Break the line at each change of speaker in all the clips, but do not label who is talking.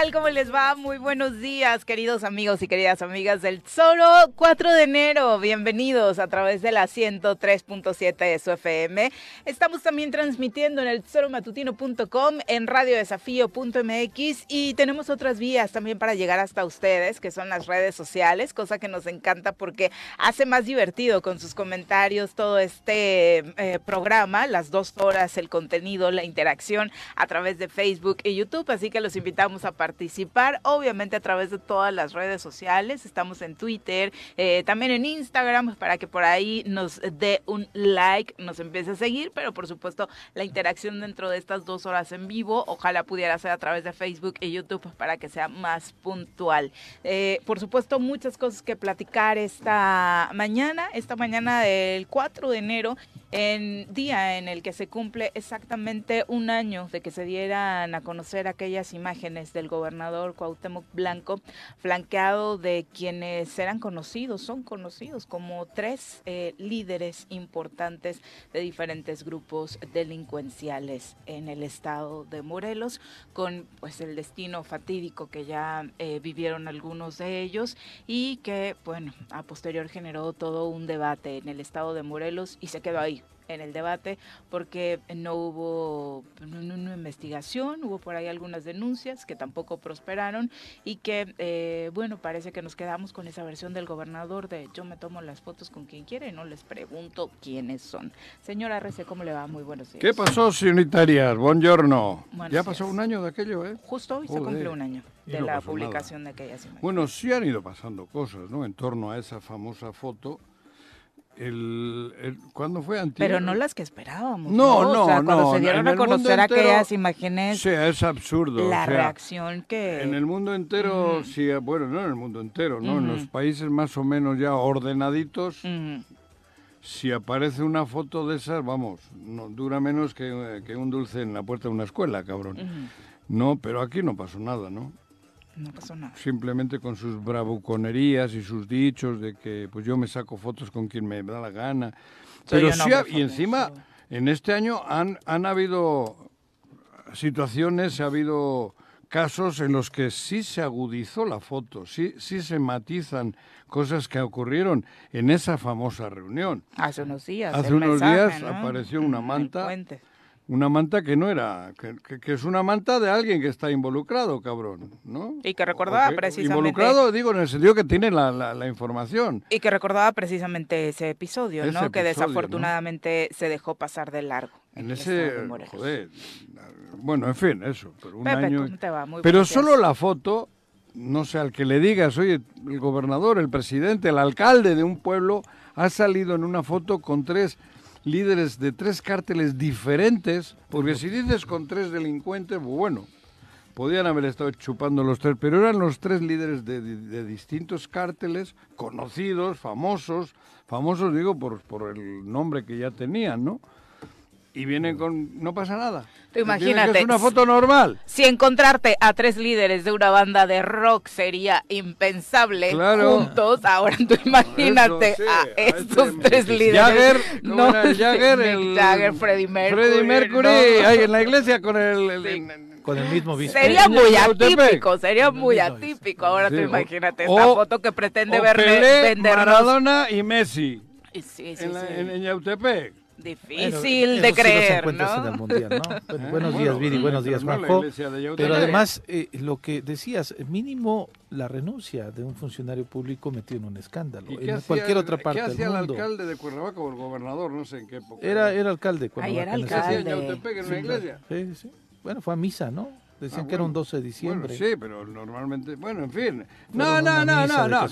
Tal? ¿Cómo les va? Muy buenos días, queridos amigos y queridas amigas del solo 4 de enero. Bienvenidos a través de la 103.7 de su FM. Estamos también transmitiendo en el solomatutino.com, en radiodesafío.mx y tenemos otras vías también para llegar hasta ustedes, que son las redes sociales, cosa que nos encanta porque hace más divertido con sus comentarios todo este eh, programa, las dos horas, el contenido, la interacción a través de Facebook y YouTube. Así que los invitamos a participar, obviamente a través de todas las redes sociales. Estamos en Twitter, eh, también en Instagram, para que por ahí nos dé un like, nos empiece a seguir, pero por supuesto la interacción dentro de estas dos horas en vivo, ojalá pudiera ser a través de Facebook y YouTube para que sea más puntual. Eh, por supuesto, muchas cosas que platicar esta mañana, esta mañana del 4 de enero, en día en el que se cumple exactamente un año de que se dieran a conocer aquellas imágenes del gobernador Cuauhtémoc Blanco, flanqueado de quienes eran conocidos, son conocidos como tres eh, líderes importantes de diferentes grupos delincuenciales en el estado de Morelos, con pues el destino fatídico que ya eh, vivieron algunos de ellos y que, bueno, a posterior generó todo un debate en el estado de Morelos y se quedó ahí en el debate porque no hubo una investigación, hubo por ahí algunas denuncias que tampoco prosperaron y que, eh, bueno, parece que nos quedamos con esa versión del gobernador de yo me tomo las fotos con quien quiera y no les pregunto quiénes son. Señora Rece, ¿cómo le va? Muy buenos días.
¿Qué pasó, señorita Buongiorno. ya pasó un año de aquello, ¿eh?
Justo hoy se cumple un año de la publicación de aquellas imágenes.
Bueno, sí han ido pasando cosas, ¿no? En torno a esa famosa foto el, el, ¿Cuándo fue antes?
Pero no las que esperábamos.
No, no, no.
Cuando se dieron a conocer aquellas imágenes.
Sí, es absurdo.
La reacción que.
En el mundo entero, sí, bueno, no en el mundo entero, ¿no? En los países más o menos ya ordenaditos, si aparece una foto de esas, vamos, no dura menos que, que, un dulce en la puerta de una escuela, cabrón. No, pero aquí no pasó nada, ¿no?
No pasó nada.
Simplemente con sus bravuconerías y sus dichos de que pues yo me saco fotos con quien me da la gana. Pero sí, y encima, en este año han, han habido situaciones, ha habido casos en los que sí se agudizó la foto, sí, sí se matizan cosas que ocurrieron en esa famosa reunión.
Hace unos días.
Hace unos días apareció una manta una manta que no era, que, es una manta de alguien que está involucrado, cabrón, ¿no?
Y que recordaba precisamente...
Involucrado, digo, en el sentido que tiene la, la, información.
Y que recordaba precisamente ese episodio, ¿no? que desafortunadamente se dejó pasar de largo.
En, ese, joder, bueno, en fin, eso, pero un año... pero solo la foto, no sé, al que le digas, oye, el gobernador, el presidente, el alcalde de un pueblo ha salido en una foto con tres líderes de tres cárteles diferentes, porque si dices con tres delincuentes, pues bueno, podían haber estado chupando los tres, pero eran los tres líderes de, de distintos cárteles, conocidos, famosos, famosos digo por, por el nombre que ya tenían, ¿no? Y vienen con... no pasa nada.
Tú imagínate.
Es una foto normal.
Si encontrarte a tres líderes de una banda de rock sería impensable juntos, ahora tú imagínate a estos tres líderes.
Jagger, no, Jagger,
el, Jagger, Freddie Mercury.
Freddie Mercury, ahí en la iglesia con el,
con el mismo
visto. Sería muy atípico, sería muy atípico. Ahora tú imagínate esta foto que pretende verle
Pelé, Maradona y Messi.
Sí, sí,
en, en, en Yautepec.
Difícil de creer,
¿no? En el mundial, ¿no? buenos días, Viri, buenos días, Juanjo. Pero además, eh, lo que decías, mínimo la renuncia de un funcionario público metido en un escándalo. En cualquier otra parte
¿Qué hacía
el
alcalde de Cuernavaca o el gobernador? No sé en qué época.
Era, era alcalde de
Cuernavaca. Ahí era alcalde.
en Yautepec, en una iglesia?
Sí, sí. Bueno, fue a misa, ¿no? Decían ah, que era un 12 de diciembre.
Bueno, sí, pero normalmente, bueno, en fin. No, no, no, no, no,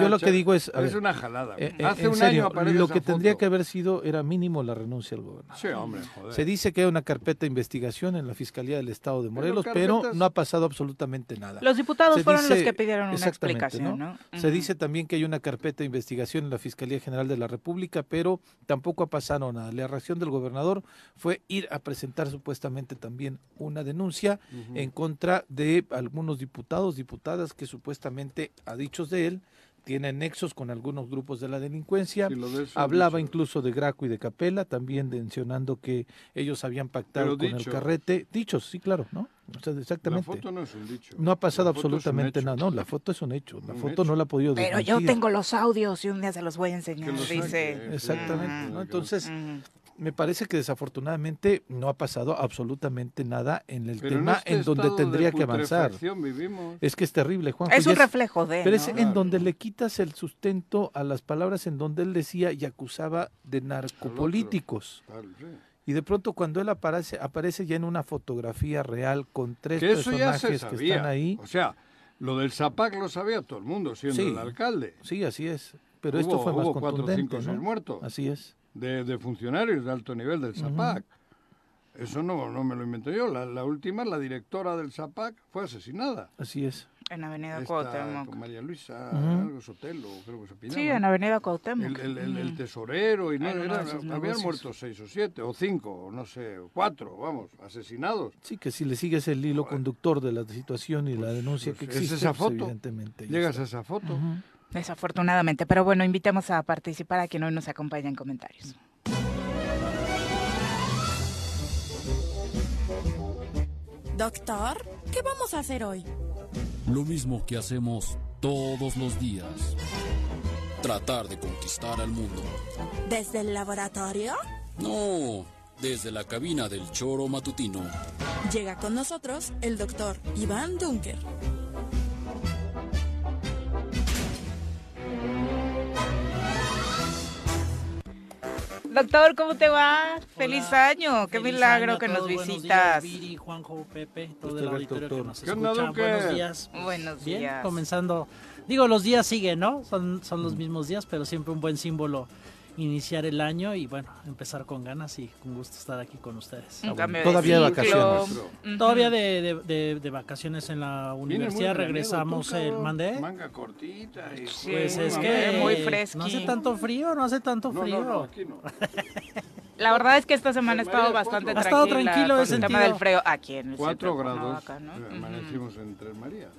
Yo lo que digo es...
es una jalada. Eh, eh, Hace un año aparece
Lo que tendría que haber sido era mínimo la renuncia al gobernador.
Sí, hombre, joder.
Se dice que hay una carpeta de investigación en la Fiscalía del Estado de Morelos, pero, no ha pasado absolutamente nada.
Los diputados fueron los que pidieron una explicación, ¿no?
Se dice también que hay una carpeta de investigación en la Fiscalía General de la República, pero tampoco ha pasado nada. La reacción del gobernador fue ir a presentar supuestamente también una denuncia en contra de algunos diputados, diputadas que supuestamente, a dichos de él, tienen nexos con algunos grupos de la delincuencia. Hablaba incluso de Graco y de Capela, también mencionando que ellos habían pactado con el carrete. Dichos, sí, claro, ¿no? exactamente.
La foto no es un dicho.
No ha pasado absolutamente nada. No, la foto es un hecho. La foto no la ha podido
Pero yo tengo los audios y un día se los voy a enseñar. Dice.
Exactamente. Entonces, me parece que desafortunadamente no ha pasado absolutamente nada en el tema este en, donde tendría que avanzar. Es que es terrible, Juan.
Es un reflejo de.
Pero es en donde le quitas el sustento a las palabras en donde él decía y acusaba de narcopolíticos. Y de pronto cuando él aparece, aparece ya en una fotografía real con tres personajes que están ahí.
O sea, lo del Zapac lo sabía todo el mundo, siendo el alcalde.
Sí, así es. Pero esto fue más contundente.
Cuatro, muertos.
Así es
de, funcionarios de alto nivel del ZAPAC. Eso no, no me lo invento yo. La, última, la directora del ZAPAC, fue asesinada.
Así es.
En Avenida Cuauhtémoc.
Con María Luisa, algo Sotelo, creo que se
opinaba. Sí, en Avenida Cuauhtémoc.
El, el, tesorero, y no, habían muerto seis o siete, o cinco, o no sé, cuatro, vamos, asesinados.
Sí, que si le sigues el hilo conductor de la situación y la pues, denuncia que pues, existe,
es esa
pues,
foto.
evidentemente.
Llegas a esa foto.
Desafortunadamente, pero bueno, invitamos a participar a quien hoy nos acompaña en comentarios.
Doctor, ¿qué vamos a hacer hoy?
Lo mismo que hacemos todos los días. Tratar de conquistar al mundo.
¿Desde el laboratorio?
No, desde la cabina del choro matutino.
Llega con nosotros el doctor Iván Dunker.
Doctor, ¿cómo te va? Feliz año, qué milagro que nos visitas.
Buenos días, Juanjo, Pepe, todo el
auditorio
que nos escucha. Buenos días.
Buenos
días. comenzando. Digo, los días siguen, ¿no? Son, son los mismos días, pero siempre un buen símbolo iniciar el año y bueno, empezar con ganas y con gusto estar aquí con ustedes.
Todavía de vacaciones.
Todavía de, de, de, vacaciones en la universidad, regresamos el mandé.
Manga cortita y
pues es que muy fresco. No hace tanto frío, no hace tanto frío.
No, no, aquí no.
La verdad es que esta semana ha estado bastante tranquila. Ha estado tranquilo ese tema del frío aquí en el
4 grados. Acá, ¿no? Amanecimos en Tres Marías.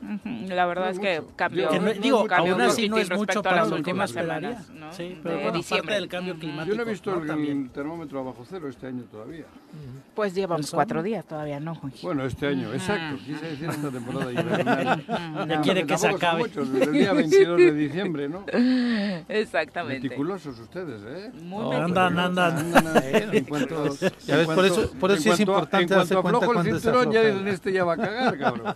La verdad es que cambió.
digo,
cambió
aún así no es mucho para
las últimas semanas. ¿no?
Sí, pero bueno, diciembre. del cambio climático.
Yo no he visto el termómetro abajo cero este año todavía.
Pues llevamos cuatro días todavía, ¿no, Juanji?
Bueno, este año, exacto. Quise decir esta temporada invernal.
Ya quiere que se acabe.
Muchos, desde el día 22 de diciembre, ¿no?
Exactamente.
Meticulosos ustedes, ¿eh?
Muy Andan, andan.
En cuanto
ya ves, por eso, por eso sí es importante
en cuanto aflojo el cinturón, ya dicen este ya va a cagar, cabrón.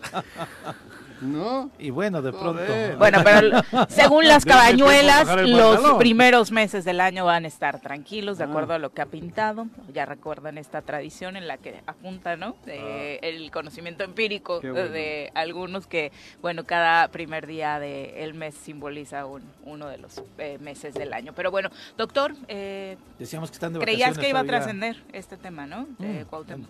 ¿No? Y bueno, de pronto.
Bueno, pero según las cabañuelas, los primeros meses del año van a estar tranquilos, de ah. acuerdo a lo que ha pintado. Ya recuerdan esta tradición en la que apunta, ¿no? Ah. El conocimiento empírico de algunos que, bueno, cada primer día del mes simboliza un, uno de los eh, meses del año. Pero bueno, doctor, eh,
decíamos que están de
creías que iba a trascender este tema, ¿no? De mm,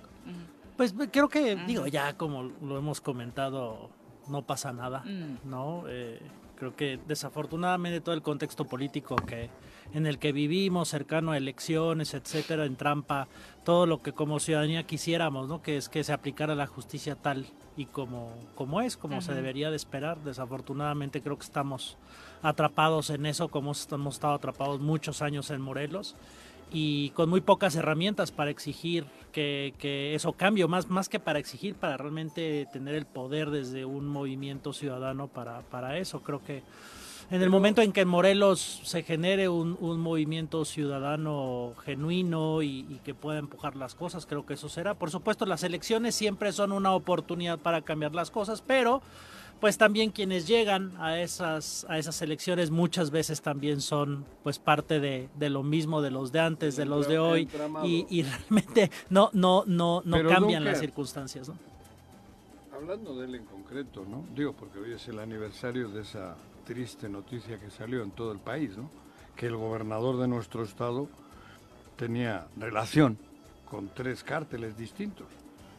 Pues creo que, digo, ya como lo hemos comentado, no pasa nada, mm. ¿no? Eh, creo que desafortunadamente todo el contexto político que en el que vivimos, cercano a elecciones, etcétera, en trampa todo lo que como ciudadanía quisiéramos, ¿no? Que es que se aplicara la justicia tal y como, como es, como se debería de esperar. Desafortunadamente creo que estamos atrapados en eso, como hemos estado atrapados muchos años en Morelos y con muy pocas herramientas para exigir que, que, eso cambie, más, más que para exigir, para realmente tener el poder desde un movimiento ciudadano para, para eso. Creo que en el momento en que en Morelos se genere un, movimiento ciudadano genuino y, que pueda empujar las cosas, creo que eso será. Por supuesto, las elecciones siempre son una oportunidad para cambiar las cosas, pero pues también quienes llegan a esas a esas elecciones muchas veces también son pues parte de, lo mismo de los de antes de los de hoy y, realmente no no no no cambian las circunstancias ¿no?
hablando de él en concreto no digo porque hoy es el aniversario de esa triste noticia que salió en todo el país, ¿no? que el gobernador de nuestro estado tenía relación con tres cárteles distintos,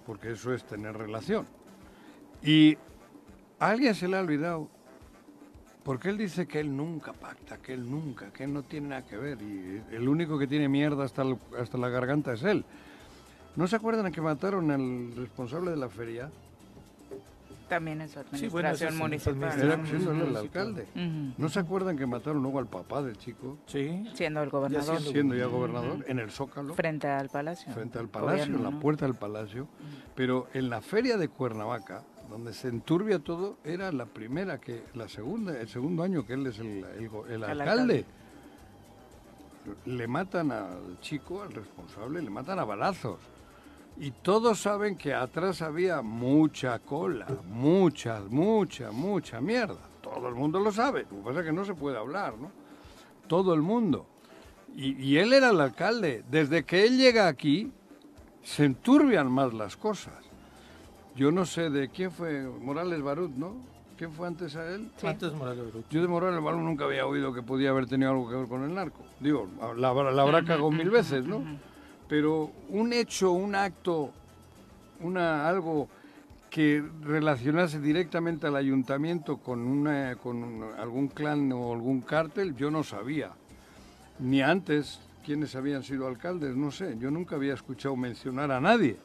porque eso es tener relación. Y a alguien se le ha olvidado, porque él dice que él nunca pacta, que él nunca, que él no tiene nada que ver, y el único que tiene mierda hasta, hasta la garganta es él. ¿No se acuerdan que mataron al responsable de la feria?
también en su administración municipal.
Era siendo el alcalde. ¿No se acuerdan que mataron luego al papá del chico?
Sí. Siendo el gobernador.
siendo, ya gobernador, en el Zócalo.
Frente al palacio.
Frente al palacio, en la puerta del palacio. Pero en la feria de Cuernavaca, donde se enturbia todo, era la primera, que la segunda, el segundo año que él es el, el, alcalde. Le matan al chico, al responsable, le matan a balazos. Y todos saben que atrás había mucha cola, mucha, mucha, mucha mierda. Todo el mundo lo sabe. Lo que pasa es que no se puede hablar, ¿no? Todo el mundo. Y, él era el alcalde. Desde que él llega aquí, se enturbian más las cosas. Yo no sé de quién fue Morales Barut, ¿no? ¿Quién fue antes a él?
Antes Morales Barut.
Yo de Morales Barut nunca había oído que podía haber tenido algo que ver con el narco. Digo, la, la habrá cagado mil veces, ¿no? pero un hecho, un acto, una, algo que relacionase directamente al ayuntamiento con, una, con algún clan o algún cártel, yo no sabía. Ni antes quiénes habían sido alcaldes, no sé, yo nunca había escuchado mencionar a nadie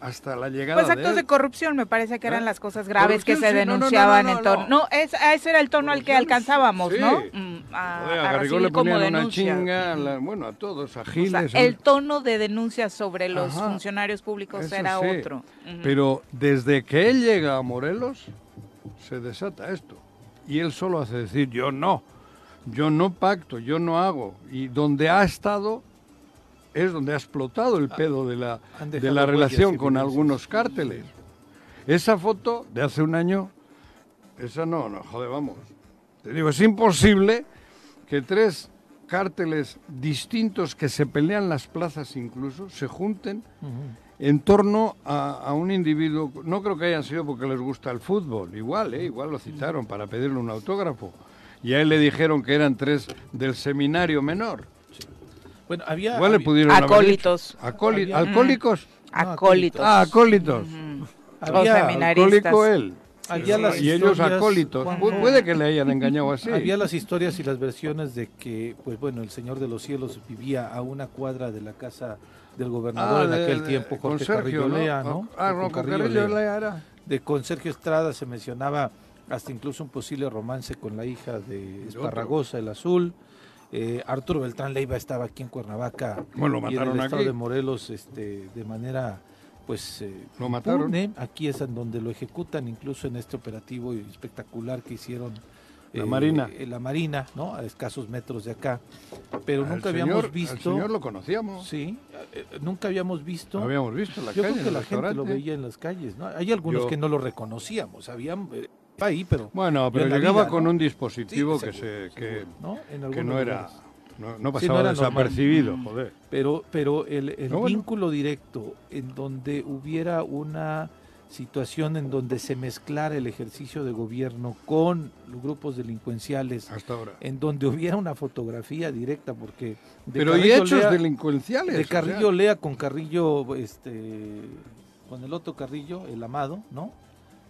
hasta la llegada
pues actos de, corrupción me parece que eran ¿Eh? las cosas graves que se denunciaban en torno. no, ese era el tono al que alcanzábamos no
mm, a, a, le como una chinga bueno a todos a Giles
el tono de denuncias sobre los funcionarios públicos era otro.
Pero desde que él llega a Morelos se desata esto. Y él solo hace decir yo no yo no pacto yo no hago. Y donde ha estado es donde ha explotado el pedo de la, de la relación con algunos cárteles. Esa foto de hace un año, esa no, no, joder, vamos. Te digo, es imposible que tres cárteles distintos que se pelean las plazas incluso se junten en torno a, un individuo. No creo que hayan sido porque les gusta el fútbol, igual, ¿eh? igual lo citaron para pedirle un autógrafo. Y a él le dijeron que eran tres del seminario menor.
Bueno, había...
acólitos.
¿Alcohólicos?
Acólitos.
Ah, acólitos.
Había alcohólico
él. y ellos acólitos. Puede que le hayan engañado así.
Había las historias y las versiones de que, pues bueno, el Señor de los Cielos vivía a una cuadra de la casa del gobernador ah, en aquel tiempo, Jorge Sergio, Carrillo Lea, ¿no?
Ah, con Carrillo, Lea era.
De con Sergio Estrada se mencionaba hasta incluso un posible romance con la hija de Esparragosa, el Azul. Eh, Arturo Beltrán Leiva estaba aquí en Cuernavaca
bueno, lo mataron
en el
estado
de Morelos este, de manera pues
eh, lo mataron
aquí es en donde lo ejecutan incluso en este operativo espectacular que hicieron
la Marina.
Eh, la Marina, ¿no? A escasos metros de acá. Pero nunca habíamos visto. El
señor lo conocíamos.
Sí, nunca habíamos visto.
habíamos visto en la
Yo
creo
que la gente lo veía en las calles, ¿no? Hay algunos que no lo reconocíamos. Habían, ahí, pero
bueno, pero llegaba con un dispositivo que se que, ¿no? que no era no, pasaba desapercibido, joder.
Pero pero el, el vínculo directo en donde hubiera una situación en donde se mezclara el ejercicio de gobierno con los grupos delincuenciales,
hasta ahora,
en donde hubiera una fotografía directa, porque
pero y hechos delincuenciales,
de Carrillo Lea con Carrillo, este, con el otro Carrillo, el amado, ¿no?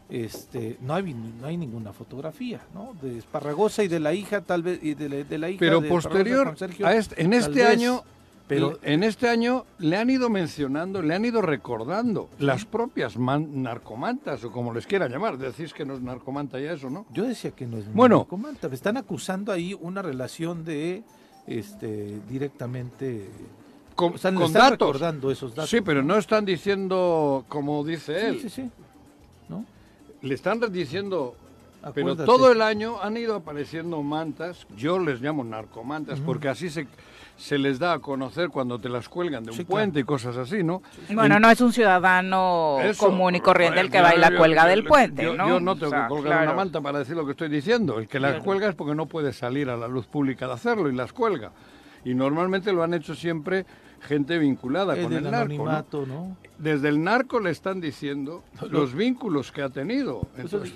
Este, no hay no hay ninguna fotografía, ¿no? De Esparragosa y de la hija tal vez y de, la hija.
Pero posterior a este, en este año pero en este año le han ido mencionando, le han ido recordando las propias narcomantas, o como les quieran llamar. Decís que no es narcomanta ya eso, ¿no?
Yo decía que no es bueno, narcomanta. Me están acusando ahí una relación de este directamente
con, están, recordando esos datos. Sí, pero no están diciendo como dice él.
Sí, sí, sí.
Le están diciendo Pero todo el año han ido apareciendo mantas, yo les llamo narcomantas, porque así se, se les da a conocer cuando te las cuelgan de un puente y cosas así, ¿no?
Bueno, no es un ciudadano común y corriente el que va y la cuelga del puente,
¿no?
Yo
no tengo que colgar una manta para decir lo que estoy diciendo. El que las cuelga es porque no puede salir a la luz pública de hacerlo y las cuelga. Y normalmente lo han hecho siempre gente vinculada con el, narco. ¿no? Desde el narco le están diciendo los vínculos que ha tenido.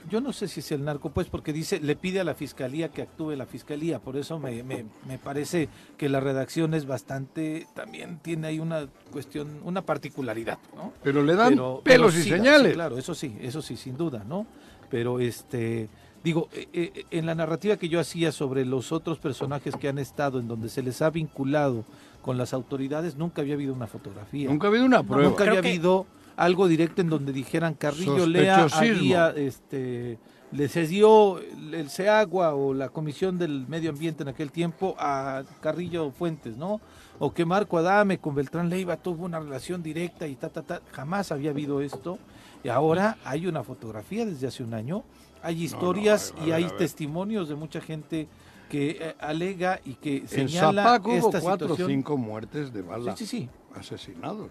yo no sé si es el narco, pues, porque dice, le pide a la fiscalía que actúe la fiscalía. Por eso me, me, me parece que la redacción es bastante, también tiene ahí una cuestión, una particularidad, ¿no?
Pero le dan pelos y señales.
claro, eso sí, eso sí, sin duda, ¿no? Pero este digo, eh, eh, en la narrativa que yo hacía sobre los otros personajes que han estado, en donde se les ha vinculado con las autoridades, nunca había habido una fotografía.
Nunca ha habido una prueba.
Nunca había habido algo directo en donde dijeran Carrillo Lea había, este, le cedió el SEAGUA o la Comisión del Medio Ambiente en aquel tiempo a Carrillo Fuentes, ¿no? O que Marco Adame con Beltrán Leiva tuvo una relación directa y ta, ta, ta. Jamás había habido esto. Y ahora hay una fotografía desde hace un año. Hay historias y hay testimonios de mucha gente que eh, alega y que señala
en Zapac hubo cuatro o cinco muertes de bala sí, sí, asesinados.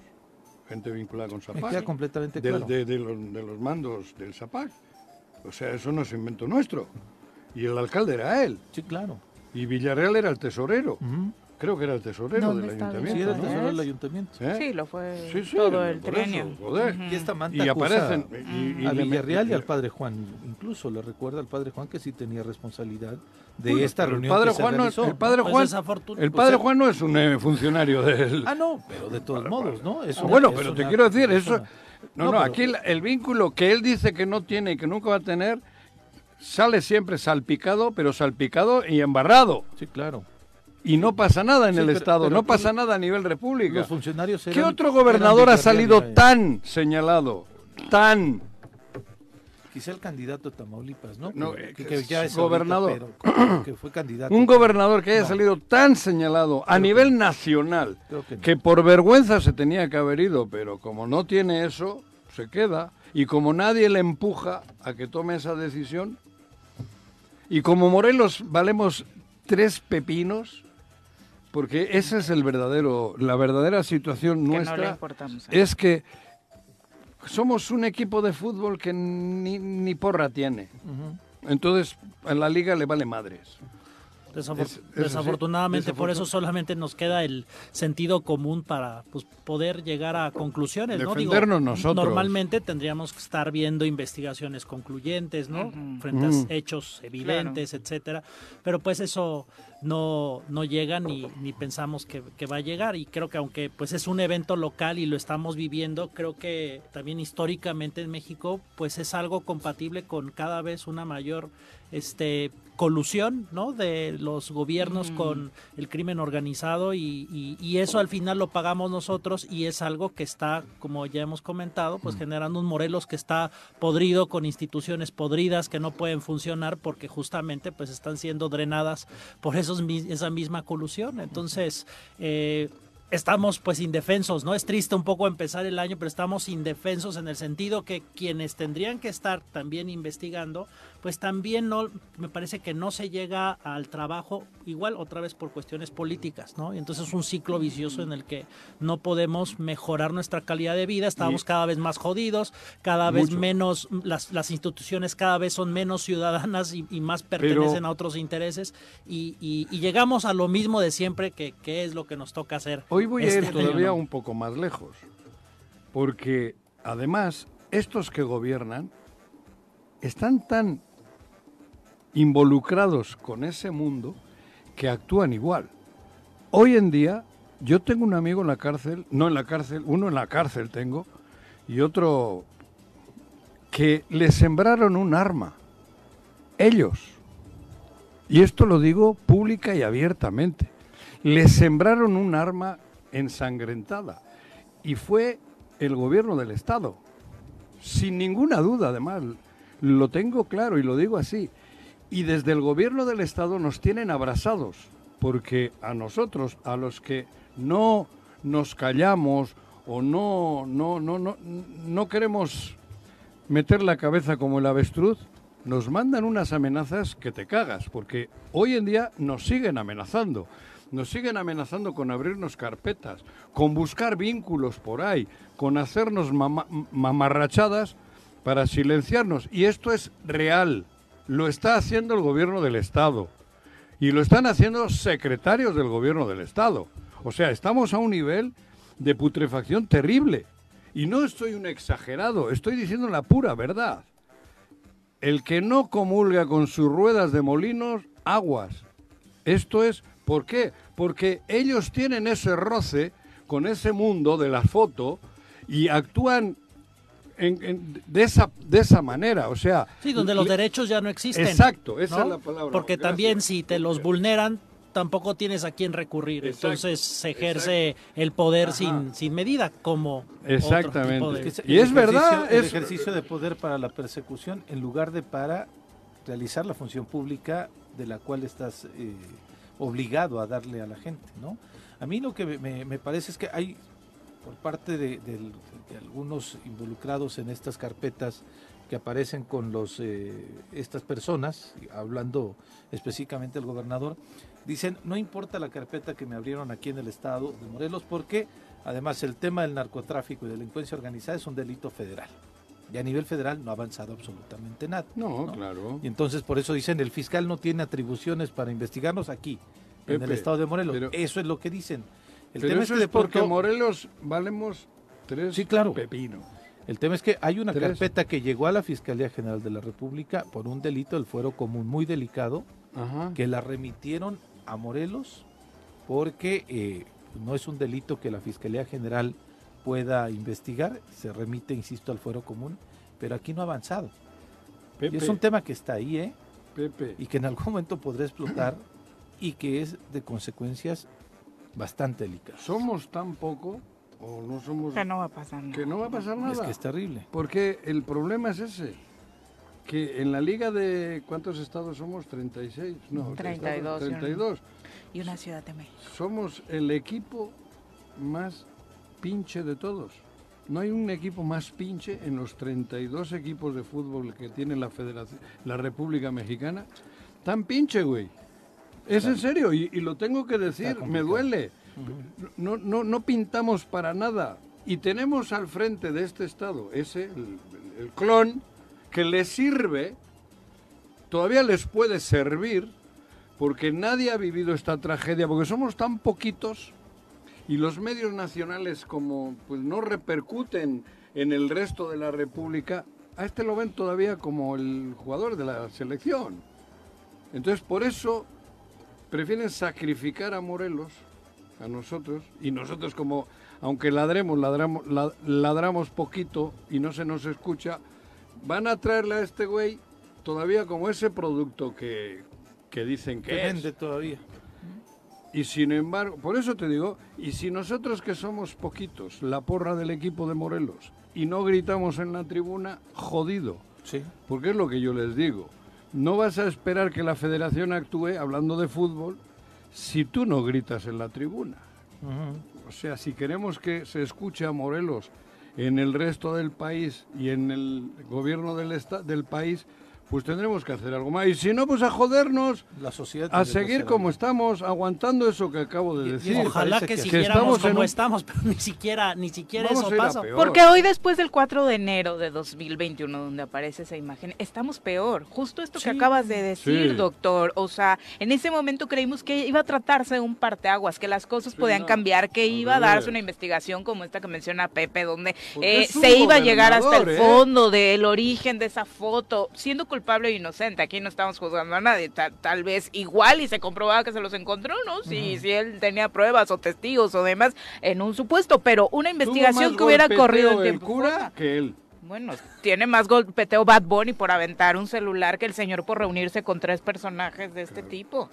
Gente vinculada con Zapac
Me queda completamente
de,
claro.
De, los, de, los, mandos del Zapac o sea eso no es invento nuestro. Y el alcalde era él.
Sí claro.
Y Villarreal era el tesorero Creo que era el tesorero del ayuntamiento.
Sí, era el tesorero del ayuntamiento.
¿Eh? Sí, lo fue todo el trienio.
Y esta manta y aparecen y, a Villarreal y al padre Juan. Incluso le recuerda al padre Juan que sí tenía responsabilidad de esta reunión
el padre
que
Juan
se realizó.
el padre Juan, el padre Juan no es un eh, funcionario del...
Ah, no, pero de todos modos, ¿no?
Es bueno, pero te quiero decir, eso... No, no, aquí el, vínculo que él dice que no tiene y que nunca va a tener sale siempre salpicado, pero salpicado y embarrado.
Sí, claro.
Y no pasa nada en el Estado, no pasa nada a nivel república.
Los funcionarios
¿Qué otro gobernador ha salido tan señalado? Tan
quizá el candidato de Tamaulipas, ¿no?
que, ya es gobernador.
que fue candidato.
Un gobernador que haya salido tan señalado a nivel nacional que, por vergüenza se tenía que haber ido, pero como no tiene eso, se queda. Y como nadie le empuja a que tome esa decisión, y como Morelos valemos tres pepinos, porque esa es el verdadero, la verdadera situación nuestra, es que somos un equipo de fútbol que ni, ni porra tiene. Entonces, a la liga le vale madres
desafortunadamente, por eso solamente nos queda el sentido común para pues, poder llegar a conclusiones. ¿no?
Digo, nosotros.
Normalmente tendríamos que estar viendo investigaciones concluyentes, ¿no? Frente a hechos evidentes, etcétera. Pero pues eso no, no llega ni, ni pensamos que, que, va a llegar. Y creo que aunque pues es un evento local y lo estamos viviendo, creo que también históricamente en México pues es algo compatible con cada vez una mayor este colusión ¿no? de los gobiernos mm. con el crimen organizado y, y, eso al final lo pagamos nosotros y es algo que está, como ya hemos comentado, pues mm. generando un Morelos que está podrido con instituciones podridas que no pueden funcionar porque justamente pues están siendo drenadas por esos, esa misma colusión. Entonces, eh, estamos pues indefensos, ¿no? Es triste un poco empezar el año, pero estamos indefensos en el sentido que quienes tendrían que estar también investigando, pues también no, me parece que no se llega al trabajo, igual otra vez por cuestiones políticas, ¿no? Y entonces es un ciclo vicioso en el que no podemos mejorar nuestra calidad de vida, estamos cada vez más jodidos, cada vez menos, las, las, instituciones cada vez son menos ciudadanas y, más pertenecen a otros intereses y, y, llegamos a lo mismo de siempre que, que, es lo que nos toca hacer.
Hoy voy a ir este todavía un poco más lejos, porque además estos que gobiernan están tan involucrados con ese mundo que actúan igual. Hoy en día yo tengo un amigo en la cárcel, no en la cárcel, uno en la cárcel tengo, y otro que le sembraron un arma. Ellos. Y esto lo digo pública y abiertamente. Le sembraron un arma ensangrentada. Y fue el gobierno del Estado. Sin ninguna duda, además. Lo tengo claro y lo digo así. Y desde el gobierno del Estado nos tienen abrazados, porque a nosotros, a los que no nos callamos o no, no, no, no, no queremos meter la cabeza como el avestruz, nos mandan unas amenazas que te cagas, porque hoy en día nos siguen amenazando. Nos siguen amenazando con abrirnos carpetas, con buscar vínculos por ahí, con hacernos mamarrachadas para silenciarnos. Y esto es real. Lo está haciendo el gobierno del Estado. Y lo están haciendo secretarios del gobierno del Estado. O sea, estamos a un nivel de putrefacción terrible. Y no estoy un exagerado, estoy diciendo la pura verdad. El que no comulga con sus ruedas de molinos, aguas. Esto es, ¿por qué? Porque ellos tienen ese roce con ese mundo de la foto y actúan de, esa, de esa manera, o sea...
Sí, donde los derechos ya no existen.
Exacto, esa es la palabra.
Porque también si te los vulneran, tampoco tienes a quién recurrir. Entonces se ejerce el poder sin, sin medida, como.
Exactamente. y es verdad.
El ejercicio de poder para la persecución en lugar de para realizar la función pública de la cual estás eh, obligado a darle a la gente, ¿no? A mí lo que me, me parece es que hay por parte de, algunos involucrados en estas carpetas que aparecen con los eh, estas personas, hablando específicamente del gobernador, dicen no importa la carpeta que me abrieron aquí en el estado de Morelos porque además el tema del narcotráfico y delincuencia organizada es un delito federal. Y a nivel federal no ha avanzado absolutamente nada.
No, claro.
Y entonces por eso dicen el fiscal no tiene atribuciones para investigarnos aquí, en el estado de Morelos. eso es lo que dicen.
El tema es que porque Morelos valemos tres
sí, claro.
pepino.
El tema es que hay una carpeta que llegó a la Fiscalía General de la República por un delito del fuero común muy delicado, que la remitieron a Morelos porque eh, no es un delito que la Fiscalía General pueda investigar, se remite, insisto, al fuero común, pero aquí no ha avanzado. Y es un tema que está ahí, ¿eh?
Pepe.
Y que en algún momento podrá explotar y que es de consecuencias bastante delicado.
Somos tan poco o no somos...
Que no va a pasar nada.
Que no va a pasar nada.
Es que es terrible.
Porque el problema es ese. Que en la liga de... ¿Cuántos estados somos? 36. No,
32.
32.
Y una ciudad de México.
Somos el equipo más pinche de todos. No hay un equipo más pinche en los 32 equipos de fútbol que tiene la Federación, la República Mexicana. Tan pinche, güey. Es en serio, y, lo tengo que decir, me duele. no, no, no pintamos para nada. Y tenemos al frente de este Estado ese, el, clon, que les sirve, todavía les puede servir, porque nadie ha vivido esta tragedia, porque somos tan poquitos y los medios nacionales como pues no repercuten en el resto de la República, a este lo ven todavía como el jugador de la selección. Entonces, por eso prefieren sacrificar a Morelos, a nosotros, y nosotros como, aunque ladremos, ladramos, ladramos poquito y no se nos escucha, van a traerle a este güey todavía como ese producto que, que dicen que,
vende todavía.
Y sin embargo, por eso te digo, y si nosotros que somos poquitos, la porra del equipo de Morelos, y no gritamos en la tribuna, jodido.
Sí.
Porque es lo que yo les digo. No vas a esperar que la federación actúe, hablando de fútbol, si tú no gritas en la tribuna. O sea, si queremos que se escuche a Morelos en el resto del país y en el gobierno del, del país, pues tendremos que hacer algo más. Y si no, pues a jodernos,
la sociedad
a seguir como estamos, aguantando eso que acabo de decir.
ojalá que, siguiéramos como estamos, pero ni siquiera, ni siquiera eso pasa.
Porque hoy después del 4 de enero de 2021, donde aparece esa imagen, estamos peor. Justo esto que acabas de decir, doctor. O sea, en ese momento creímos que iba a tratarse de un parteaguas, que las cosas podían cambiar, que iba a darse una investigación como esta que menciona Pepe, donde eh, se iba a llegar hasta el ¿eh? fondo del origen de esa foto, siendo culpable o inocente. Aquí no estamos juzgando a nadie. Tal, vez igual y se comprobaba que se los encontró, ¿no? Si, si él tenía pruebas o testigos o demás en un supuesto, pero una investigación que hubiera corrido en tiempo.
cura que él.
Bueno, tiene más golpeteo Bad Bunny por aventar un celular que el señor por reunirse con tres personajes de este tipo.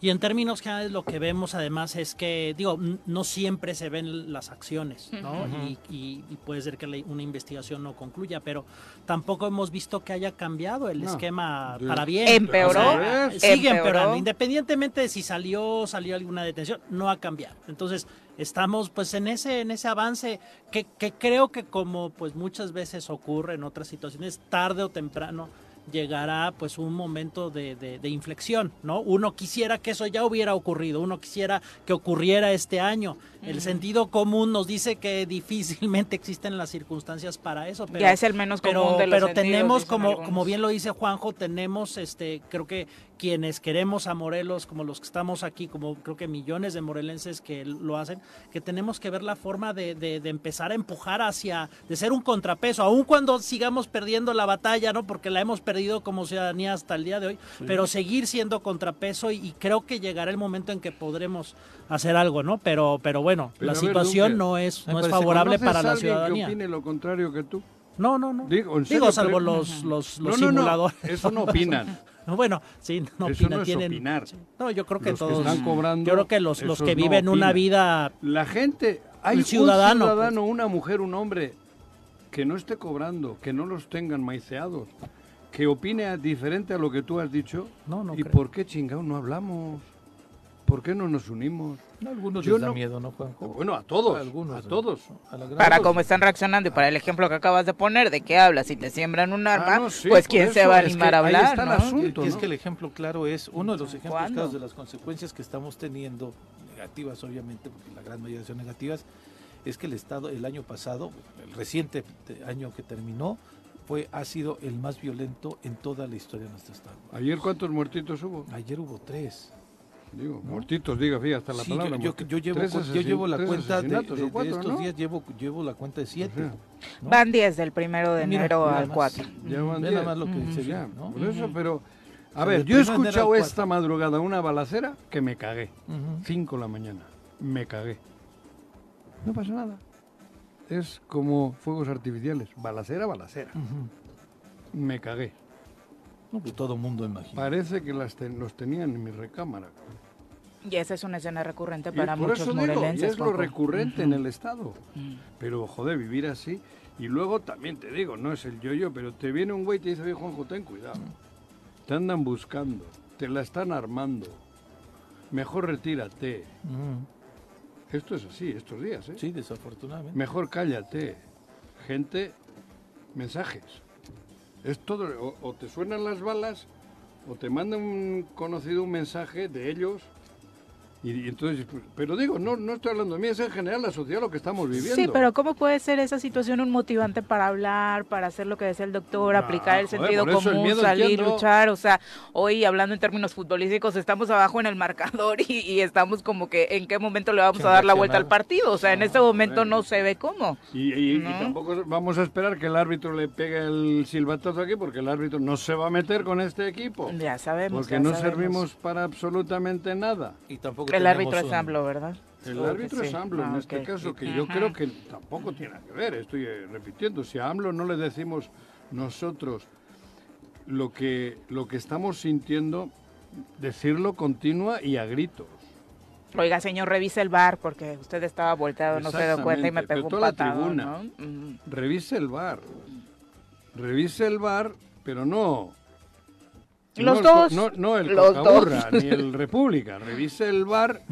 Y en términos generales lo que vemos además es que, digo, no siempre se ven las acciones, ¿no? y, puede ser que una investigación no concluya, pero tampoco hemos visto que haya cambiado el esquema para bien.
Empeoró.
sigue empeorando. Independientemente de si salió, salió alguna detención, no ha cambiado. Entonces, estamos pues en ese en ese avance que, que, creo que como pues muchas veces ocurre en otras situaciones tarde o temprano llegará pues un momento de, de, inflexión, ¿no? Uno quisiera que eso ya hubiera ocurrido, uno quisiera que ocurriera este año. El sentido común nos dice que difícilmente existen las circunstancias para eso, pero
ya es el menos común
pero, pero tenemos como como bien lo dice Juanjo, tenemos este creo que quienes queremos a Morelos, como los que estamos aquí, como creo que millones de morelenses que lo hacen, que tenemos que ver la forma de, de, empezar a empujar hacia, de ser un contrapeso, aun cuando sigamos perdiendo la batalla, ¿no? Porque la hemos perdido como ciudadanía hasta el día de hoy, pero seguir siendo contrapeso y, creo que llegará el momento en que podremos hacer algo, ¿no? Pero, pero bueno, la situación no es, no es favorable para la ciudadanía.
que opine lo contrario que tú?
No, no, no. Digo, salvo los, los, los simuladores.
eso no opinan.
Bueno, sí, no
Eso No, es opinar.
no, yo creo que todos.
están cobrando,
yo creo que los, los que viven una vida.
La gente, hay un ciudadano, un ciudadano una mujer, un hombre que no esté cobrando, que no los tengan maiceados, que opine diferente a lo que tú has dicho.
No, no.
¿Y por qué chingado no hablamos? ¿Por qué no nos unimos?
algunos les da miedo, ¿no, Juanjo?
Bueno, a todos, a, algunos, a todos.
para cómo están reaccionando y para el ejemplo que acabas de poner de qué hablas, si te siembran un arma, ah, pues quién se va a animar a hablar,
está el asunto, Es que el ejemplo claro es uno de los ejemplos claros de las consecuencias que estamos teniendo, negativas obviamente, porque la gran mayoría son negativas, es que el Estado el año pasado, el reciente año que terminó, fue, ha sido el más violento en toda la historia de nuestro Estado.
¿Ayer cuántos muertitos hubo?
Ayer hubo tres.
Digo, muertitos, diga, fíjate, hasta la palabra.
Yo, yo, llevo, yo llevo la cuenta de, estos días, llevo, llevo la cuenta de siete.
Van diez del primero de enero al cuatro.
Ya van diez. Más lo que ¿no? Por eso, pero... A ver, yo he escuchado esta madrugada una balacera que me cagué. Cinco de la mañana. Me cagué. No pasa nada. Es como fuegos artificiales. Balacera, balacera. Me cagué.
No, pues todo mundo imagina.
Parece que las los tenían en mi recámara.
Y esa es una escena recurrente para muchos eso morelenses.
es lo recurrente en el Estado. Mm. Pero, joder, vivir así. Y luego también te digo, no es el yo-yo, pero te viene un güey y te dice, oye, Juanjo, ten cuidado. Te andan buscando, te la están armando. Mejor retírate. Mm. Esto es así, estos días, ¿eh?
Sí, desafortunadamente.
Mejor cállate. Gente, mensajes. Es todo, o, te suenan las balas, o te manda un conocido un mensaje de ellos, y, entonces, pues, pero digo, no, no estoy hablando de mí, es en general la sociedad lo que estamos viviendo.
Sí, pero ¿cómo puede ser esa situación un motivante para hablar, para hacer lo que decía el doctor, aplicar el sentido común, salir, luchar? O sea, hoy hablando en términos futbolísticos, estamos abajo en el marcador y, estamos como que en qué momento le vamos a dar la vuelta al partido. O sea, en este momento no se ve cómo.
Y, tampoco vamos a esperar que el árbitro le pegue el silbatazo aquí, porque el árbitro no se va a meter con este equipo.
Ya sabemos.
Porque no servimos para absolutamente nada.
Y tampoco el árbitro es AMLO, ¿verdad?
El árbitro es AMLO en ah, este caso, que yo creo que tampoco tiene que ver, estoy eh, repitiendo, si a AMLO no le decimos nosotros lo que, lo que estamos sintiendo, decirlo continua y a gritos.
Oiga, señor, revise el bar porque usted estaba volteado, no se dio cuenta y me pegó un patado, ¿no?
Revise el bar. Revise el bar, pero no
los
no,
dos.
No, no el los ni el República. Revise el bar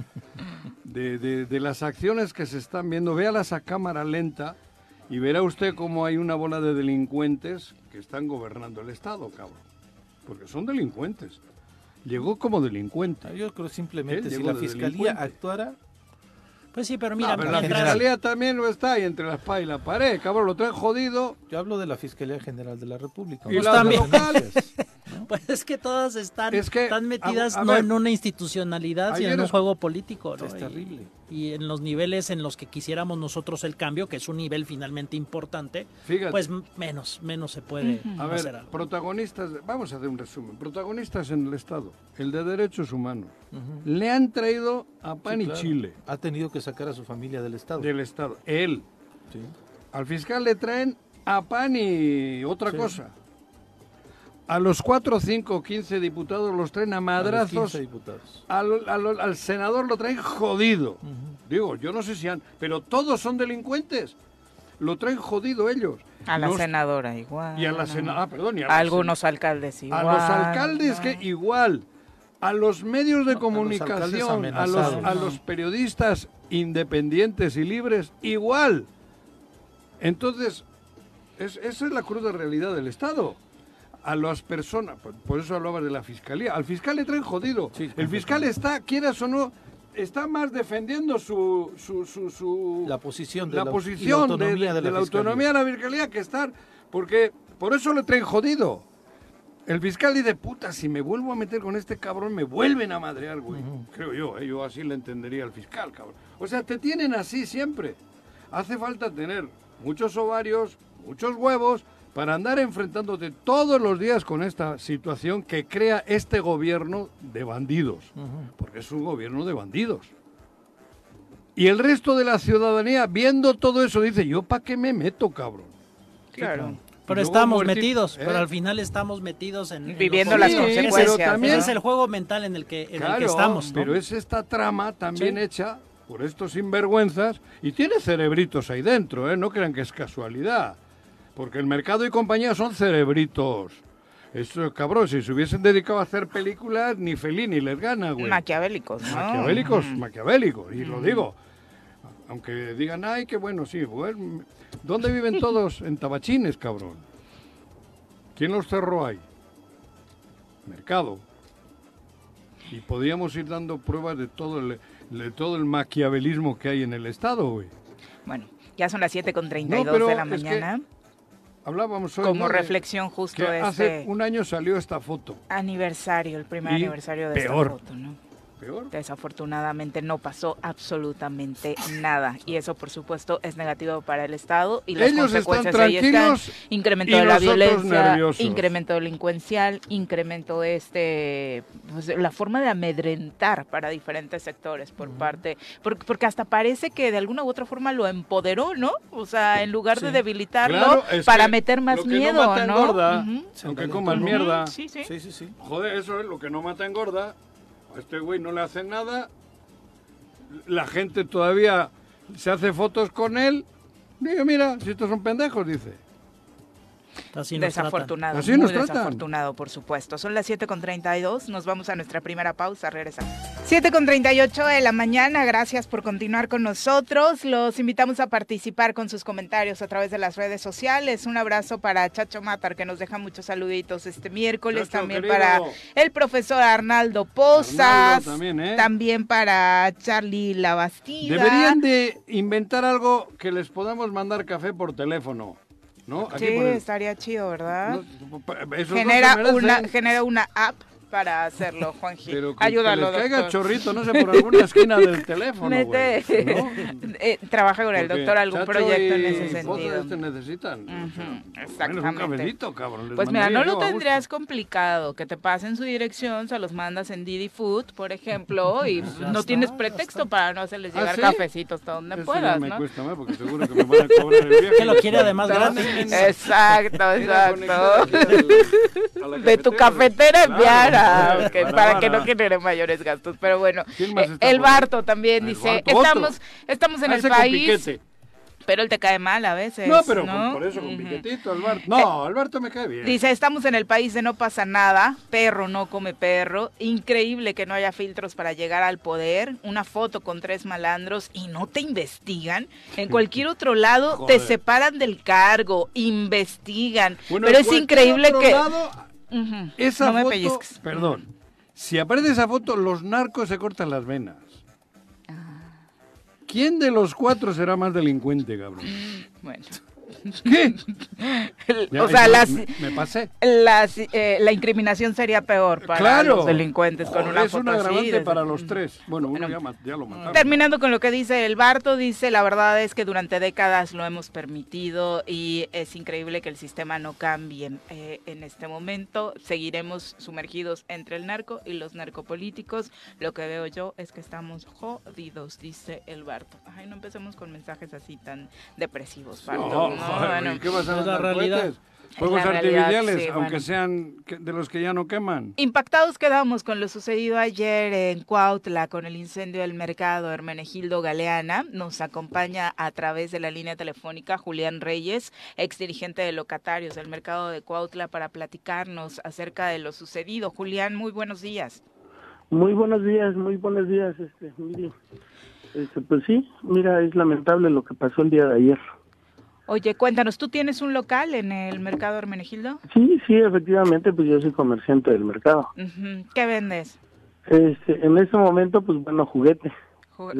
de, de, las acciones que se están viendo. Véalas a cámara lenta y verá usted cómo hay una bola de delincuentes que están gobernando el Estado, cabrón. Porque son delincuentes. Llegó como delincuente.
Yo creo simplemente si la fiscalía actuara
pues sí, pero mira,
la fiscalía también lo está ahí entre la espada y la pared, cabrón, lo traen jodido.
Yo hablo de la Fiscalía General de la República.
Y pues también. Pues es que todas están, están metidas no en una institucionalidad, sino en un juego político.
Es terrible.
Y, en los niveles en los que quisiéramos nosotros el cambio, que es un nivel finalmente importante, pues menos, menos se puede
a
hacer
ver, protagonistas, vamos a hacer un resumen. Protagonistas en el Estado, el de derechos humanos, le han traído a pan y chile.
Ha tenido que sacar a su familia del Estado.
Del Estado, él. Al fiscal le traen a pan y otra cosa. A los 4, 5, 15 diputados los traen a madrazos.
A diputados.
Al, senador lo traen jodido. Digo, yo no sé si han. Pero todos son delincuentes. Lo traen jodido ellos.
A la senadora igual.
Y a la senadora. Ah, perdón.
a, algunos alcaldes igual.
A los alcaldes que igual. A los medios de comunicación, a los, a los periodistas independientes y libres, igual. Entonces, esa es la cruda realidad del Estado a las personas, por eso hablaba de la fiscalía, al fiscal le traen jodido. el fiscal está, quieras o no, está más defendiendo su, su, su,
la posición
de la, posición de, la, autonomía de la fiscalía que estar, porque por eso le traen jodido. El fiscal dice, puta, si me vuelvo a meter con este cabrón, me vuelven a madrear, güey. Creo yo, ¿eh? yo así le entendería al fiscal, cabrón. O sea, te tienen así siempre. Hace falta tener muchos ovarios, muchos huevos, para andar enfrentándote todos los días con esta situación que crea este gobierno de bandidos, porque es un gobierno de bandidos. Y el resto de la ciudadanía, viendo todo eso, dice, ¿yo para qué me meto, cabrón?
Claro.
Pero estamos metidos, pero ¿eh? al final estamos metidos en...
Viviendo las consecuencias.
también, es el juego mental en el que, en el que estamos.
Pero es esta trama también hecha por estos sinvergüenzas y tiene cerebritos ahí dentro, ¿eh? no crean que es casualidad. Porque el mercado y compañía son cerebritos. Eso, cabrón, si se hubiesen dedicado a hacer películas, ni Fellini les gana, güey.
Maquiavélicos, ¿no?
Maquiavélicos, maquiavélicos, y lo digo. Aunque digan, ay, qué bueno, sí. ¿Dónde viven todos? en tabachines, cabrón. ¿Quién los cerró ahí? Mercado. Y podríamos ir dando pruebas de todo el, de todo el maquiavelismo que hay en el Estado, güey.
Bueno, ya son las 7.32 de la mañana
hablábamos hoy.
Como reflexión justo
que Hace un año salió esta foto.
Aniversario, el primer aniversario de esta foto, ¿no? Desafortunadamente no pasó absolutamente nada y eso por supuesto es negativo para el Estado y las consecuencias ahí están. Incremento de la violencia, incremento delincuencial, incremento de este, pues, la forma de amedrentar para diferentes sectores por parte, porque, hasta parece que de alguna u otra forma lo empoderó, ¿no? O sea, en lugar de debilitarlo para meter más miedo, no mata
Engorda, Aunque coman mierda.
Sí sí.
sí, sí. Joder, eso es lo que no mata engorda este güey no le hace nada, la gente todavía se hace fotos con él. Digo, mira, si estos son pendejos, dice.
Desafortunado, Así muy desafortunado, por supuesto. Son las 7.32, nos vamos a nuestra primera pausa, regresamos. 7.38 de la mañana, gracias por continuar con nosotros. Los invitamos a participar con sus comentarios a través de las redes sociales. Un abrazo para Chacho Matar, que nos deja muchos saluditos este miércoles. también para el profesor Arnaldo Pozas. también, ¿eh? también para Charlie Labastida.
Deberían de inventar algo que les podamos mandar café por teléfono. ¿No?
sí, estaría chido, ¿verdad? genera, una, genera una app para hacerlo, Juanji. Pero que, Ayúdalo,
que caiga chorrito, no sé, por alguna esquina del teléfono, Mete,
eh, trabaja con el doctor algún proyecto en ese sentido.
Este necesitan.
exactamente.
Un cafecito, cabrón.
pues mira, no lo tendrías complicado, que te pasen su dirección, se los mandas en Didi Food, por ejemplo, y no tienes pretexto para no hacerles ¿Ah, llegar cafecitos a donde puedas,
me cuesta más, porque seguro que me van a cobrar el viaje.
Que lo quiere además gratis.
Exacto, exacto. De tu cafetera enviar para, que no genere mayores gastos. Pero bueno, eh, el Barto también dice, estamos, estamos en el país. Pero él te cae mal a veces.
No, pero por eso con piquetito, Alberto. No, eh, Alberto me cae bien.
Dice, estamos en el país de no pasa nada, perro no come perro, increíble que no haya filtros para llegar al poder, una foto con tres malandros y no te investigan. En cualquier otro lado te separan del cargo, investigan. pero es increíble que...
Esa foto, perdón, si aparece esa foto, los narcos se cortan las venas. ¿Quién de los cuatro será más delincuente, cabrón?
Bueno.
¿Qué?
o sea,
me, pasé.
Eh, la incriminación sería peor para los delincuentes con una
Es un agravante para los tres. Bueno, uno ya, lo mataron.
Terminando con lo que dice el Barto, dice, la verdad es que durante décadas lo hemos permitido y es increíble que el sistema no cambie. Eh, en este momento seguiremos sumergidos entre el narco y los narcopolíticos. Lo que veo yo es que estamos jodidos, dice el Barto. Ay, no empecemos con mensajes así tan depresivos, Barto.
¿Qué pasa la realidad? Fuegos artificiales, aunque sean de los que ya no queman.
Impactados quedamos con lo sucedido ayer en Cuautla con el incendio del mercado Hermenegildo Galeana. Nos acompaña a través de la línea telefónica Julián Reyes, ex dirigente de locatarios del mercado de Cuautla, para platicarnos acerca de lo sucedido. Julián, muy buenos días.
Muy buenos días, muy buenos días. Este, este, pues sí, mira, es lamentable lo que pasó el día de ayer.
Oye, cuéntanos, ¿tú tienes un local en el mercado Hermenegildo?
Sí, sí, efectivamente, pues yo soy comerciante del mercado.
¿Qué vendes?
Este, en este momento, pues bueno, juguete.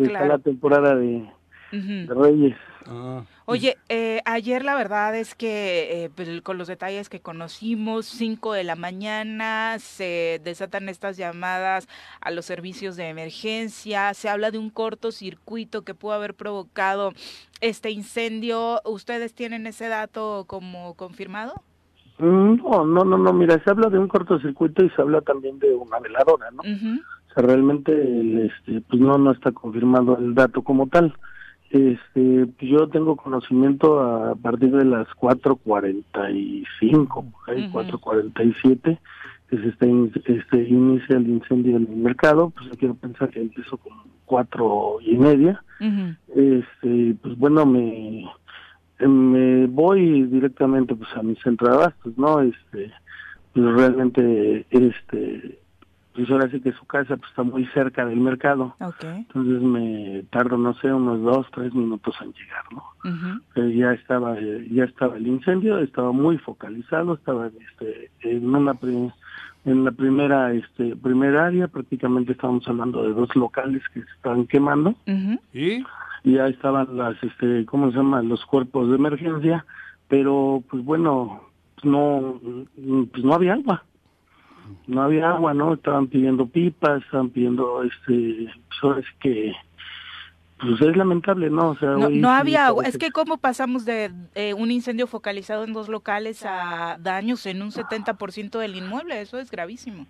Está la temporada de, Reyes.
Ah. Oye, eh, ayer la verdad es que eh, pues, con los detalles que conocimos, 5 de la mañana se desatan estas llamadas a los servicios de emergencia, se habla de un cortocircuito que pudo haber provocado este incendio. ¿Ustedes tienen ese dato como confirmado?
Mm, no, no, no, no, mira, se habla de un cortocircuito y se habla también de una veladora, ¿no? O sea, realmente este, pues no, no está confirmado el dato como tal. Este, yo tengo conocimiento a partir de las 4.45, hay 4.47, que se está este, inicia el incendio en el mercado, pues yo quiero pensar que empezó con cuatro y media. Este, pues bueno, me, me voy directamente pues a mi centro de abastos, ¿no? Este, pues realmente, este, pues ahora sí que su casa pues, está muy cerca del mercado. Entonces me tardo, no sé, unos dos, tres minutos en llegar, ¿no? ya estaba ya estaba el incendio, estaba muy focalizado, estaba este, en una en la primera este primera área, prácticamente estábamos hablando de dos locales que se estaban quemando. ¿Y? ya estaban las, este, ¿cómo se llama? Los cuerpos de emergencia, pero pues bueno, pues no, pues no había agua no había agua, ¿no? Estaban pidiendo pipas, estaban pidiendo, este, pues que, pues es lamentable, ¿no? O sea,
no, había agua. Es que cómo pasamos de un incendio focalizado en dos locales a daños en un 70% del inmueble, eso es gravísimo.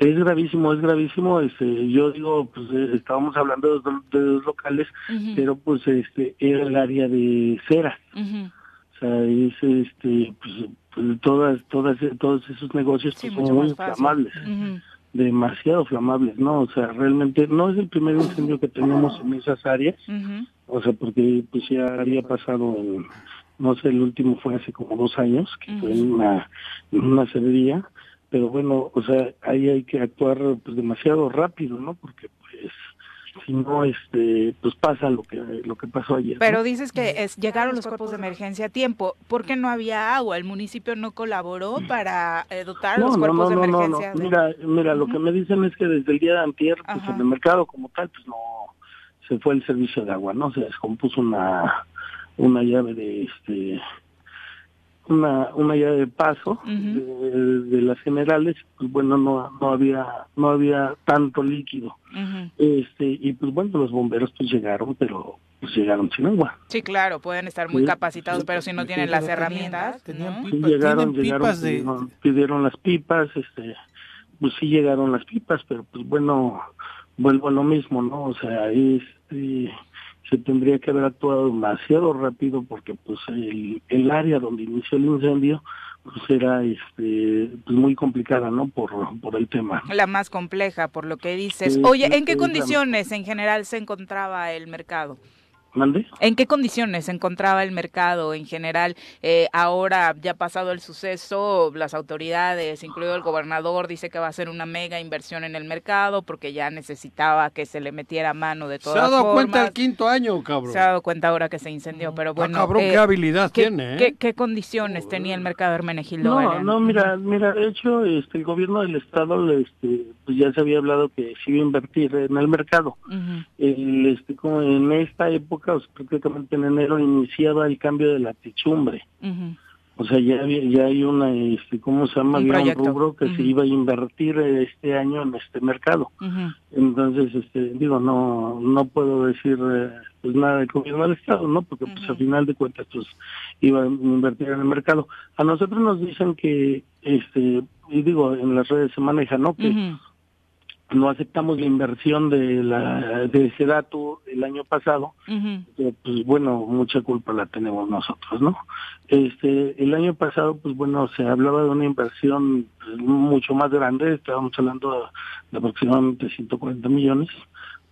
Es gravísimo, es gravísimo. Este, yo digo, pues eh, estábamos hablando de dos, locales, pero pues este era el área de cera. Sea, es este, pues pues, todas, todas, todos esos negocios pues, son muy flamables, demasiado flamables, ¿no? O sea, realmente no es el primer incendio que tenemos en esas áreas, o sea, porque pues ya había pasado, no sé, el último fue hace como dos años, que fue en una, en una cerería, pero bueno, o sea, ahí hay que actuar pues demasiado rápido, ¿no? Porque pues si no este pues pasa lo que lo que pasó ayer
pero dices que es, llegaron los cuerpos de emergencia a tiempo. ¿por qué no había agua el municipio no colaboró para eh, dotar los cuerpos de emergencia
no, mira mira lo que me dicen es que desde el día de antier pues en el mercado como tal pues no se fue el servicio de agua no se descompuso una una llave de este una una llave de paso de, las generales pues bueno no no había no había tanto líquido. Este y pues bueno los bomberos pues llegaron pero pues llegaron sin agua.
Sí claro pueden estar muy capacitados pero si no tienen las herramientas
tenían pipas, llegaron llegaron pidieron las pipas este pues sí llegaron las pipas pero pues bueno vuelvo a lo mismo no o sea este se tendría que haber actuado demasiado rápido porque pues el, el área donde inició el incendio pues era este pues muy complicada no por por el tema.
La más compleja por lo que dices. Oye en qué condiciones en general se encontraba el mercado ¿En qué condiciones se encontraba el mercado en general? Eh, ahora, ya pasado el suceso, las autoridades, incluido el gobernador, dice que va a hacer una mega inversión en el mercado porque ya necesitaba que se le metiera mano de todas formas.
Se ha dado cuenta el quinto año, cabrón.
Se ha dado cuenta ahora que se incendió, pero bueno.
Ah, cabrón, qué eh, habilidad tiene,
¿eh? ¿qué, condiciones tenía el mercado Hermenegildo?
No, no, mira, mira, de hecho, este, el gobierno del estado, este, pues ya se había hablado que se iba a invertir en el mercado. este, como en esta época prácticamente en enero iniciaba el cambio de la techumbre. O sea, ya, ya hay una, este, ¿cómo se llama? Un, Había un rubro que se iba a invertir este año en este mercado. Entonces, este, digo, no no puedo decir eh, pues nada del gobierno del Estado, ¿no? Porque pues al final de cuentas, pues iba a invertir en el mercado. A nosotros nos dicen que, este, y digo, en las redes se maneja, ¿no? Que no aceptamos la inversión de la de dato el año pasado pues bueno mucha culpa la tenemos nosotros no este el año pasado pues bueno se hablaba de una inversión pues, mucho más grande estábamos hablando de aproximadamente 140 millones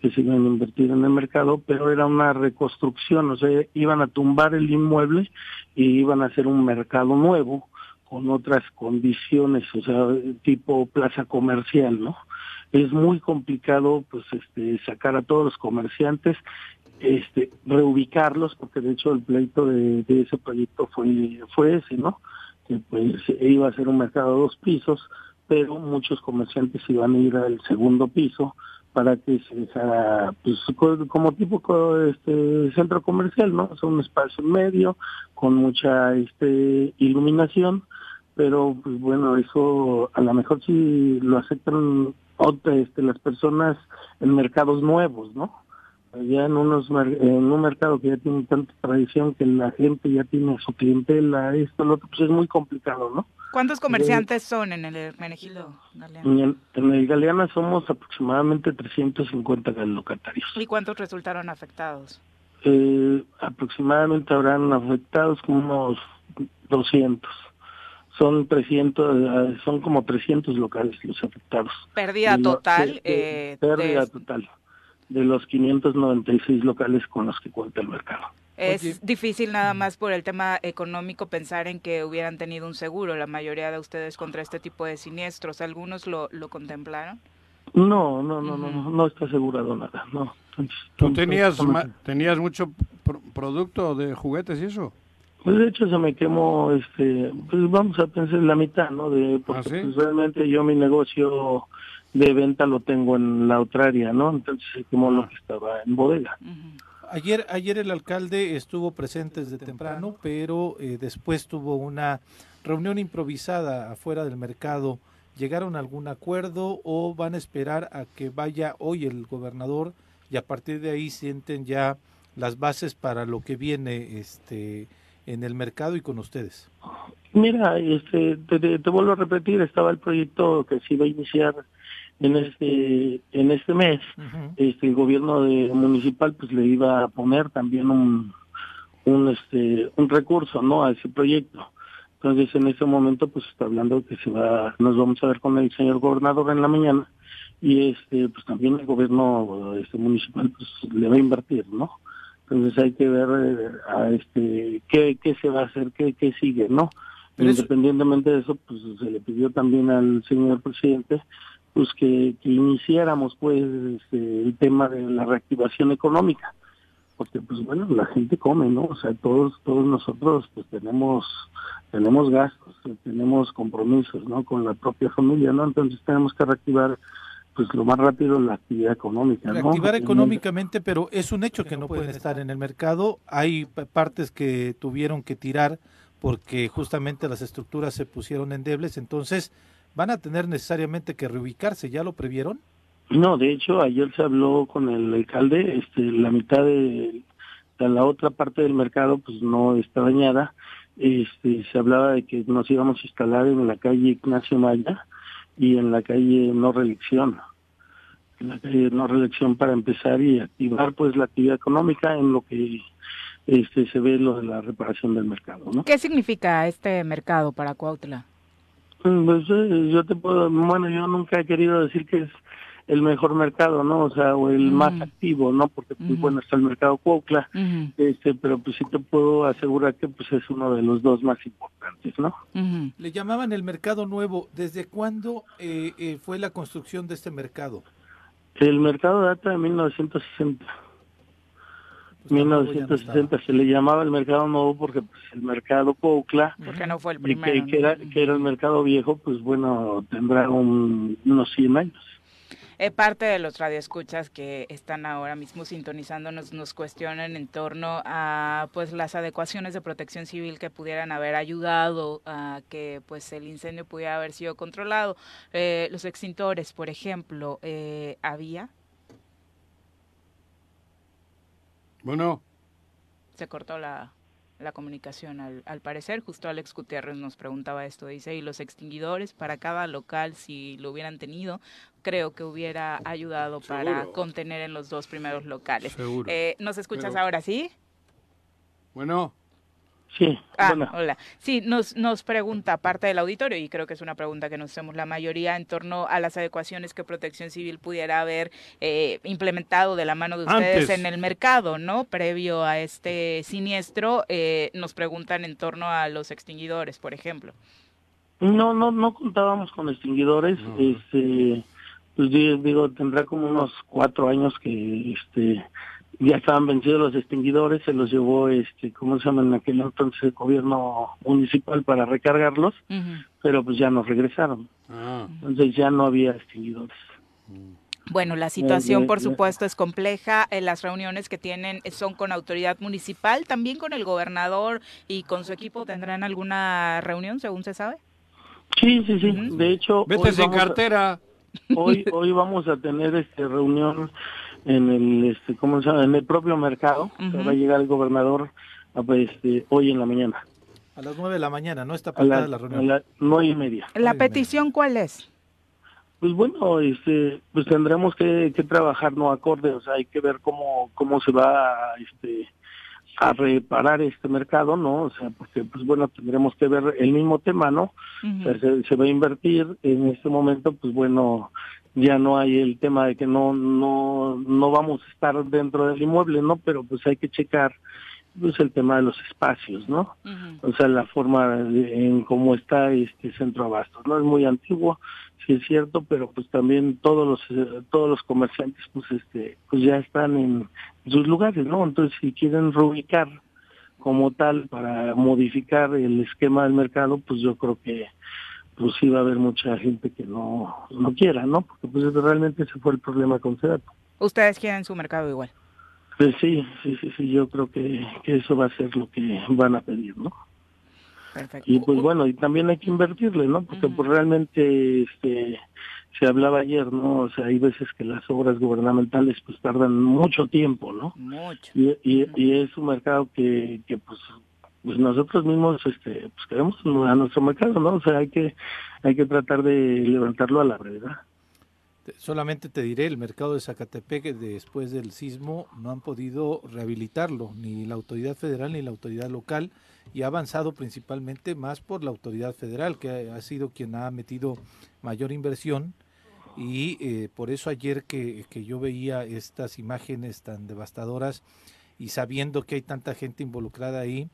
que se iban a invertir en el mercado pero era una reconstrucción o sea iban a tumbar el inmueble y iban a hacer un mercado nuevo con otras condiciones o sea tipo plaza comercial no es muy complicado pues este sacar a todos los comerciantes este reubicarlos porque de hecho el pleito de, ese proyecto fue fue ese no que pues iba a ser un mercado de dos pisos pero muchos comerciantes iban a ir al segundo piso para que se dejara pues como tipo este centro comercial no o un espacio medio con mucha este iluminación pero pues bueno eso a lo mejor si lo aceptan este, las personas en mercados nuevos, ¿no? Ya en, unos, en un mercado que ya tiene tanta tradición que la gente ya tiene su clientela, esto, lo otro, pues es muy complicado, ¿no?
¿Cuántos comerciantes son en el Menegildo
Galeana? En, el Galeana somos aproximadamente 350 locatarios.
¿Y cuántos resultaron afectados?
Eh, aproximadamente habrán afectados como unos 200 son 300, son como 300 locales los afectados.
Pérdida total. Eh,
pérdida total de los 596 locales con los que cuenta el mercado.
Es difícil nada más por el tema económico pensar en que hubieran tenido un seguro, la mayoría de ustedes contra este tipo de siniestros. ¿Algunos lo, lo contemplaron?
No, no, no, no, no, está asegurado nada, no.
¿Tú tenías, tenías mucho producto de juguetes y eso?
Pues de hecho se me quemó, este, pues vamos a pensar la mitad, ¿no? De, porque ¿Ah, pues, realmente yo mi negocio de venta lo tengo en la otra área, ¿no? Entonces se quemó lo que estaba en bodega.
Ayer, ayer el alcalde estuvo presente desde temprano, pero eh, después tuvo una reunión improvisada afuera del mercado. ¿Llegaron a algún acuerdo o van a esperar a que vaya hoy el gobernador y a partir de ahí sienten ya las bases para lo que viene este en el mercado y con ustedes?
Mira, este, te, vuelvo a repetir, estaba el proyecto que se iba a iniciar en este en este mes. Este el gobierno de, municipal pues le iba a poner también un un este un recurso, ¿no? a ese proyecto. Entonces en ese momento pues está hablando que se va nos vamos a ver con el señor gobernador en la mañana y este pues también el gobierno este municipal pues le va a invertir, ¿no? Entonces hay que ver eh, a este qué, qué se va a hacer, qué, qué sigue, ¿no? Independientemente de eso, pues se le pidió también al señor presidente pues que, que iniciáramos pues este, el tema de la reactivación económica. Porque pues bueno la gente come no o sea todos todos nosotros pues tenemos tenemos gastos tenemos compromisos no con la propia familia no entonces tenemos que reactivar pues lo más rápido la actividad económica.
Reactivar económicamente, pero es un hecho que no pueden estar en el mercado. Hay partes que tuvieron que tirar porque justamente las estructuras se pusieron endebles, entonces van a tener necesariamente que reubicarse, ¿ya lo previeron?
No, de hecho ayer se habló con el alcalde, este, la mitad de, la otra parte del mercado pues no está dañada, este, se hablaba de que nos íbamos a instalar en la calle Ignacio Maya y en la calle No Reelección la no reelección para empezar y activar pues la actividad económica en lo que este se ve lo de la reparación del mercado, ¿no?
¿Qué significa este mercado para Cuautla?
Mm, pues eh, yo te puedo, bueno, yo nunca he querido decir que es el mejor mercado, ¿no? O sea, o el más activo, ¿no? Porque pues bueno está el mercado Cuautla, este, pero pues sí te puedo asegurar que pues es uno de los dos más importantes, ¿no?
Le llamaban el mercado nuevo. ¿Desde cuándo eh, eh, fue la construcción de este mercado?
El mercado data de 1960. 1960 pues se le llamaba el mercado nuevo porque pues, el mercado Cuautla
porque no fue el primero
que, era, que era el mercado viejo pues bueno tendrá unos 100 años
eh, parte de los radioescuchas que están ahora mismo sintonizándonos nos cuestionan en torno a pues las adecuaciones de protección civil que pudieran haber ayudado a que pues el incendio pudiera haber sido controlado. Eh, los extintores, por ejemplo, eh, ¿había?
Bueno.
Se cortó la, la comunicación al, al, parecer. Justo Alex Gutiérrez nos preguntaba esto, dice, ¿y los extinguidores para cada local, si lo hubieran tenido, creo que hubiera ayudado para contener en los dos primeros locales? Eh, ¿Nos escuchas ahora, sí?
Bueno.
Sí,
ah, hola. Sí, nos, nos pregunta parte del auditorio, y creo que es una pregunta que nos hacemos la mayoría en torno a las adecuaciones que Protección Civil pudiera haber eh, implementado de la mano de ustedes en el mercado, ¿no? Previo a este siniestro, eh, nos preguntan en torno a los extinguidores, por ejemplo.
No, no, no contábamos con extinguidores. Este, pues digo, tendrá como unos cuatro años que este ya estaban vencidos los extinguidores, se los llevó, este, ¿cómo se llama en aquel entonces el gobierno municipal para recargarlos? Pero pues ya nos regresaron. Ah. Entonces ya no había extinguidores.
Bueno, la situación, por supuesto, es compleja. Eh, las reuniones que tienen son con autoridad municipal, también con el gobernador y con su equipo. ¿Tendrán alguna reunión, según se sabe?
Sí, sí, sí. De hecho,
vete sin cartera.
hoy, hoy vamos a tener este reunión en el este cómo se llama en el propio mercado va a llegar el gobernador pues, este, hoy en la mañana.
A las nueve de la mañana no está pactada la, la, reunión.
a las nueve y media.
La petición cuál es
pues bueno este pues tendremos que, que trabajar no acorde o sea hay que ver cómo cómo se va este a reparar este mercado, ¿no? O sea, porque, pues bueno, tendremos que ver el mismo tema, ¿no? o sea, se, se, va a invertir en este momento, pues bueno, ya no hay el tema de que no no no vamos a estar dentro del inmueble no pero pues hay que checar pues el tema de los espacios no o sea la forma en cómo está este centro abastos no es muy antiguo sí es cierto pero pues también todos los todos los comerciantes pues este pues ya están en sus lugares no entonces si quieren reubicar como tal para modificar el esquema del mercado pues yo creo que pues sí va a haber mucha gente que no, no quiera, ¿no? Porque pues realmente ese fue el problema con Sedato.
¿Ustedes quieren su mercado igual?
Pues sí, sí, sí, sí, yo creo que, que eso va a ser lo que van a pedir, ¿no? Perfecto. Y pues bueno, y también hay que invertirle, ¿no? Porque pues realmente este se hablaba ayer, ¿no? O sea, hay veces que las obras gubernamentales pues tardan mucho tiempo, ¿no?
Mucho.
Y, y, y es un mercado que, que pues pues nosotros mismos este pues queremos a nuestro mercado no o sea hay que hay que tratar de levantarlo a la brevedad.
Solamente te diré el mercado de Zacatepec después del sismo no han podido rehabilitarlo ni la autoridad federal ni la autoridad local y ha avanzado principalmente más por la autoridad federal que ha sido quien ha metido mayor inversión y eh, por eso ayer que, que yo veía estas imágenes tan devastadoras y sabiendo que hay tanta gente involucrada ahí,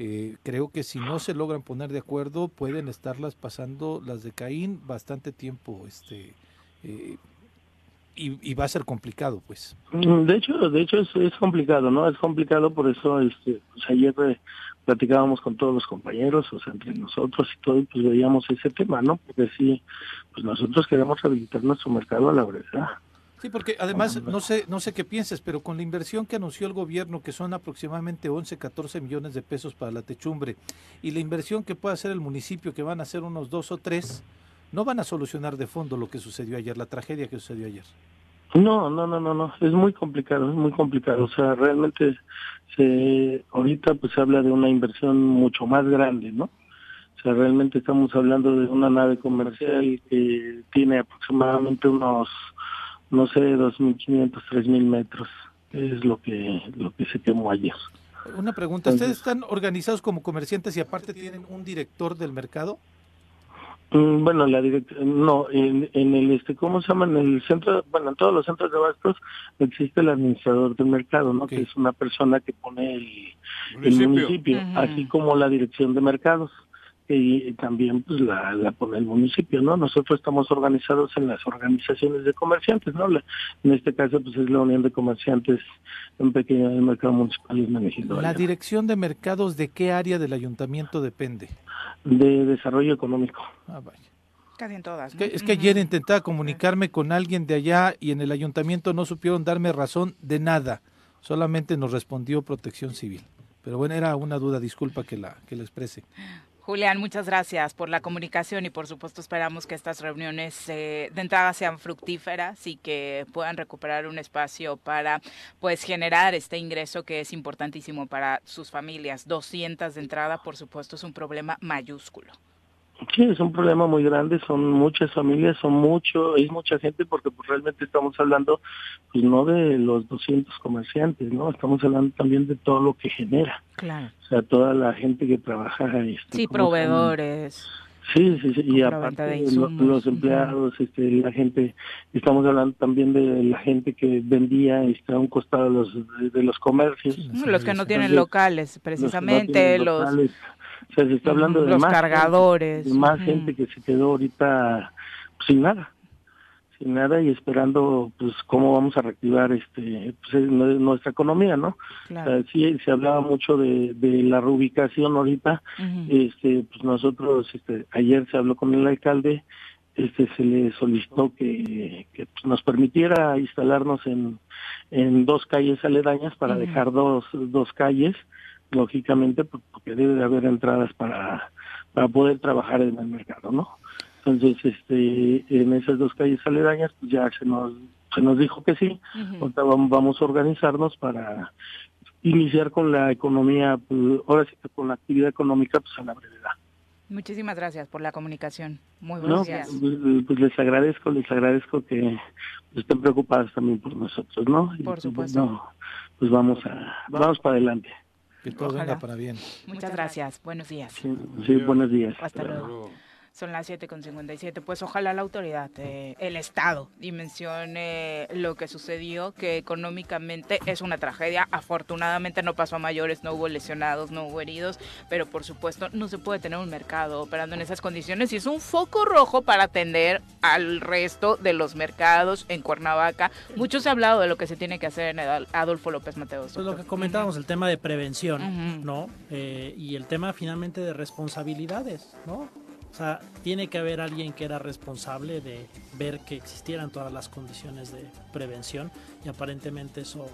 eh, creo que si no se logran poner de acuerdo pueden estarlas pasando las de Caín bastante tiempo este eh, y, va a ser complicado pues.
Mm, de hecho de hecho es, complicado no es complicado por eso este pues ayer eh, platicábamos con todos los compañeros o sea entre nosotros y todo y pues veíamos ese tema no porque sí pues nosotros queremos rehabilitar nuestro mercado a la verdad
Sí, porque además, no sé, no sé qué pienses, pero con la inversión que anunció el gobierno, que son aproximadamente 11, 14 millones de pesos para la techumbre, y la inversión que puede hacer el municipio, que van a ser unos dos o tres, no van a solucionar de fondo lo que sucedió ayer, la tragedia que sucedió ayer.
No, no, no, no, no, es muy complicado, es muy complicado. O sea, realmente se, ahorita pues se habla de una inversión mucho más grande, ¿no? O sea, realmente estamos hablando de una nave comercial que tiene aproximadamente unos no sé, 2.500, 3.000 metros. Es lo que, lo que se quemó ayer.
Una pregunta, ¿ustedes están organizados como comerciantes y aparte tienen un director del mercado?
Mm, bueno, la dirección, no, en, en, el, este, ¿cómo se llama? En el centro, bueno, en todos los centros de abastos existe el administrador del mercado, ¿no? Que es una persona que pone el municipio, así como la dirección de mercados y también pues la, la pone el municipio, ¿no? Nosotros estamos organizados en las organizaciones de comerciantes, ¿no? en este caso pues es la Unión de Comerciantes en pequeño del mercado municipal de México.
¿La dirección de mercados de qué área del ayuntamiento depende?
De desarrollo económico.
Ah, vaya. Casi en todas.
Es que ayer intentaba comunicarme con alguien de allá y en el ayuntamiento no supieron darme razón de nada. Solamente nos respondió Protección Civil. Pero bueno, era una duda, disculpa que la que la exprese.
Julián, muchas gracias por la comunicación y por supuesto esperamos que estas reuniones eh, de entrada sean fructíferas y que puedan recuperar un espacio para pues generar este ingreso que es importantísimo para sus familias. 200 de entrada, por supuesto, es un problema mayúsculo.
Sí, es un problema muy grande, son muchas familias, son mucho, es mucha gente porque pues realmente estamos hablando pues no de los 200 comerciantes, ¿no? Estamos hablando también de todo lo que genera.
Claro.
O sea, toda la gente que trabaja. Este,
sí, proveedores.
Sí, sí, sí, y aparte los, empleados, este, la gente, estamos hablando también de la gente que vendía está a un costado de los, de los comercios.
los que no tienen locales, precisamente, los
o sea, se está hablando de
los
más
cargadores,
gente, de más gente que se quedó ahorita sin nada, sin nada y esperando pues cómo vamos a reactivar este pues, nuestra economía, ¿no? O sea, sí se hablaba mucho de, de la reubicación ahorita, este pues nosotros este ayer se habló con el alcalde este se le solicitó que, que pues, nos permitiera instalarnos en, en dos calles aledañas para dejar dos, dos calles lógicamente pues, porque debe de haber entradas para, para poder trabajar en el mercado, ¿no? Entonces, este, en esas dos calles aledañas, pues ya se nos, se nos dijo que sí, vamos a organizarnos para iniciar con la economía, pues, ahora sí que con la actividad económica, pues a la brevedad.
Muchísimas gracias por la comunicación. Muy buenos días.
Pues, pues, les agradezco, les agradezco que estén preocupados también por nosotros, ¿no?
Por pues, supuesto.
pues vamos a, vamos para adelante.
Que todo venga para bien.
Muchas gracias. Buenos días.
Sí, buenos días.
Hasta luego. Son las 7.57. Pues ojalá la autoridad, eh, el Estado, dimensione lo que sucedió, que económicamente es una tragedia. Afortunadamente no pasó a mayores, no hubo lesionados, no hubo heridos, pero por supuesto no se puede tener un mercado operando en esas condiciones y es un foco rojo para atender al resto de los mercados en Cuernavaca. Mucho se ha hablado de lo que se tiene que hacer en Adolfo López Mateos.
Pues lo que comentábamos, el tema de prevención, ¿no? Eh, y el tema finalmente de responsabilidades, ¿no? O sea, tiene que haber alguien que era responsable de ver que existieran todas las condiciones de prevención y aparentemente eso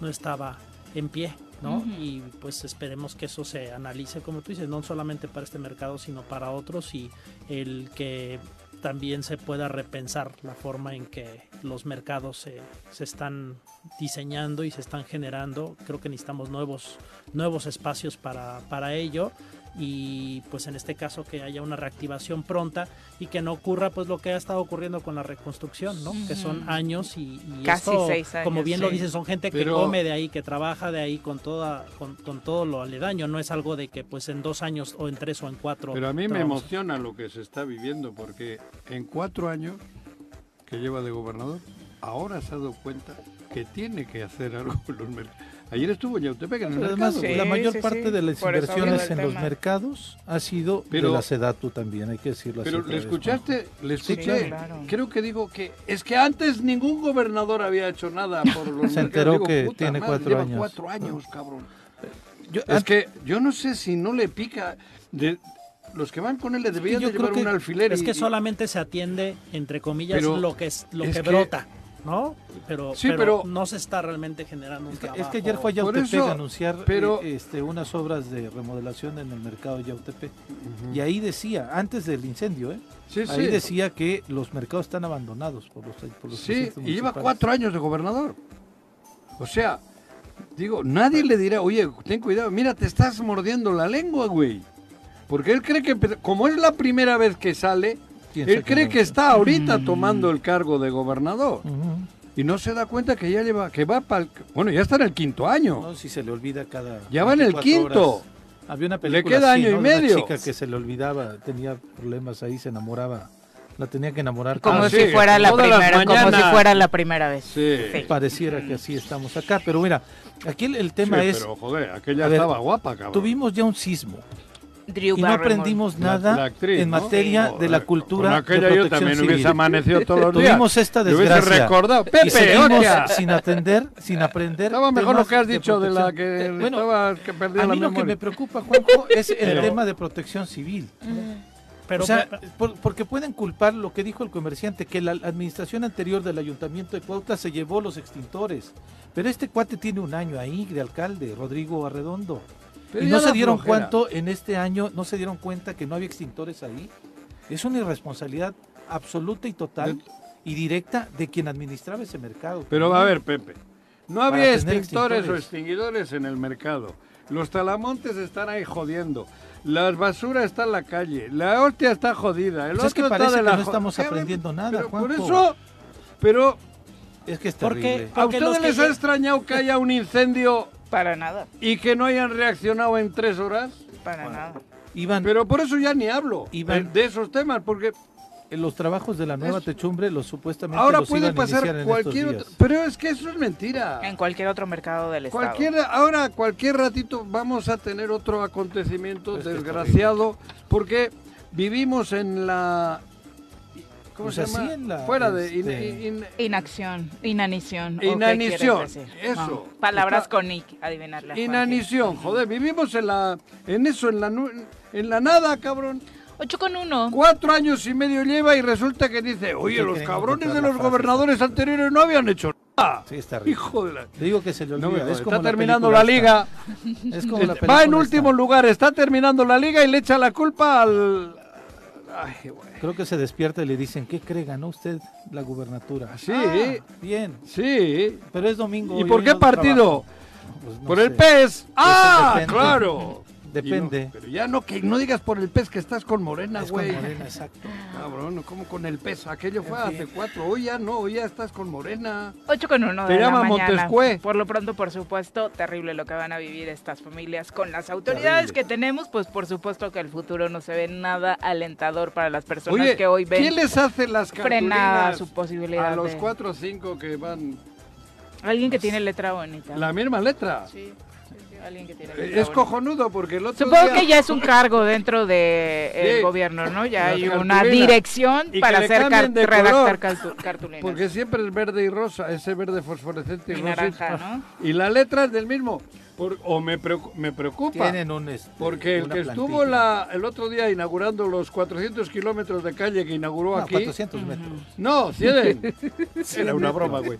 no estaba en pie, ¿no? Y pues esperemos que eso se analice, como tú dices, no solamente para este mercado, sino para otros y el que también se pueda repensar la forma en que los mercados se, se, están diseñando y se están generando. Creo que necesitamos nuevos, nuevos espacios para, para ello y pues en este caso que haya una reactivación pronta y que no ocurra pues lo que ha estado ocurriendo con la reconstrucción, ¿no? Que son años y,
casi seis años,
como bien lo dices, son gente que come de ahí, que trabaja de ahí con toda con, todo lo aledaño, no es algo de que pues en dos años o en tres o en cuatro.
Pero a mí me emociona lo que se está viviendo porque en cuatro años que lleva de gobernador, ahora se ha dado cuenta que tiene que hacer algo con los mercados Ayer estuvo en Yautepec en el
Además,
mercado.
la mayor parte de las inversiones en los mercados ha sido de la Sedatu también, hay que decirlo
pero así. Pero le escuchaste, le escuché, creo que digo que es que antes ningún gobernador había hecho nada por los
Se enteró que tiene cuatro años.
cuatro años, cabrón. es que yo no sé si no le pica... De, los que van con él le deberían de llevar un alfiler.
Es que solamente se atiende, entre comillas, lo que es lo que brota. ¿No? Pero, pero, no se está realmente generando un
es
que,
Es que ayer fue a Yautepec a anunciar pero, eh, este, unas obras de remodelación en el mercado de Yautepec. Y ahí decía, antes del incendio, ¿eh? ahí decía que los mercados están abandonados por los, por
Sí, y lleva cuatro años de gobernador. O sea, digo, nadie le dirá, oye, ten cuidado, mira, te estás mordiendo la lengua, güey. Porque él cree que, como es la primera vez que sale, él cree que está ahorita mm. tomando el cargo de gobernador. Y no se da cuenta que ya lleva, que va para Bueno, ya está en el quinto año.
No, si se le olvida cada...
Ya va en el quinto.
Había una película
Le queda
así,
año
¿no?
y
De una
medio.
chica que se le olvidaba, tenía problemas ahí, se enamoraba. La tenía que enamorar.
Como
Ah,
si
sí,
fuera la primera, como si fuera la primera vez.
Sí.
Pareciera que así estamos acá. Pero mira, aquí el, el tema
Sí,
es,
Pero joder, aquella
ver,
estaba guapa, cabrón.
tuvimos ya un sismo.
Drew
y no aprendimos
La-
nada
la actriz,
en
¿no?
materia de la cultura
Con aquella
de
yo
protección
también
civil.
hubiese amanecido todos los días.
Tuvimos esta desgracia.
recordado.
y
Pepe,
seguimos
hostia.
sin atender, sin aprender.
Estaba mejor lo que has
de
dicho de la
protección.
que
Eh, bueno,
estaba que perdió
a
la
mí lo que me preocupa, Juanjo, es el
Pero-
tema de protección civil.
Pero
o sea, por- porque pueden culpar lo que dijo el comerciante, que la administración anterior del ayuntamiento de Cuautla se llevó los extintores. Pero este cuate tiene un año ahí de alcalde, Rodrigo Arredondo.
Pero
y no se dieron
flojera.
cuenta en este año, no se dieron cuenta que no había extintores ahí. Es una irresponsabilidad absoluta y total y directa de quien administraba ese mercado.
Pero a ver, Pepe, no había extintores o extinguidores en el mercado. Los talamontes están ahí jodiendo. La basura está en la calle. La hostia está jodida. El
Pues es que parece
está de
que
la
no estamos aprendiendo nada,
Pero por eso, pero
Es que es
Porque-
terrible.
¿a ustedes
que-
les ha extrañado que haya un incendio
Para nada,
y que no hayan reaccionado en tres horas?
para nada.
Iván,
Pero por eso ya ni hablo
Iván.
de, esos temas, porque
en los trabajos de la nueva
Es-
techumbre, los supuestamente
ahora
los
puede pasar cualquier otro... Pero es que eso es mentira.
En cualquier otro mercado del estado.
Cualquier, ahora, cualquier ratito vamos a tener otro acontecimiento
es
desgraciado porque vivimos en la... ¿Cómo
Pues
se llama?
en la,
Fuera de... in-
este,
in-
Inacción, inanición. ¿o qué
Inanición, eso.
No, palabras
Está-
con Nick, adivinarla.
Inanición, joder, vivimos en la... En eso, en la, nu- en la nada, cabrón.
8 con 1.
Cuatro años y medio lleva y resulta que dice, oye, los cabrones de
la
los
frase.
gobernadores anteriores no habían hecho nada.
Sí, está terrible.
Hijo de la...
Te digo que se le olvida.
No me
es
jodas,
como
está
la
terminando la liga.
Es como la
Este, Va en último lugar, está terminando la liga y le echa la culpa al... Ay, güey.
Creo que se despierta y le dicen, ¿qué cree? ¿Ganó usted la gubernatura?
Sí.
Ah, bien,
Sí.
pero es domingo.
¿Y
hoy
por
hoy
qué
no
partido?
Pues no
por el. PES. ¡Ah!
depende.
Claro.
Depende.
No- pero ya no, que no digas por el PES que estás con Morena,
Es con
güey.
Morena, exacto.
Cabrón, ¿cómo con el PES? Aquello fue hace cuatro. Hoy ya no, hoy ya estás con Morena.
8 con 1
Te
de la
llama
mañana.
Montescue.
Por lo pronto, por supuesto, terrible lo que van a vivir estas familias con las autoridades que tenemos, pues por supuesto que el futuro no se ve nada alentador para las personas
Oye,
que hoy ven
¿quién les hace las
frenada su posibilidad
a los
de-
cuatro o cinco que van
alguien que tiene letra bonita.
la misma letra?
Sí, alguien que tiene
Eh, Es cojonudo porque el otro
Supongo
día-
que ya es un cargo dentro del
Sí.
gobierno, ¿no? Ya hay una dirección
Y
para hacer car-
de
redactar
color.
cartu- cartulinas.
Porque siempre es verde y rosa, ese verde fosforescente y,
Y
rosita.
naranja, ¿no?
Y la letra es del mismo. Por- o me, preocu- me preocupa.
Tienen un... este,
Porque el que
plantilla.
estuvo la, el otro día inaugurando los 400 kilómetros de calle que inauguró
No,
aquí.
400 metros.
No, 100. Era una broma, güey.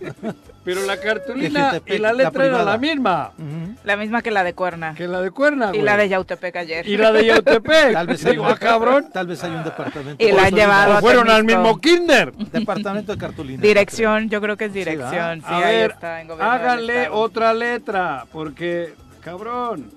Pero la cartulina y la
la
letra era la misma.
La misma que la de Cuerna.
que la de Cuerna,
Y la de Yautepec ayer.
Y la de Yautepec.
Tal vez, hay
Digo,
un,
ah, cabrón.
tal vez hay un departamento.
Y la han llevado
O fueron al mismo kinder.
Departamento de cartulina.
Dirección, yo creo que es dirección. Sí,
A
ahí
ver,
está, en
háganle otra letra, porque, cabrón,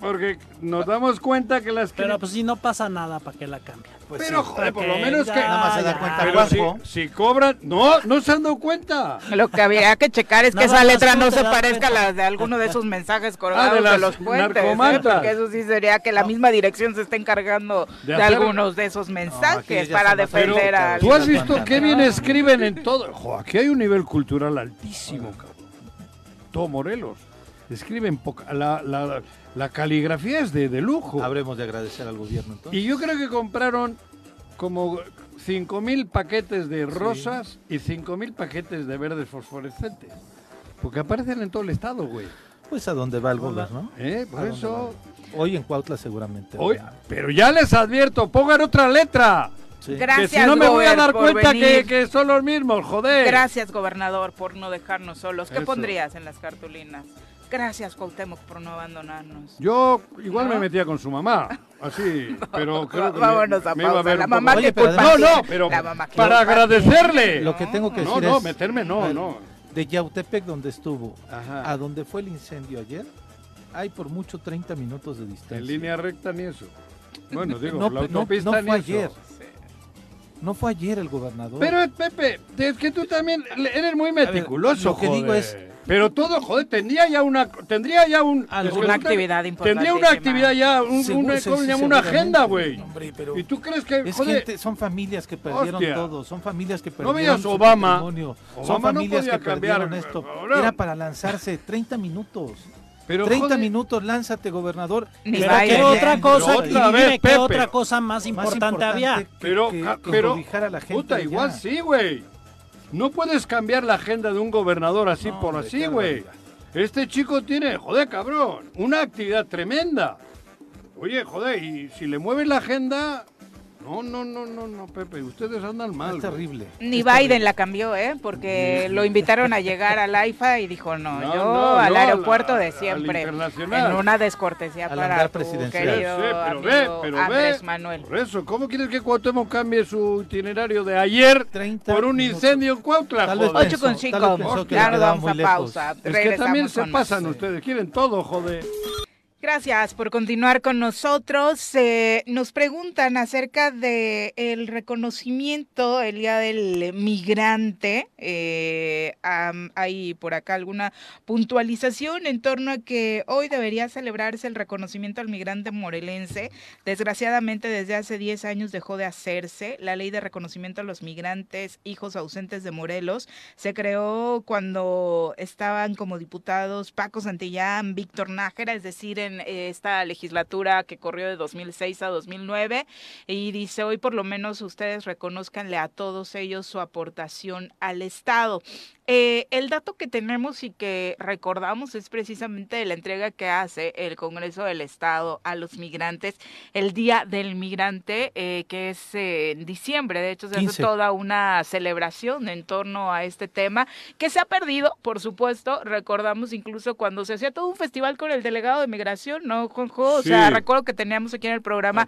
porque nos damos cuenta que las...
Pero pues si no pasa nada, ¿para qué la cambian?
Pues
pero,
sí.
joder, por lo menos
ya,
que...
Nada más se da cuenta
Pero si, cobran... No, no se han dado cuenta.
Lo que habría que checar es que
Nada
esa letra no se parezca a la de alguno de esos mensajes colgados de,
las
los puentes. ¿eh? Porque eso sí sería que la misma dirección se esté encargando
De
de, algunos de esos mensajes para defender a
Tú has visto qué bien escriben en todo. Jo, aquí hay un nivel cultural altísimo, cabrón. Todo Morelos. Escriben poca. La, la, la caligrafía es de, de lujo.
Habremos de agradecer al gobierno entonces.
Y yo creo que compraron como 5.000 paquetes de rosas y 5.000 paquetes de verdes fosforescentes. Porque aparecen en todo el estado, güey.
Pues a dónde va el gobierno.
¿Eh? Por
¿A dónde
eso...
Hoy en Cuautla seguramente.
Hoy- pero ya les advierto, pongan otra letra.
Sí.
Gracias,
que si no me voy a dar cuenta que, que son los mismos, joder.
Gracias, gobernador, por no dejarnos solos. ¿Qué
Eso.
pondrías en las cartulinas? Gracias, Cuauhtémoc, por no abandonarnos.
Yo igual
¿No?
me metía con su mamá, así, pero creo que
Vámonos
me,
a
me iba a ver
La mamá
Oye,
que culpa
No, no, pero
La mamá que
para agradecerle.
Lo que tengo que
No,
decir
no,
es...
meterme no,
ver,
no.
De Yautepec, donde estuvo,
Ajá.
a donde fue el incendio ayer, hay por mucho 30 minutos de distancia.
En línea recta ni eso. Bueno, digo,
No,
la
no- no
autopista
fue
ni eso.
ayer. No fue ayer el gobernador.
Pero Pepe, es que tú también eres muy meticuloso.
lo que digo es
pero todo, joder, tendría ya una, tendría ya un,
alguna actividad importante.
Tendría una actividad ya, una, agenda, güey. ¿Y tú crees que,
es gente, son familias que perdieron todo, son familias que perdieron
no veas Obama.
son familias que perdieron esto. Era para lanzarse 30 minutos. Pero, 30 minutos, lánzate, gobernador.
Ni pero qué otra cosa, otra vez, qué otra cosa más importante, había.
pero, pero, a la gente puta, igual sí, güey. No puedes cambiar la agenda de un gobernador así por así, güey. Este chico tiene, joder, cabrón, una actividad tremenda. Oye, joder, y si le mueves la agenda, no, no, no, no, no, Pepe, ustedes andan mal.
Es terrible.
Ni Biden la cambió, ¿eh? Porque lo invitaron a llegar al AIFA y dijo, no, yo al aeropuerto de siempre. En una descortesía para tu querido pero ve, pero Andrés Manuel.
Por eso, ¿cómo quieres que Cuauhtémoc cambie su itinerario de ayer por un incendio en Cuautla?
Ocho con cinco, ya nos vamos a pausa.
Es que también se pasan ustedes, quieren todo, joder.
Gracias por continuar con nosotros. Nos preguntan acerca de el reconocimiento el día del migrante. Eh, hay por acá alguna puntualización en torno a que hoy debería celebrarse el reconocimiento al migrante morelense. Desgraciadamente desde hace 10 años dejó de hacerse. La ley de reconocimiento a los migrantes hijos ausentes de Morelos se creó cuando estaban como diputados Paco Santillán, Víctor Nájera, es decir, en esta legislatura que corrió de 2006 a 2009 y dice hoy por lo menos ustedes reconozcanle a todos ellos su aportación al Estado. Eh, el dato que tenemos y que recordamos es precisamente la entrega que hace el Congreso del Estado a los migrantes el Día del Migrante, eh, que es en diciembre. De hecho, se hace toda una celebración en torno a este tema que se ha perdido, por supuesto. Recordamos incluso cuando se hacía todo un festival con el delegado de migración, ¿no, Juanjo? O sea, recuerdo que teníamos aquí en el programa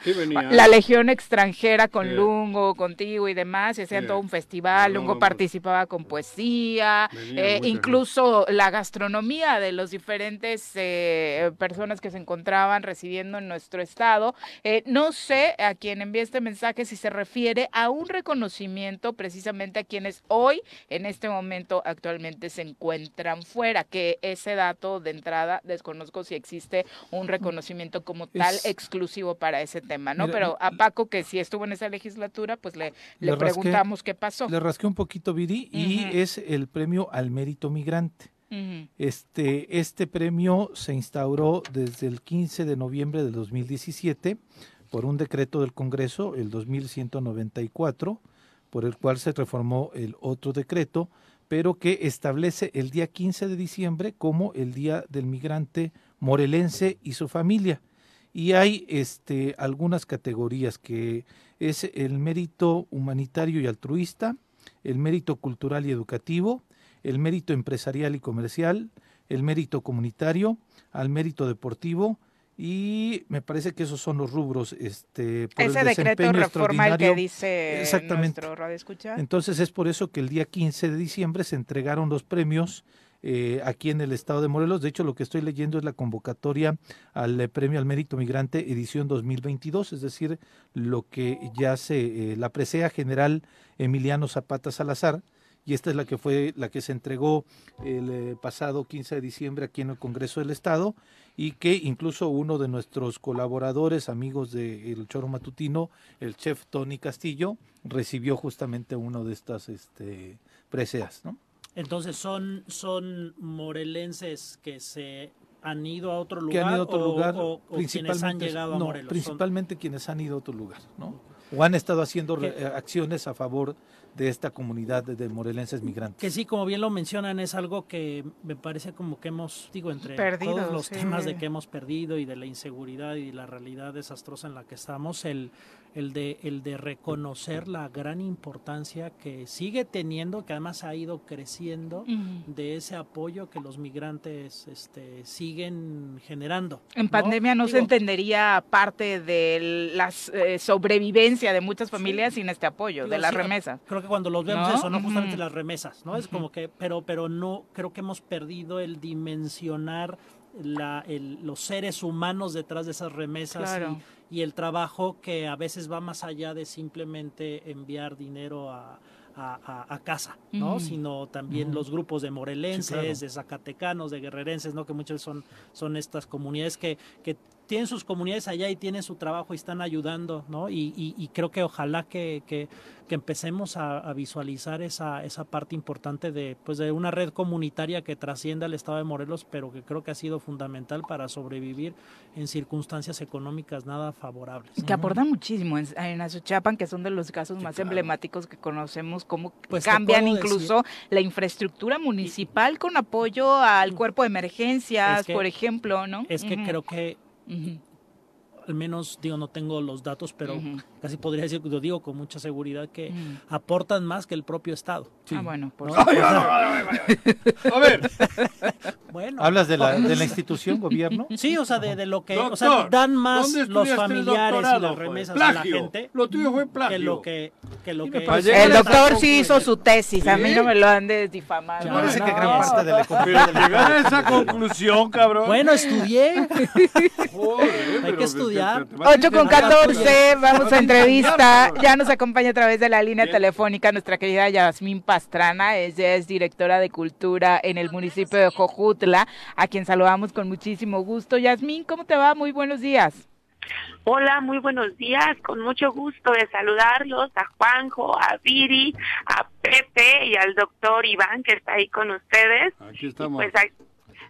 la Legión extranjera con Lungo, contigo y demás, y hacían todo un festival. Lungo participaba con poesía eh, incluso la gastronomía de los diferentes eh, personas que se encontraban residiendo en nuestro estado. Eh, no sé a quien envía este mensaje si se refiere a un reconocimiento precisamente a quienes hoy, en este momento, actualmente se encuentran fuera, que ese dato de entrada desconozco si existe un reconocimiento como tal exclusivo para ese tema, ¿no? Pero a Paco, que si estuvo en esa legislatura, pues le, le, preguntamos qué pasó.
Le rasqué un poquito, Viri, y es el premio al mérito migrante. este, este premio se instauró desde el 15 de noviembre de 2017 por un decreto del Congreso, el 2194, por el cual se reformó el otro decreto, pero que establece el día 15 de diciembre como el Día del Migrante Morelense y su familia. Y hay este, algunas categorías que es el mérito humanitario y altruista, el mérito cultural y educativo, el mérito empresarial y comercial, el mérito comunitario, al mérito deportivo y me parece que esos son los rubros este
por ese decreto reforma que dice Exactamente. nuestro radio escucha.
Entonces es por eso que el día 15 de diciembre se entregaron los premios eh, aquí en el estado de Morelos. De hecho, lo que estoy leyendo es la convocatoria al eh, Premio al Mérito Migrante edición 2022, es decir, lo que ya se, eh, la presea general Emiliano Zapata Salazar, y esta es la que fue la que se entregó el pasado 15 de diciembre aquí en el Congreso del Estado y que incluso uno de nuestros colaboradores, amigos de El Choro Matutino, el chef Tony Castillo, recibió justamente uno de estas este, preseas, ¿no?
Entonces son son morelenses que se han ido a otro lugar,
que han ido a otro lugar
o, quienes han llegado a
Morelos. Principalmente quienes han ido a otro lugar, ¿no? O han estado haciendo acciones a favor de esta comunidad de, morelenses migrantes.
Que sí, como bien lo mencionan, es algo que me parece como que hemos, digo, entre todos los temas de que hemos perdido y de la inseguridad y la realidad desastrosa en la que estamos, el el de, el de reconocer la gran importancia que sigue teniendo, que además ha ido creciendo, de ese apoyo que los migrantes este, siguen generando.
En pandemia no se entendería parte de la eh, sobrevivencia de muchas familias sin este apoyo, de las remesas.
Creo que cuando los vemos eso, no justamente las remesas, ¿no? Es como que, pero, pero no, creo que hemos perdido el dimensionar la, los seres humanos detrás de esas remesas y, el trabajo que a veces va más allá de simplemente enviar dinero a, a, casa, ¿no? Sino también los grupos de morelenses, de zacatecanos, de guerrerenses, ¿no? Que muchas son, son estas comunidades que, que tienen sus comunidades allá y tienen su trabajo y están ayudando, ¿no? Y, y, creo que ojalá que, que, empecemos a, visualizar esa, esa parte importante de, pues de una red comunitaria que trascienda al estado de Morelos, pero que creo que ha sido fundamental para sobrevivir en circunstancias económicas nada favorables.
Que aportan muchísimo en, en Azuchapan, que son de los casos más emblemáticos que conocemos, cómo pues cambian incluso la infraestructura municipal con apoyo al cuerpo de emergencias, por ejemplo, ¿no?
Es que creo que al menos, digo, no tengo los datos, pero casi podría decir, lo digo con mucha seguridad, que aportan más que el propio Estado.
Ah, bueno, por
A ver.
bueno. ¿Hablas de la, de la institución, gobierno?
Sí, o sea, de, de lo que o sea, dan más los familiares y las remesas a la gente.
Lo tuyo fue plagio.
Que lo que, que, lo que
El doctor sí hizo su tesis, a mí no me lo han de difamar.
Parece que gran parte de la
Llegar a esa conclusión, cabrón.
Bueno, estudié. Hay que estudiar.
8 con 14, vamos a entrevista. Ya nos acompaña a través de la línea telefónica nuestra querida Yasmín Pastrana. Ella es directora de cultura en el municipio de Jojutla, a quien saludamos con muchísimo gusto. Yasmín, ¿cómo te va? Muy buenos días.
Hola, muy buenos días. Con mucho gusto de saludarlos a Juanjo, a Viri, a Pepe y al doctor Iván que está ahí con ustedes.
Aquí estamos.
pues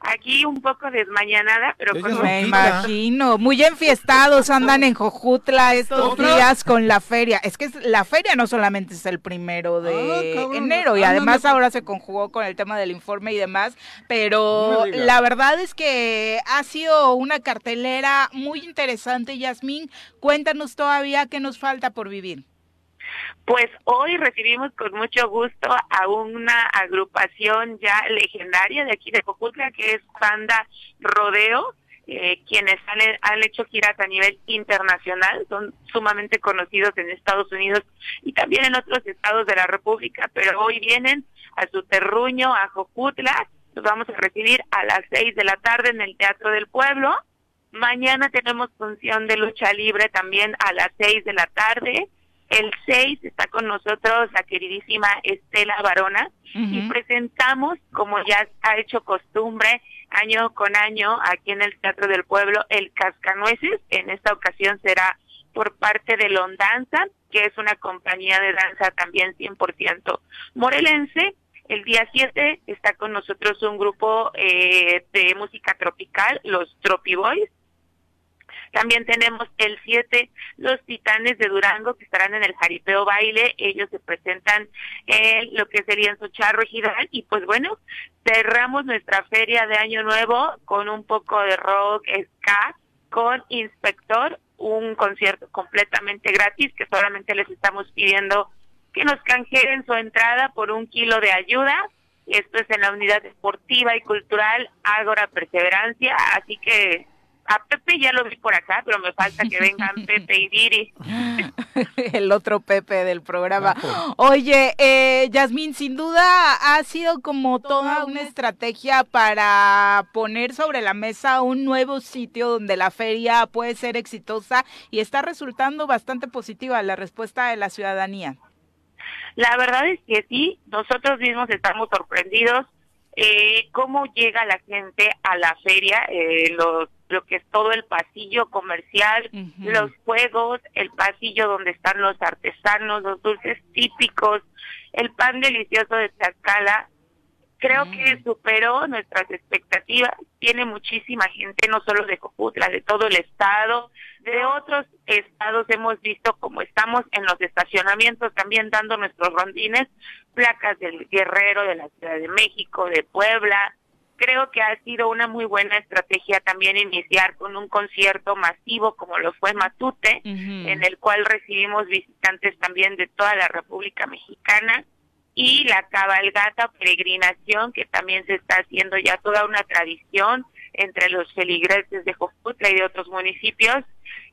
aquí un poco desmañanada, pero
con me imagino, muy enfiestados andan en Jojutla estos días con la feria. Es que la feria no solamente es el primero de ah, enero y además ahora se conjugó con el tema del informe y demás, pero la verdad es que ha sido una cartelera muy interesante, Yasmín. Cuéntanos todavía qué nos falta por vivir.
Pues hoy recibimos con mucho gusto a una agrupación ya legendaria de aquí de Cojutla, que es Panda Rodeo, eh, quienes han, han, hecho giras a nivel internacional, son sumamente conocidos en Estados Unidos y también en otros estados de la República, pero hoy vienen a su terruño, a Jojutla, los vamos a recibir a las seis de la tarde en el Teatro del Pueblo. Mañana tenemos función de lucha libre también a las seis de la tarde. El 6 está con nosotros la queridísima Estela Barona y presentamos, como ya ha hecho costumbre año con año aquí en el Teatro del Pueblo, el Cascanueces. En esta ocasión será por parte de Londanza, que es una compañía de danza también 100% morelense. El día 7 está con nosotros un grupo eh, de música tropical, los Tropi Boys. También tenemos el 7, los Titanes de Durango, que estarán en el Jaripeo Baile. Ellos se presentan en lo que sería en Socharro Gidal. Y pues bueno, cerramos nuestra feria de Año Nuevo con un poco de rock, ska, con Inspector, un concierto completamente gratis que solamente les estamos pidiendo que nos canjeen su entrada por un kilo de ayuda. Esto es en la unidad deportiva y cultural Ágora Perseverancia, así que a Pepe ya lo vi por acá, pero me falta que vengan Pepe y Diri.
El otro Pepe del programa. Oye, eh, Yasmín, sin duda ha sido como toda una estrategia para poner sobre la mesa un nuevo sitio donde la feria puede ser exitosa y está resultando bastante positiva la respuesta de la ciudadanía.
La verdad es que sí, nosotros mismos estamos sorprendidos eh, cómo llega la gente a la feria, eh, los, lo que es todo el pasillo comercial, los juegos, el pasillo donde están los artesanos, los dulces típicos, el pan delicioso de Tlaxcala, creo que mm. superó nuestras expectativas. Tiene muchísima gente, no solo de Cojutla, de todo el estado, de otros estados hemos visto como estamos en los estacionamientos también dando nuestros rondines, placas del Guerrero, de la Ciudad de México, de Puebla. Creo que ha sido una muy buena estrategia también iniciar con un concierto masivo como lo fue Matute, en el cual recibimos visitantes también de toda la República Mexicana y la cabalgata peregrinación que también se está haciendo ya toda una tradición entre los feligreses de Jojutla y de otros municipios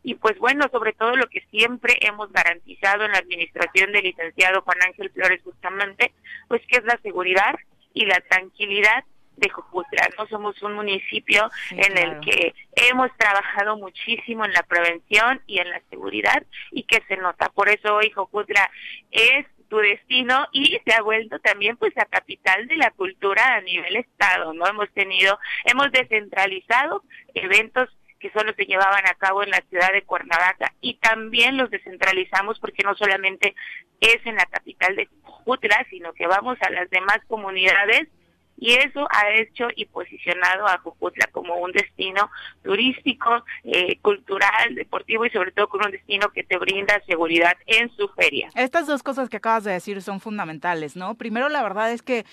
y pues bueno, sobre todo lo que siempre hemos garantizado en la administración del licenciado Juan Ángel Flores justamente, pues que es la seguridad y la tranquilidad de Jojutla, ¿no? Somos un municipio en el que hemos trabajado muchísimo en la prevención y en la seguridad y que se nota. Por eso hoy Jojutla es tu destino y se ha vuelto también pues la capital de la cultura a nivel estado, ¿no? Hemos tenido, hemos descentralizado eventos que solo se llevaban a cabo en la ciudad de Cuernavaca y también los descentralizamos porque no solamente es en la capital de Jutla, sino que vamos a las demás comunidades y eso ha hecho y posicionado a Jujutla como un destino turístico, eh, cultural, deportivo y sobre todo con un destino que te brinda seguridad en su feria.
Estas dos cosas que acabas de decir son fundamentales, ¿no? Primero, la verdad es que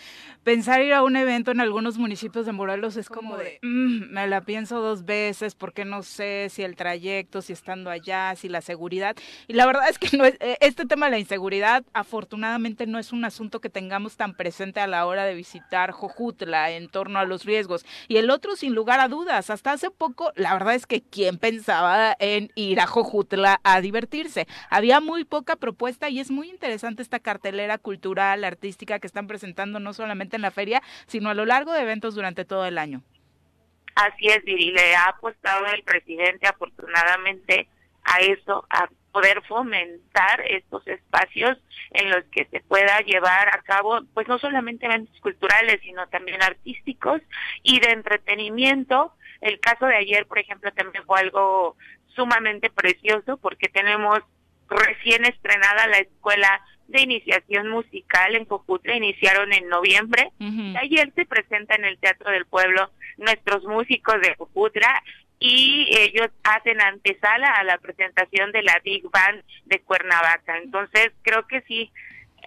pensar ir a un evento en algunos municipios de Morelos es como de, mm, me la pienso dos veces porque no sé si el trayecto, si estando allá, si la seguridad. Y la verdad es que no es, eh, este tema de la inseguridad afortunadamente no es un asunto que tengamos tan presente a la hora de visitar Jojutla en torno a los riesgos. Y el otro, sin lugar a dudas, hasta hace poco, la verdad es que quién pensaba en ir a Jojutla a divertirse. Había muy poca propuesta y es muy interesante esta cartelera cultural, artística que están presentando no solamente en la feria, sino a lo largo de eventos durante todo el año.
Así es, Viri, le ha apostado el presidente afortunadamente a eso, a poder fomentar estos espacios en los que se pueda llevar a cabo, pues no solamente eventos culturales, sino también artísticos y de entretenimiento. El caso de ayer, por ejemplo, también fue algo sumamente precioso porque tenemos recién estrenada la escuela de iniciación musical en Cojutla, iniciaron en noviembre. Ayer se presenta en el Teatro del Pueblo nuestros músicos de Cojutla y ellos hacen antesala a la presentación de la Big Band de Cuernavaca. Entonces, creo que sí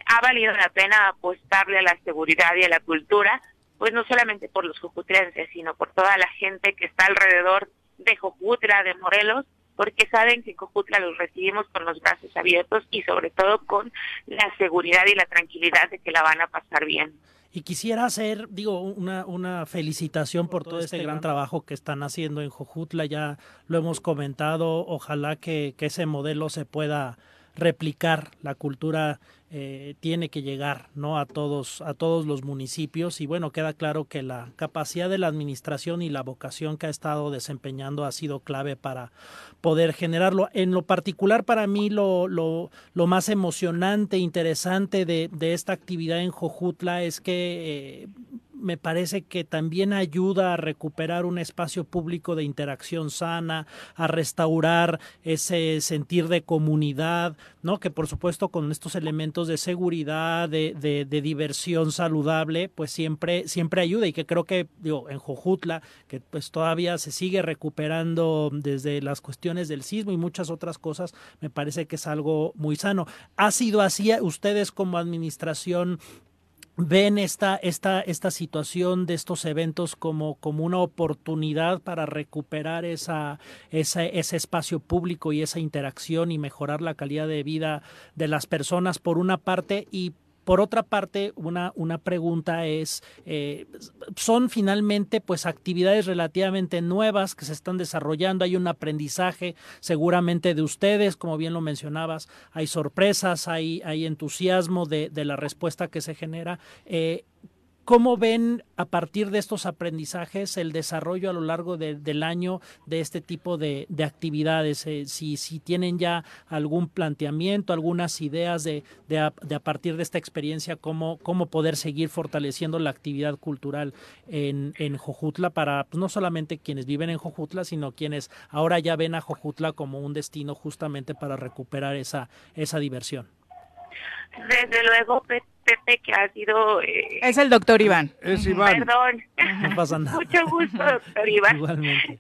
ha valido la pena apostarle a la seguridad y a la cultura, pues no solamente por los jojutrenses, sino por toda la gente que está alrededor de Jojutla, de Morelos, porque saben que en Cojutla los recibimos con los brazos abiertos y sobre todo con la seguridad y la tranquilidad de que la van a pasar bien.
Y quisiera hacer, digo, una, una felicitación por, todo este, este gran trabajo que están haciendo en Jojutla. Ya lo hemos comentado. Ojalá que, que ese modelo se pueda replicar la cultura eh, tiene que llegar no a todos a todos los municipios. Y bueno queda claro que la capacidad de la administración y la vocación que ha estado desempeñando ha sido clave para poder generarlo. En lo particular para mí lo, lo, lo más emocionante interesante de, de, esta actividad en Jojutla es que eh, me parece que también ayuda a recuperar un espacio público de interacción sana, a restaurar ese sentir de comunidad, ¿no? Que por supuesto con estos elementos de seguridad, de, de, diversión saludable, pues siempre, siempre ayuda y que creo que, digo, en Jojutla, que pues todavía se sigue recuperando desde las cuestiones del sismo y muchas otras cosas, me parece que es algo muy sano. ¿Ha sido así ustedes como administración ven esta, esta, esta situación de estos eventos como, como una oportunidad para recuperar esa, ese espacio público y esa interacción y mejorar la calidad de vida de las personas por una parte y por otra parte, una, una pregunta es, eh, son finalmente pues actividades relativamente nuevas que se están desarrollando, hay un aprendizaje seguramente de ustedes, como bien lo mencionabas, hay sorpresas, hay, hay entusiasmo de, de la respuesta que se genera. Eh, ¿Cómo ven a partir de estos aprendizajes el desarrollo a lo largo del año de este tipo de, actividades? Eh, si, si, tienen ya algún planteamiento, algunas ideas de, de, a, partir de esta experiencia, cómo, cómo poder seguir fortaleciendo la actividad cultural en, en Jojutla para pues, no solamente quienes viven en Jojutla, sino quienes ahora ya ven a Jojutla como un destino justamente para recuperar esa, esa diversión.
Desde luego, Pepe, que ha sido... Eh,
es el doctor Iván.
Es Iván.
Perdón.
No pasa nada.
Mucho gusto, doctor Iván.
Igualmente.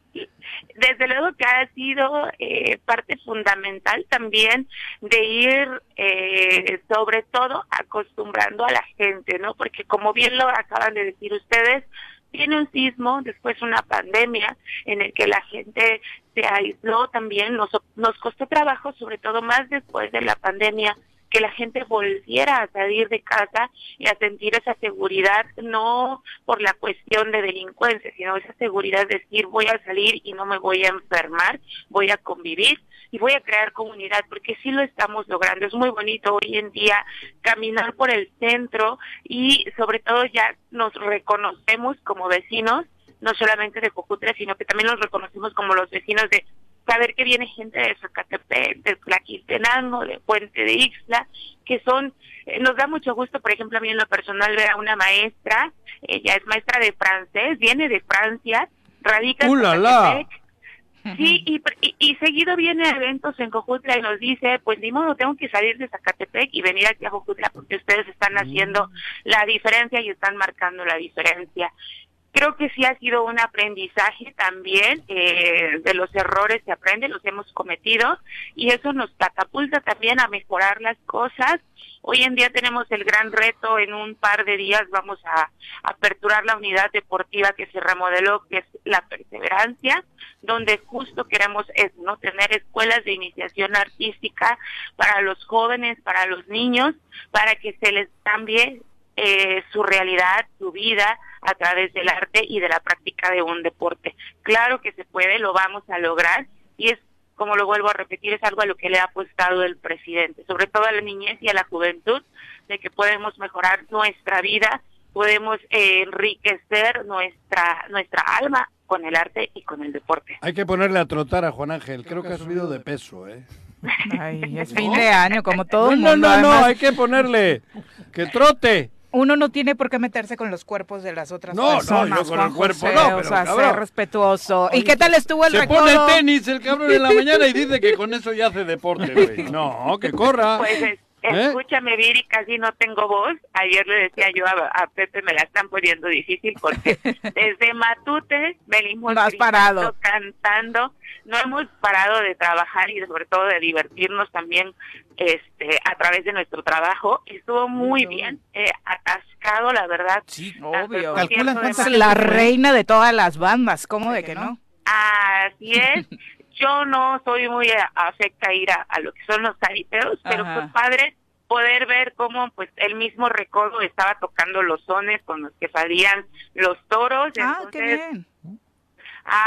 Desde luego que ha sido eh, parte fundamental también de ir, eh, sobre todo, acostumbrando a la gente, ¿no? Porque como bien lo acaban de decir ustedes, tiene un sismo, después una pandemia en el que la gente se aisló también, nos, nos costó trabajo, sobre todo más después de la pandemia, que la gente volviera a salir de casa y a sentir esa seguridad, no por la cuestión de delincuencia, sino esa seguridad de decir voy a salir y no me voy a enfermar, voy a convivir y voy a crear comunidad, porque sí lo estamos logrando. Es muy bonito hoy en día caminar por el centro y sobre todo ya nos reconocemos como vecinos, no solamente de Cojutla, sino que también nos reconocemos como los vecinos de saber que viene gente de Zacatepec, de Tlaquiltenango, de Puente de Ixla, que son, eh, nos da mucho gusto, por ejemplo, a mí en lo personal ver a una maestra, ella es maestra de francés, viene de Francia, radica en Zacatepec, Sí, y, y, seguido viene a eventos en Cojutla y nos dice, pues ni modo, tengo que salir de Zacatepec y venir aquí a Cojutla porque ustedes están mm. haciendo la diferencia y están marcando la diferencia. Creo que sí ha sido un aprendizaje también, eh, de los errores se aprende, los hemos cometido y eso nos catapulta también a mejorar las cosas. Hoy en día tenemos el gran reto, en un par de días vamos a aperturar la unidad deportiva que se remodeló, que es la perseverancia, donde justo queremos es, no tener escuelas de iniciación artística para los jóvenes, para los niños, para que se les cambie eh, su realidad, su vida a través del arte y de la práctica de un deporte. Claro que se puede, lo vamos a lograr y es, como lo vuelvo a repetir, es algo a lo que le ha apostado el presidente, sobre todo a la niñez y a la juventud, de que podemos mejorar nuestra vida, podemos eh, enriquecer nuestra, nuestra alma con el arte y con el deporte.
Hay que ponerle a trotar a Juan Ángel, creo, que ha subido de peso, ¿eh?
Ay, es fin de año, como todo el
mundo. No, no, no, hay que ponerle que trote
uno no tiene por qué meterse con los cuerpos de las otras personas.
No, yo con el cuerpo no,
O sea, ser respetuoso. ¿Y qué tal estuvo el
Se pone el tenis el cabrón en la mañana y dice que con eso ya hace deporte, güey. No, que corra.
Pues ¿Eh? Escúchame, Viri, casi no tengo voz. Ayer le decía yo a, Pepe, me la están poniendo difícil porque desde Matute venimos
parado.
cantando. No hemos parado de trabajar y sobre todo de divertirnos también este a través de nuestro trabajo. Estuvo muy bien, eh, atascado, la verdad.
Sí, obvio. es la reina de todas las bandas, ¿cómo de que no?
Así es. yo no soy muy afecta a ir a, lo que son los cariteros, pero fue padre poder ver cómo pues el mismo recodo estaba tocando los sones con los que salían los toros.
Ah, qué bien.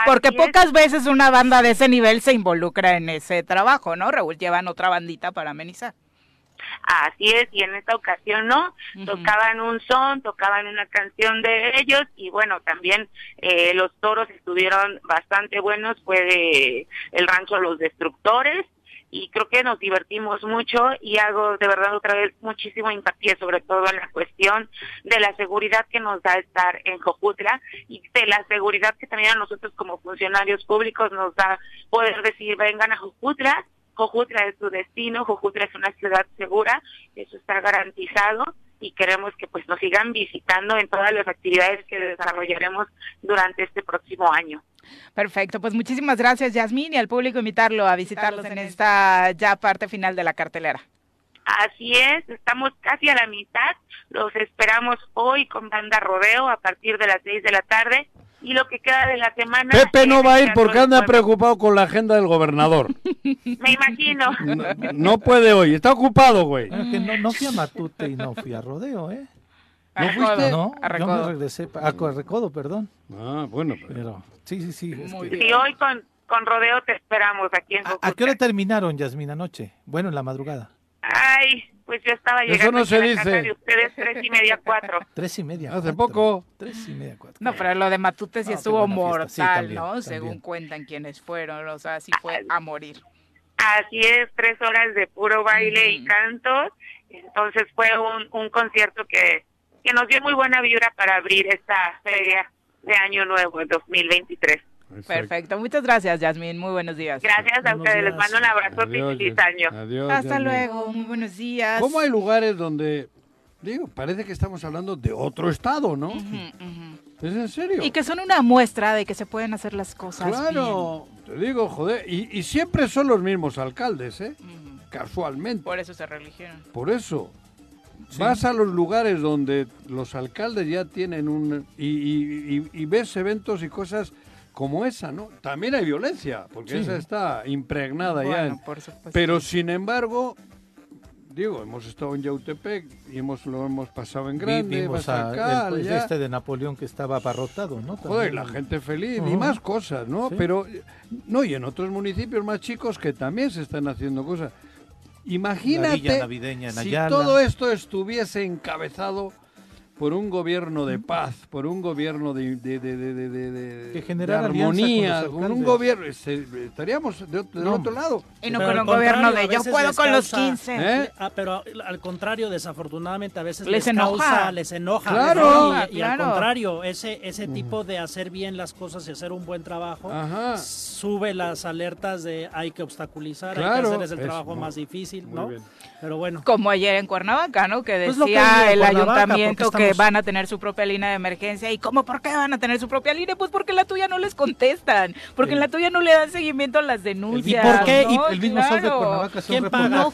Porque pocas veces una banda de ese nivel se involucra en ese trabajo, ¿no? Raúl llevan otra bandita para amenizar.
Así es, y en esta ocasión no, tocaban un son, tocaban una canción de ellos y bueno, también eh, los toros estuvieron bastante buenos, fue de el rancho Los Destructores y creo que nos divertimos mucho y hago de verdad otra vez muchísimo hincapié sobre todo en la cuestión de la seguridad que nos da estar en Jojutla y de la seguridad que también a nosotros como funcionarios públicos nos da poder decir vengan a Jojutla Jojutla es su destino, Jojutla es una ciudad segura, eso está garantizado y queremos que pues nos sigan visitando en todas las actividades que desarrollaremos durante este próximo año.
Perfecto, pues muchísimas gracias Yasmín y al público invitarlo a visitarlos en esta ya parte final de la cartelera.
Así es, estamos casi a la mitad, los esperamos hoy con banda rodeo a partir de las seis de la tarde y lo que queda de la semana.
Pepe no va a ir porque anda preocupado con la agenda del gobernador.
Me imagino.
No, puede hoy, está ocupado, güey.
no, fui a Matute y no fui a Rodeo, ¿eh?
¿No fuiste?
No, a Recodo. yo me regresé a, Recodo, perdón.
Ah, bueno. Pero,
sí, sí, sí.
Y hoy con, con Rodeo te esperamos aquí en
¿A, ¿A qué hora terminaron, Yasmina, anoche? Bueno, en la madrugada.
Ay, pues yo estaba llegando Eso
no se dice.
de ustedes tres y media, cuatro.
Tres y media.
Hace poco.
Tres y media, cuatro.
No, pero lo de Matute sí estuvo mortal, ¿no? Según cuentan quienes fueron, o sea, sí fue a morir.
Así es, tres horas de puro baile y canto. Entonces fue un, un concierto que, que nos dio muy buena vibra para abrir esta feria de Año Nuevo, 2023.
Perfecto. Muchas gracias, Yasmin. Muy buenos días.
Gracias a ustedes. Les mando un abrazo. Feliz año.
Adiós,
Hasta luego. Muy buenos días.
¿Cómo hay lugares donde, digo, parece que estamos hablando de otro estado, ¿no? ¿Es en serio?
Y que son una muestra de que se pueden hacer las cosas
Claro, te digo, joder. Y, siempre son los mismos alcaldes, ¿eh? Casualmente.
Por eso se religieron.
Por eso. Vas a los lugares donde los alcaldes ya tienen un... y ves eventos y cosas como esa, ¿no? También hay violencia, porque esa está impregnada ya. Pero sin embargo, digo, hemos estado en Yautepec y hemos, lo hemos pasado en grande.
Vimos a, el este de Napoleón que estaba abarrotado, ¿no?
Joder, la gente feliz y más cosas, ¿no? Pero, no, y en otros municipios más chicos que también se están haciendo cosas. Imagínate si todo esto estuviese encabezado por un gobierno de paz, por un gobierno de, de, de, de,
de
armonía, con, un gobierno, estaríamos del otro lado.
Y no con un gobierno de yo puedo con los 15.
¿Eh? Ah, pero al contrario, desafortunadamente a veces
les, enoja.
les enoja.
Claro,
y, al contrario, ese, ese tipo de hacer bien las cosas y hacer un buen trabajo sube las alertas de hay que obstaculizar, hay que hacer el trabajo más difícil, ¿no? Pero bueno.
Como ayer en Cuernavaca, ¿no? Que pues decía el ayuntamiento que van a tener su propia línea de emergencia. ¿Y cómo? ¿Por qué van a tener su propia línea? Pues porque la tuya no les contestan, porque en la tuya no le dan seguimiento a las denuncias.
¿Y por qué?
el mismo sol de Cuernavaca
¿Quién paga?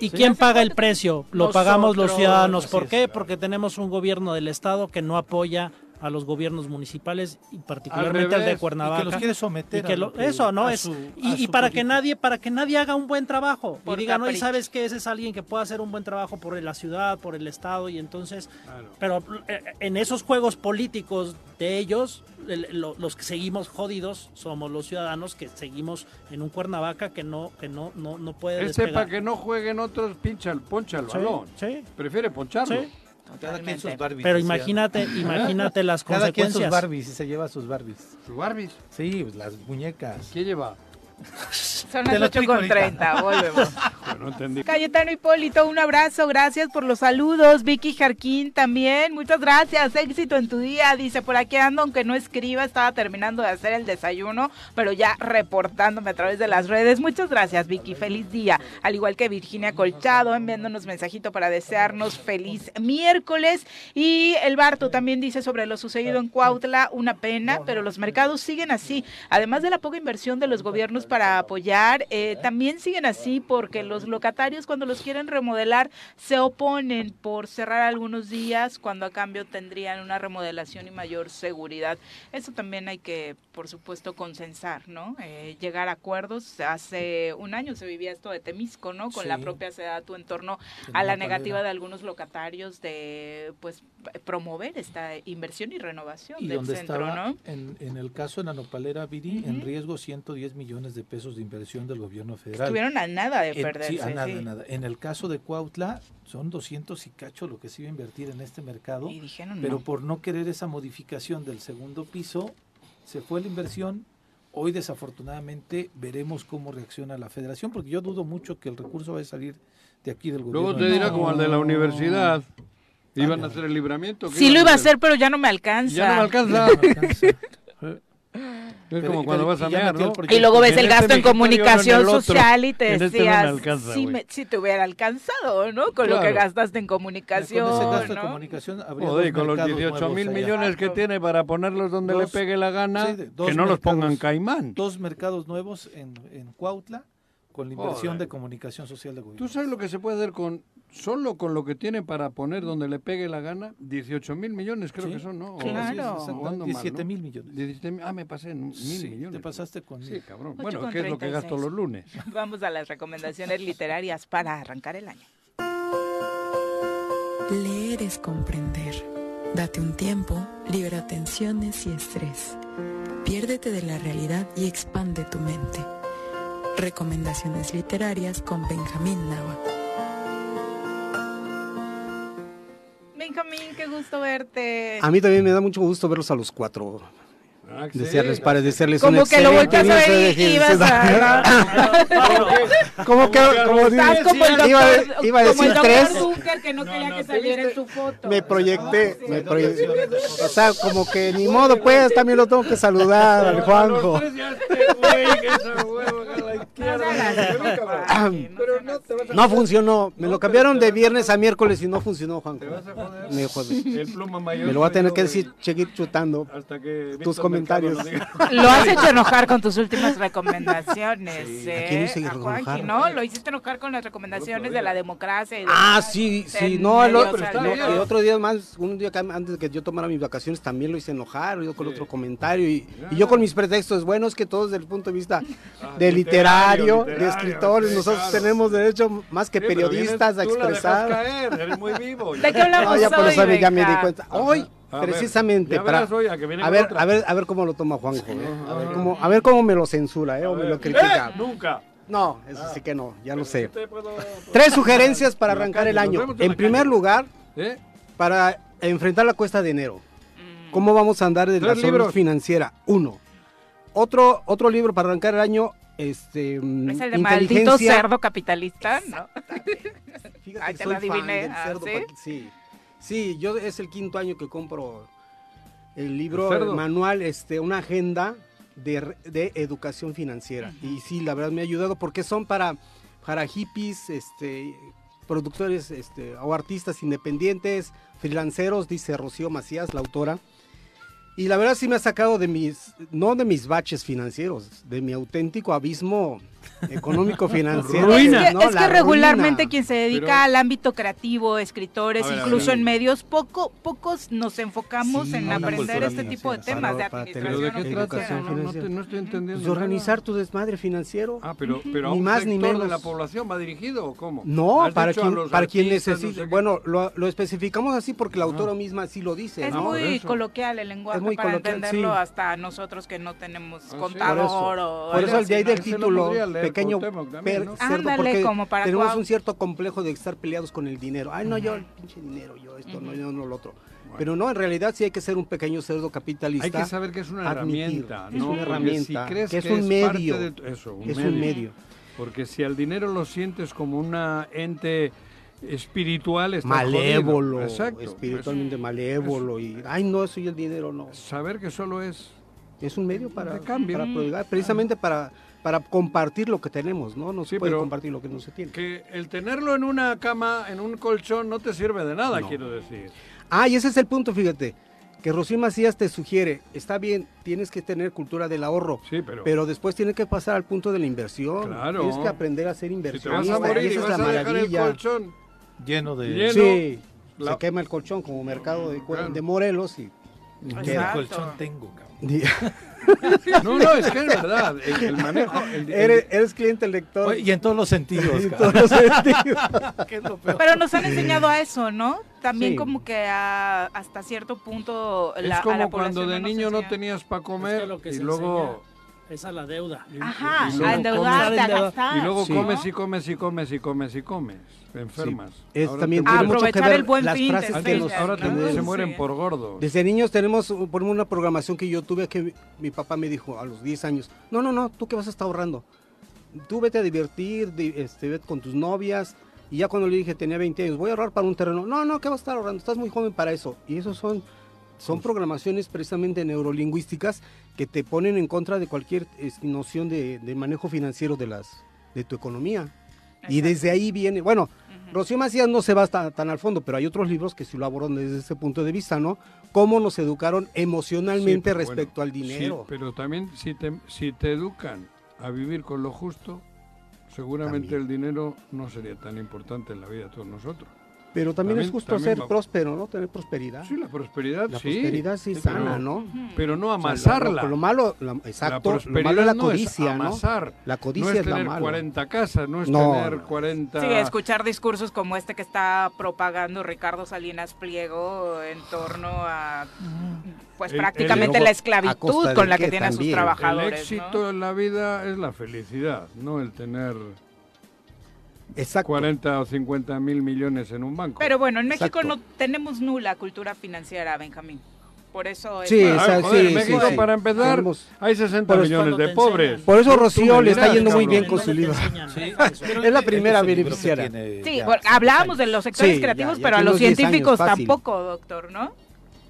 ¿Y quién, paga el precio? Lo pagamos los ciudadanos. ¿Por qué? Porque tenemos un gobierno del Estado que no apoya a los gobiernos municipales y particularmente al, de Cuernavaca.
que los quiere someter.
eso, ¿no? es, y, para que nadie, para que nadie haga un buen trabajo. y diga, no, y sabes que ese es alguien que puede hacer un buen trabajo por la ciudad, por el Estado, y entonces, pero eh, en esos juegos políticos de ellos, los que seguimos jodidos somos los ciudadanos que seguimos en un Cuernavaca que no, que no, no, no puede
Él sepa que no jueguen otros, pincha, poncha el balón. Prefiere poncharlo.
Cada quien sus Barbies.
Pero imagínate, imagínate las Cada consecuencias. Cada
quien sus Barbies y se lleva sus Barbies.
¿Sus Barbies?
Sí, pues, las muñecas.
¿Qué lleva?
Son las 8 con 30, volvemos. Cayetano Hipólito, un abrazo, gracias por los saludos. Vicky Jarquín también, muchas gracias, éxito en tu día. Dice, por aquí ando, aunque no escriba, estaba terminando de hacer el desayuno, pero ya reportándome a través de las redes. Muchas gracias, Vicky, feliz día. Al igual que Virginia Colchado, enviándonos mensajito para desearnos feliz miércoles. Y el Barto también dice sobre lo sucedido en Cuautla, una pena, pero los mercados siguen así. Además de la poca inversión de los gobiernos para apoyar. Eh, también siguen así porque los locatarios cuando los quieren remodelar se oponen por cerrar algunos días cuando a cambio tendrían una remodelación y mayor seguridad. Eso también hay que, por supuesto, consensar, ¿no? Eh, llegar a acuerdos. Hace un año se vivía esto de Temisco, ¿no? Con la propia Sedatu en torno a la negativa de algunos locatarios de, pues, promover esta inversión y renovación del centro, ¿no?
En, en, el caso de Nanopalera Viri, en riesgo 110 millones de pesos de inversión del gobierno federal.
Estuvieron a nada de perderse.
Sí, a nada, nada. En el caso de Cuautla, son 200 y cacho lo que se iba a invertir en este mercado, pero por no querer esa modificación del segundo piso, se fue la inversión. Hoy desafortunadamente veremos cómo reacciona la federación, porque yo dudo mucho que el recurso vaya a salir de aquí del gobierno.
Luego te dirá como el de la universidad. Iban a hacer el libramiento.
Sí lo iba a hacer, pero ya no me alcanza.
Ya no me alcanza. Es como cuando vas a mear, ¿no?
Y luego ves el gasto en comunicación social y te este decías, si, te hubiera alcanzado, ¿no? Con lo que gastaste en comunicación, Con
con los 18 mil millones que tiene para ponerlos donde le pegue la gana, que no los pongan caimán.
Dos mercados nuevos en, en Cuautla con la inversión de comunicación social de gobierno.
¿Tú sabes lo que se puede hacer con solo con lo que tiene para poner donde le pegue la gana? 18 mil millones creo que son, ¿no?
Claro.
17 mil millones.
ah, me pasé en mil millones.
Te pasaste con
Sí, cabrón. Bueno, ¿qué es lo que gasto los lunes?
Vamos a las recomendaciones literarias para arrancar el año.
Leer es comprender. Date un tiempo, libera tensiones y estrés. Piérdete de la realidad y expande tu mente. Recomendaciones literarias con Benjamín Nava.
Benjamín, qué gusto verte.
A mí también me da mucho gusto verlos a los cuatro. Ah, desearles para desearles
como que lo volteas a ver y ibas a
como que como, iba, iba a decir tres.
Que no quería que saliera en su foto.
Me proyecté me proyecté. O sea como que ni modo pues también lo tengo que saludar al Juanjo. no funcionó. Me lo cambiaron de viernes a miércoles y no funcionó, Juan. Me, Me lo va a tener que decir, seguir chutando tus comentarios.
Lo has hecho enojar con tus últimas recomendaciones. ¿eh? ¿no? Lo hiciste enojar con las recomendaciones de la democracia.
ah, sí, sí. No, el, otro día más, un día antes de que yo tomara mis vacaciones, también lo hice enojar, yo con otro comentario. Y, y yo con mis pretextos, bueno, es que todos desde el punto de vista de literal literario, de escritores. Nosotros tenemos derecho más que periodistas a expresar.
caer, eres muy vivo.
¿De qué hablamos
ya por
hoy,
eso ya me di cuenta. Hoy,
A
precisamente, para,
hoy a que viene
a ver,
otra.
a ver, a ver cómo lo toma Juanjo, ¿eh? a, ver cómo, a ver cómo me lo censura, ¿eh? o me lo critica.
¡Eh! Nunca.
No, eso sí que no, ya lo sé.
Puedo-
Tres sugerencias para arrancar
calle,
el año.
en
primer
calle.
lugar,
¿Eh?
para enfrentar la cuesta de enero. ¿Cómo vamos a andar de la salud
libros.
financiera? Uno. Otro, otro libro para arrancar el año, este, mm,
Es el de maldito cerdo capitalista, ¿no?
Fíjate
Ay, te
soy
lo
fan
adiviné.
del
Ah,
cerdo
¿sí?
sí. Sí, yo es el quinto año que compro el libro,
El
manual, este, una agenda de, de educación financiera. Y sí, la verdad me ha ayudado porque son para, para hippies, este, productores este, o artistas independientes, freelanceros, dice Rocío Macías, la autora. Y la verdad sí me ha sacado de mis, no de mis baches financieros, de mi auténtico abismo económico financiero.
Es que,
¿no?
es que
La
regularmente
ruina.
quien se dedica
Pero-
al ámbito creativo, escritores,
A ver, a
incluso
ver.
en medios, poco, pocos nos enfocamos
Sí,
en aprender este tipo de temas de
Para- para tener
¿Pero de
administración.
educación
No, no,
financiera.
te- no estoy entendiendo.
Pues de organizar tu desmadre financiero.
Ah, pero, pero a
Ni
un
más ni menos.
de la población va dirigido o cómo?
No, para
a
quien,
los
para quien necesite.
no sé qué.
bueno, lo, lo especificamos así porque la autora misma así lo dice.
Es
¿no?
muy coloquial el lenguaje
Es muy
para entenderlo hasta nosotros que no tenemos
Por
contador o
por eso el de
¿no?
del título, pequeño cerdo,
Ándale,
porque
como para
tenemos un cierto complejo de estar peleados con el dinero. Ay, no, yo el pinche dinero, yo esto, no, yo no lo otro. Pero no, en realidad sí hay que ser un pequeño cerdo capitalista.
Hay que saber que es una herramienta,
es
¿no?
una
Porque
herramienta,
si crees
que es
que
un
es
medio,
parte de tu- eso, un
es
medio.
un medio.
Porque si al dinero lo sientes como una ente espiritual, está
Malévolo.
Exacto.
espiritualmente malévolo y ay no, eso y el dinero no.
Saber que solo es
es un medio para, para prodigar, precisamente para para compartir lo que tenemos, ¿no? No se
Sí,
puede
pero-
compartir lo que no se tiene.
que el tenerlo en una cama, en un colchón, no te sirve de nada,
No.
quiero decir.
Ah, y ese es el punto, fíjate. Que Rocío Macías te sugiere, está bien, tienes que tener cultura del ahorro,
Sí, pero,
después tienes que pasar al punto de la inversión.
Claro.
Tienes que aprender a ser
si te vas
inversionista.
a morir
y
y
esa es
vas
la
a dejar el
maravilla.
colchón
Lleno de...
Lleno.
Sí,
La-
se quema el colchón como mercado de,
Claro.
de Morelos y
¿Qué
Exacto.
colchón tengo, cabrón?
No, no, es que es verdad. El, el manejo. el- el-
eres, eres cliente lector.
Oye, y en todos los sentidos,
En todos los sentidos.
¿Qué es lo peor?
Pero nos han enseñado a eso, ¿no? También
Sí.
como que a- hasta cierto punto la,
es
a la
como cuando de niño no tenías para
Es
comer
que lo que
y
se
luego.
Es la deuda.
y-
Ajá,
y luego
a endeudarte, a
comes-
gastar.
Y luego
Sí.
comes y comes y comes y comes y comes. Te enfermas.
Es
Ahora
también tiene mucho que ver
el buen
las
fin,
frases que nos,
ahora
que
se mueren
Sí.
por gordos.
Desde niños tenemos uh, por una programación que yo tuve que mi- mi papá me dijo a los 10 años, no, no, no, tú qué vas a estar ahorrando. Tú vete a divertir, di- este, vete con tus novias. Y ya cuando le dije, tenía 20 años, voy a ahorrar para un terreno. No, no, ¿qué vas a estar ahorrando? Estás muy joven para eso. Y esos son, son programaciones precisamente neurolingüísticas que te ponen en contra de cualquier noción de, de manejo financiero de, las, de tu economía. Y desde ahí viene, bueno, Rocío Macías no se va hasta- tan al fondo, pero hay otros libros que sí lo abordan desde ese punto de vista, ¿no? Cómo nos educaron emocionalmente
Sí, pero
respecto
bueno,
al dinero.
sí, pero también si te, si te educan a vivir con lo justo, seguramente
También.
el dinero no sería tan importante en la vida de todos nosotros.
Pero también, es justo
también
ser
va-
próspero, ¿no? Tener prosperidad.
Sí, la prosperidad,
la
sí.
prosperidad sí,
Sí,
sana,
pero-
¿no?
Pero no
O sea, lo-
amasarla.
Lo, lo malo, la- exacto,
la
lo
prosperidad
malo es la
no
codicia, ¿no?
amasar.
La
no
codicia
es
es la
tener
mala.
40 casas, no es
No,
tener
no.
40...
Sí, escuchar discursos como este que está propagando Ricardo Salinas Pliego en torno a pues
El-
prácticamente la
¿a
esclavitud con la que tienen sus
también?
El
trabajadores.
éxito
¿no?
en la vida es la felicidad, no el tener
Exacto.
40 o 50 mil millones en un banco.
Pero bueno, en México
Exacto.
no tenemos nula cultura financiera, Benjamín. Por eso es
Sí,
Ah,
exacto,
joder,
sí,
en México,
sí, sí.
para empezar,
Tenemos-
hay 60
Por eso
millones de pobres.
enseñan.
Por eso Rocío le está yendo muy bien
¿En
con su libro.
enseñan
Sí,
eso?
pero
Es la primera beneficiaria.
Sí, hablábamos de los sectores
Sí,
creativos,
ya- ya
pero a los
unos 10 años,
científicos tampoco, doctor, ¿no?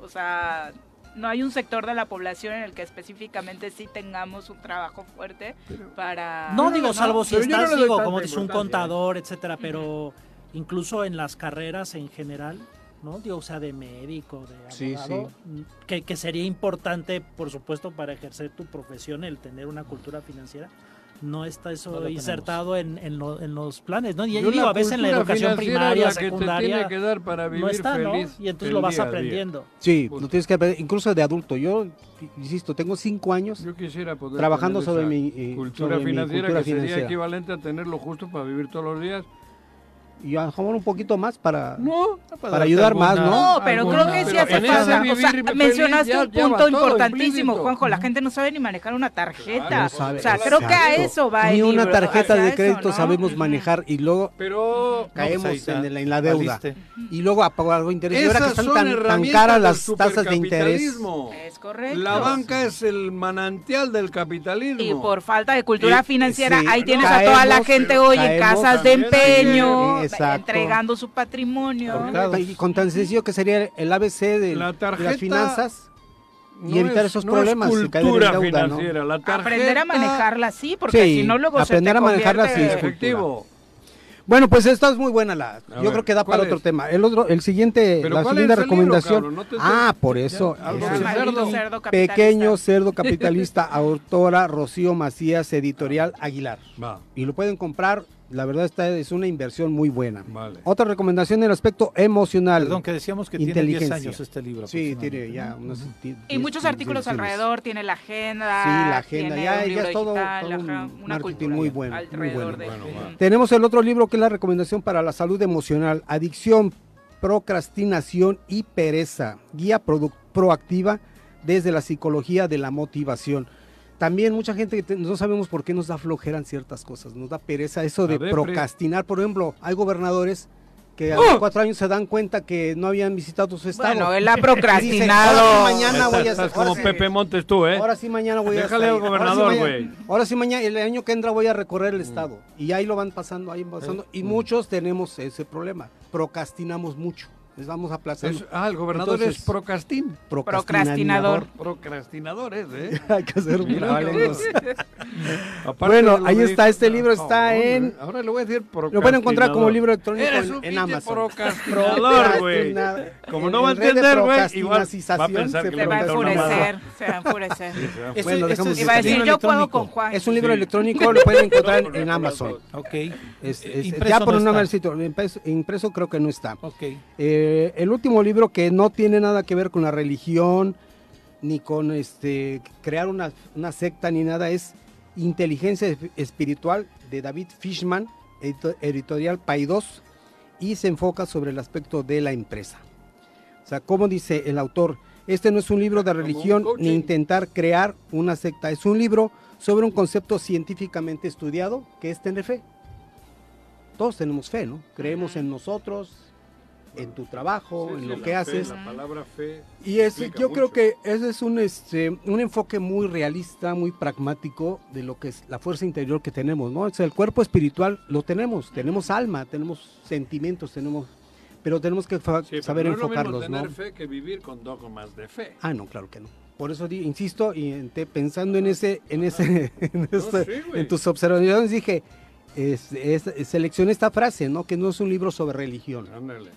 O sea, no hay un sector de la población en el que específicamente sí tengamos un trabajo fuerte para...
No digo, salvo si
no
estás,
doy
digo, como dices, un contador, etcétera, pero incluso en las carreras en general, ¿no? Digo, o sea, de médico, de
Sí,
abogado, Que, que sería importante, por supuesto, para ejercer tu profesión, el tener una cultura financiera. No está eso insertado en, en, los planes, ¿no? Y yo digo, a veces en la educación primaria, secundaria,
que dar para vivir
no está,
feliz
¿no? Y entonces lo vas aprendiendo.
Sí, lo tienes que aprender, incluso de adulto. Yo, insisto, tengo cinco años
yo quisiera poder
trabajando sobre mi,
eh, cultura, financiera, que sería equivalente a tener lo justo para vivir todos los días
y a lo un poquito más para, para ayudar más, ¿no?
No, pero creo que sí hace falta. O sea, mencionaste un punto importantísimo, Juanjo. La gente no sabe ni manejar una tarjeta. o sea, creo que a eso va
Ni una tarjeta de crédito sabemos manejar y luego
pero,
caemos pues en, la deuda. Y luego a pagar algo interés. y ahora que están tan, caras las tasas de interés.
Es correcto.
La banca es el manantial del capitalismo.
Y por falta de cultura financiera, ahí tienes a toda la gente hoy en casas de empeño entregando su patrimonio.
y con tan sencillo que sería el ABC de, las finanzas y evitar esos problemas.
cultura financiera, la
aprender a manejarla así, porque si no luego
aprender
se te
a manejarla así es efectivo. Bueno, pues esta es muy buena la. yo creo que da para otro tema. El otro, el siguiente, la siguiente recomendación. ah, por eso. pequeño cerdo capitalista, autora Rocío Macías, editorial Aguilar. Y lo pueden comprar la verdad esta es una inversión muy buena. Otra recomendación en el aspecto emocional.
Perdón, que decíamos que tiene 10 años este libro.
Sí, tiene ya unos...
Y muchos artículos alrededor, tiene la agenda.
Sí, la agenda, ya, ya es todo, un marketing muy bueno. Muy bueno. Tenemos el otro libro que es la recomendación para la salud emocional, adicción, procrastinación y pereza, guía proactiva desde la psicología de la motivación también mucha gente que no sabemos por qué nos da flojera en ciertas cosas, nos da pereza eso de procrastinar. Por ejemplo, hay gobernadores que a los ¡Oh! cuatro años se dan cuenta que no habían visitado su estado.
Bueno, él ha procrastinado. ahora
sí mañana voy a
hacer. como Pepe Montes tú, ¿eh?
Ahora sí mañana voy a
Déjale al gobernador, güey.
Ahora, sí mañana, el año que entra voy a recorrer el estado. Y ahí lo van pasando, ahí van pasando. Y muchos tenemos ese problema. Procrastinamos mucho. Les vamos a aplazar.
ah, el gobernador es procrastin.
Procrastinador.
Procrastinadores, ¿eh?
Hay que hacer Bueno, ahí está, este libro está en...
Ahora le voy a decir
Lo pueden encontrar como libro electrónico en, Amazon.
procrastinador, güey. Como no va a entender, güey, igual va a pensar
que se va a enfurecer, se va a enfurecer. Bueno, dejamos Iba a decir, yo puedo con Juan.
Es un libro electrónico, lo pueden encontrar en Amazon.
Ok.
Ya por un nombre sitio, impreso creo que no está.
Ok.
Eh, eh, el último libro que no tiene nada que ver con la religión, ni con este crear una, secta ni nada, es Inteligencia Espiritual de David Fishman, editorial Paidós, y se enfoca sobre el aspecto de la empresa. O sea, como dice el autor, este no es un libro de religión ni intentar crear una secta, es un libro sobre un concepto científicamente estudiado que es tener fe. Todos tenemos fe, ¿no? Creemos en nosotros, en tu trabajo, en lo que haces.
la palabra fe
y es, yo creo que ese es un, este, un enfoque muy realista, muy pragmático de lo que es la fuerza interior que tenemos, ¿no? O el cuerpo espiritual lo tenemos, tenemos alma, tenemos sentimientos, tenemos pero tenemos que saber no enfocarlos,
es
lo
tener fe que vivir con dogmas de fe.
Ah, no, claro que no. Por eso insisto y pensando en ese en ese en, en tus observaciones dije, es, seleccioné esta frase, ¿no? Que no es un libro sobre religión,